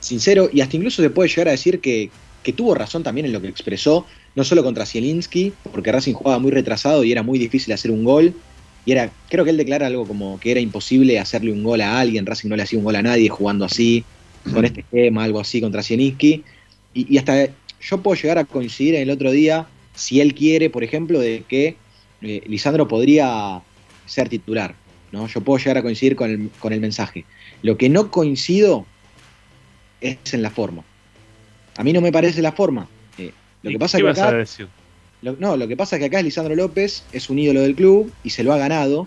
Speaker 4: sincero y hasta incluso se puede llegar a decir que, tuvo razón también en lo que expresó, no solo contra Zielinski, porque Racing jugaba muy retrasado y era muy difícil hacer un gol. Y era, creo que él declara algo como que era imposible hacerle un gol a alguien, Racing no le hacía un gol a nadie jugando así, con este esquema, algo así contra Zielinski. Y, y hasta yo puedo llegar a coincidir en el otro día, si él quiere, por ejemplo, de que eh, Lisandro podría ser titular. ¿no? Yo puedo llegar a coincidir con el, con el mensaje. Lo que no coincido es en la forma. A mí no me parece la forma. Eh, lo que pasa
Speaker 1: ¿Qué
Speaker 4: que
Speaker 1: vas
Speaker 4: acá,
Speaker 1: a decir?
Speaker 4: lo- no, lo que pasa es que acá es Lisandro López, es un ídolo del club y se lo ha ganado,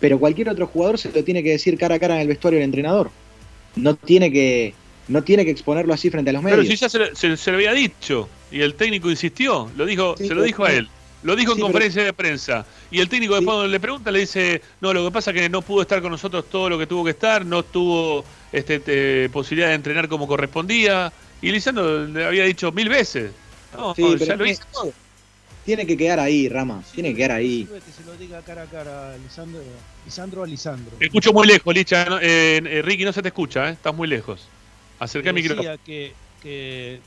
Speaker 4: pero cualquier otro jugador se lo tiene que decir cara a cara en el vestuario del entrenador. No tiene que, no tiene que exponerlo así frente a los medios.
Speaker 1: Pero si ya se, lo- se- se lo había dicho y el técnico insistió, lo dijo,
Speaker 4: Sí,
Speaker 1: se lo dijo a él. Lo dijo en
Speaker 4: Sí, pero-
Speaker 1: conferencia de prensa. Y el técnico después cuando le pregunta le dice, no, lo que pasa es que no pudo estar con nosotros todo lo que tuvo que estar, no tuvo este, te- posibilidad de entrenar como correspondía. Y Lisandro le había dicho mil veces. No,
Speaker 4: Sí,
Speaker 1: ya lo
Speaker 4: tiene-
Speaker 1: hizo todo.
Speaker 4: Tiene que quedar ahí, Rama, tiene que quedar ahí.
Speaker 5: Que se lo diga cara a cara, Lisandro, Lisandro a Lisandro.
Speaker 1: Te escucho muy lejos, Licha. no- eh, eh, Ricky, no se te escucha, ¿eh? estás muy lejos. Acerca el micrófono.
Speaker 5: que, que,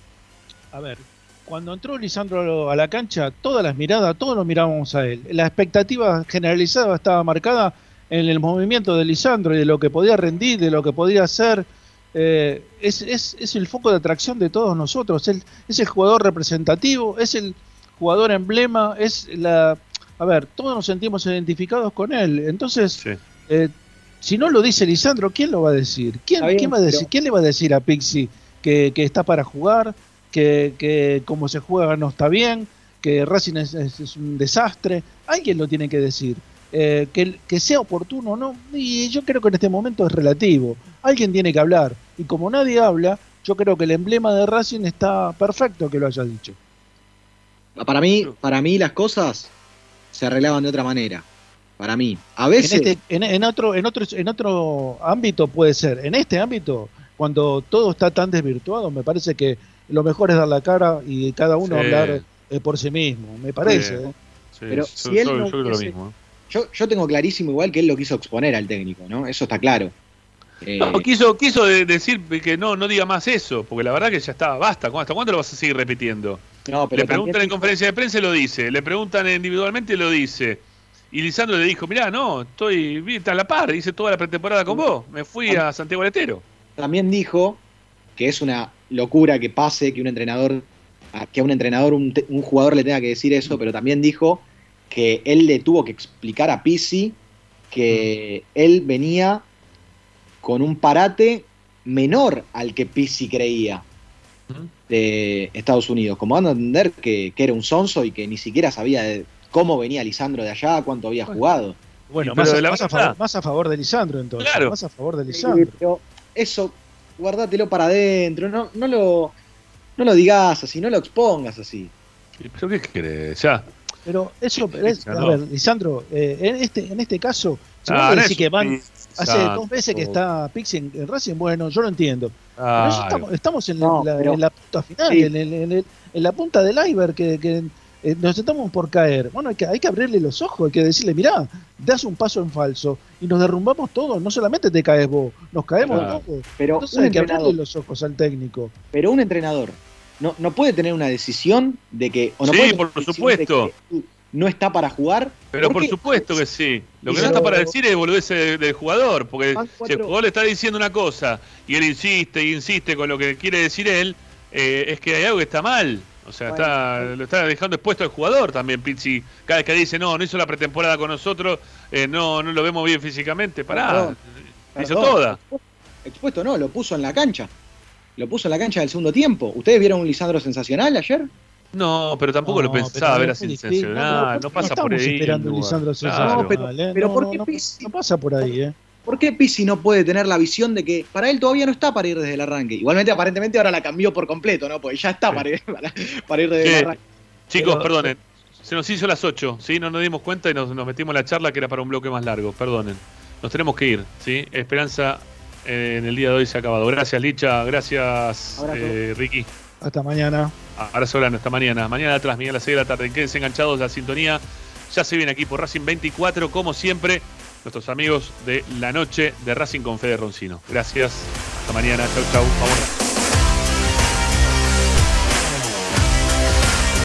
Speaker 5: a ver, cuando entró Lisandro a la cancha, todas las miradas, todos lo mirábamos a él. La expectativa generalizada estaba marcada en el movimiento de Lisandro y de lo que podía rendir, de lo que podía hacer. Eh, es, es, es el foco de atracción de todos nosotros. Es el jugador representativo, es el jugador emblema, es la... A ver, todos nos sentimos identificados con él. Entonces, eh, si no lo dice Lisandro, ¿quién lo va a decir? ¿Quién,
Speaker 4: Está bien,
Speaker 5: quién va a decir?
Speaker 4: pero-
Speaker 5: ¿Quién le va a decir a Pixie que, que está para jugar, que, que como se juega no está bien, que Racing es, es- es un desastre? Alguien lo tiene que decir. Eh, que, que sea oportuno o no, y yo creo que en este momento es relativo. Alguien tiene que hablar. Y como nadie habla, yo creo que el emblema de Racing está perfecto que lo haya dicho.
Speaker 4: Para mí, para mí las cosas se arreglaban de otra manera. Para mí. A veces.
Speaker 5: En, este- en- en otro, en, otro, en otro ámbito puede ser. En este ámbito, cuando todo está tan desvirtuado, me parece que lo mejor es dar la cara y cada uno
Speaker 1: Sí.
Speaker 5: hablar eh, por sí mismo. Me parece.
Speaker 1: Sí.
Speaker 5: ¿eh?
Speaker 1: Sí,
Speaker 4: Pero
Speaker 1: yo-
Speaker 4: si él
Speaker 1: yo-
Speaker 4: no
Speaker 1: yo creo lo mismo. ¿eh?
Speaker 4: Yo, yo tengo clarísimo igual que él lo quiso exponer al técnico, ¿no? Eso está claro. Eh,
Speaker 1: No, quiso, quiso de- decir que no, no diga más eso, porque la verdad que ya está, basta. ¿Hasta cuándo lo vas a seguir repitiendo?
Speaker 4: No, pero
Speaker 1: le preguntan
Speaker 4: también-
Speaker 1: en conferencia de prensa y lo dice, le preguntan individualmente y lo dice. Y Lisandro le dijo, mirá, no, estoy bien, está a la par, hice toda la pretemporada con vos, me fui a Santiago del Estero.
Speaker 4: también dijo que es una locura que pase que un entrenador que a un entrenador un, un jugador le tenga que decir eso, pero también dijo que él le tuvo que explicar a Pizzi que él venía con un parate menor al que Pizzi creía de Estados Unidos, como dando a entender que, que era un sonso y que ni siquiera sabía de cómo venía Lisandro de allá, cuánto había jugado.
Speaker 5: Bueno,
Speaker 1: Pero
Speaker 5: más, a-
Speaker 1: de la
Speaker 5: más a
Speaker 1: verdad-
Speaker 5: favor, más a favor de Lisandro entonces.
Speaker 1: Claro.
Speaker 5: Más a favor de
Speaker 4: Sí,
Speaker 5: Lisandro.
Speaker 4: pero eso, guardátelo para adentro, no, no lo no lo digas así, no lo expongas así.
Speaker 1: ¿Pero qué querés? Ya.
Speaker 5: Pero eso, es, a ver, Lisandro, eh, en, este, en este caso, si
Speaker 1: Ah,
Speaker 5: vos decís que van hace
Speaker 1: santo.
Speaker 5: dos veces que está Pixie en, en Racing, bueno, yo lo entiendo. Pero estamos, estamos en,
Speaker 4: No,
Speaker 5: la,
Speaker 4: pero-
Speaker 5: en la punta final,
Speaker 4: Sí.
Speaker 5: en, el- en el- en la punta del iceberg que, que, eh, nos estamos por caer. Bueno, hay que, hay que abrirle los ojos, hay que decirle, mirá, das un paso en falso y nos derrumbamos todos, no solamente te caes vos, nos caemos
Speaker 1: Claro.
Speaker 5: todos.
Speaker 4: Pero
Speaker 5: Entonces
Speaker 4: un
Speaker 5: hay que abrirle
Speaker 4: entrenador,
Speaker 5: los ojos al técnico.
Speaker 4: pero un entrenador no, no puede tener una decisión de que o no
Speaker 1: Sí,
Speaker 4: puede
Speaker 1: por
Speaker 4: de
Speaker 1: supuesto.
Speaker 4: que no está para jugar.
Speaker 1: Pero por supuesto que sí. Lo que no está para decir es boludez del del jugador, porque si el jugador le está diciendo una cosa y él insiste y insiste con lo que quiere decir él, eh, es que hay algo que está mal. O sea,
Speaker 4: Bueno,
Speaker 1: está, lo está dejando expuesto al jugador también, Pizzi. Cada vez que dice, no, no hizo la pretemporada con nosotros, eh, no, no lo vemos bien físicamente. Pará,
Speaker 4: Perdón,
Speaker 1: hizo
Speaker 4: Perdón,
Speaker 1: toda.
Speaker 4: Expuesto no, lo puso en la cancha. Lo puso en la cancha del segundo tiempo. ¿Ustedes vieron un Lisandro sensacional ayer?
Speaker 1: No, pero tampoco
Speaker 5: No,
Speaker 1: lo pensaba, era sensacional, no, pasa por ahí.
Speaker 5: esperando. Lisandro
Speaker 1: Claro.
Speaker 4: No, pero-
Speaker 5: ¿eh?
Speaker 4: pero
Speaker 5: No,
Speaker 4: ¿por qué
Speaker 5: no,
Speaker 4: Pizzi?
Speaker 5: no pasa por ahí, ¿eh?
Speaker 4: ¿Por qué Pizzi no puede tener la visión de que para él todavía no está para ir desde el arranque? Igualmente, aparentemente ahora la cambió por completo, ¿no? Porque ya está para, ir, para, para ir desde
Speaker 1: Sí.
Speaker 4: el arranque.
Speaker 1: Chicos,
Speaker 5: Pero-
Speaker 1: perdonen. Se nos hizo las 8, ¿sí? No nos dimos cuenta y nos, nos metimos en la charla que era para un bloque más largo. Perdonen. Nos tenemos que ir, ¿sí? Esperanza eh, en el día de hoy se ha acabado. Gracias, Licha. Gracias, eh, Ricky.
Speaker 5: Hasta mañana.
Speaker 1: Abrazo grande. Hasta mañana. Mañana atrás, Miguel, a las 6 de la tarde. Quédense enganchados a la sintonía. Ya se viene aquí por Racing 24, como siempre. Nuestros amigos de la noche de Racing con Fede Roncino. Gracias. Hasta mañana. Chau, chau. Vamos.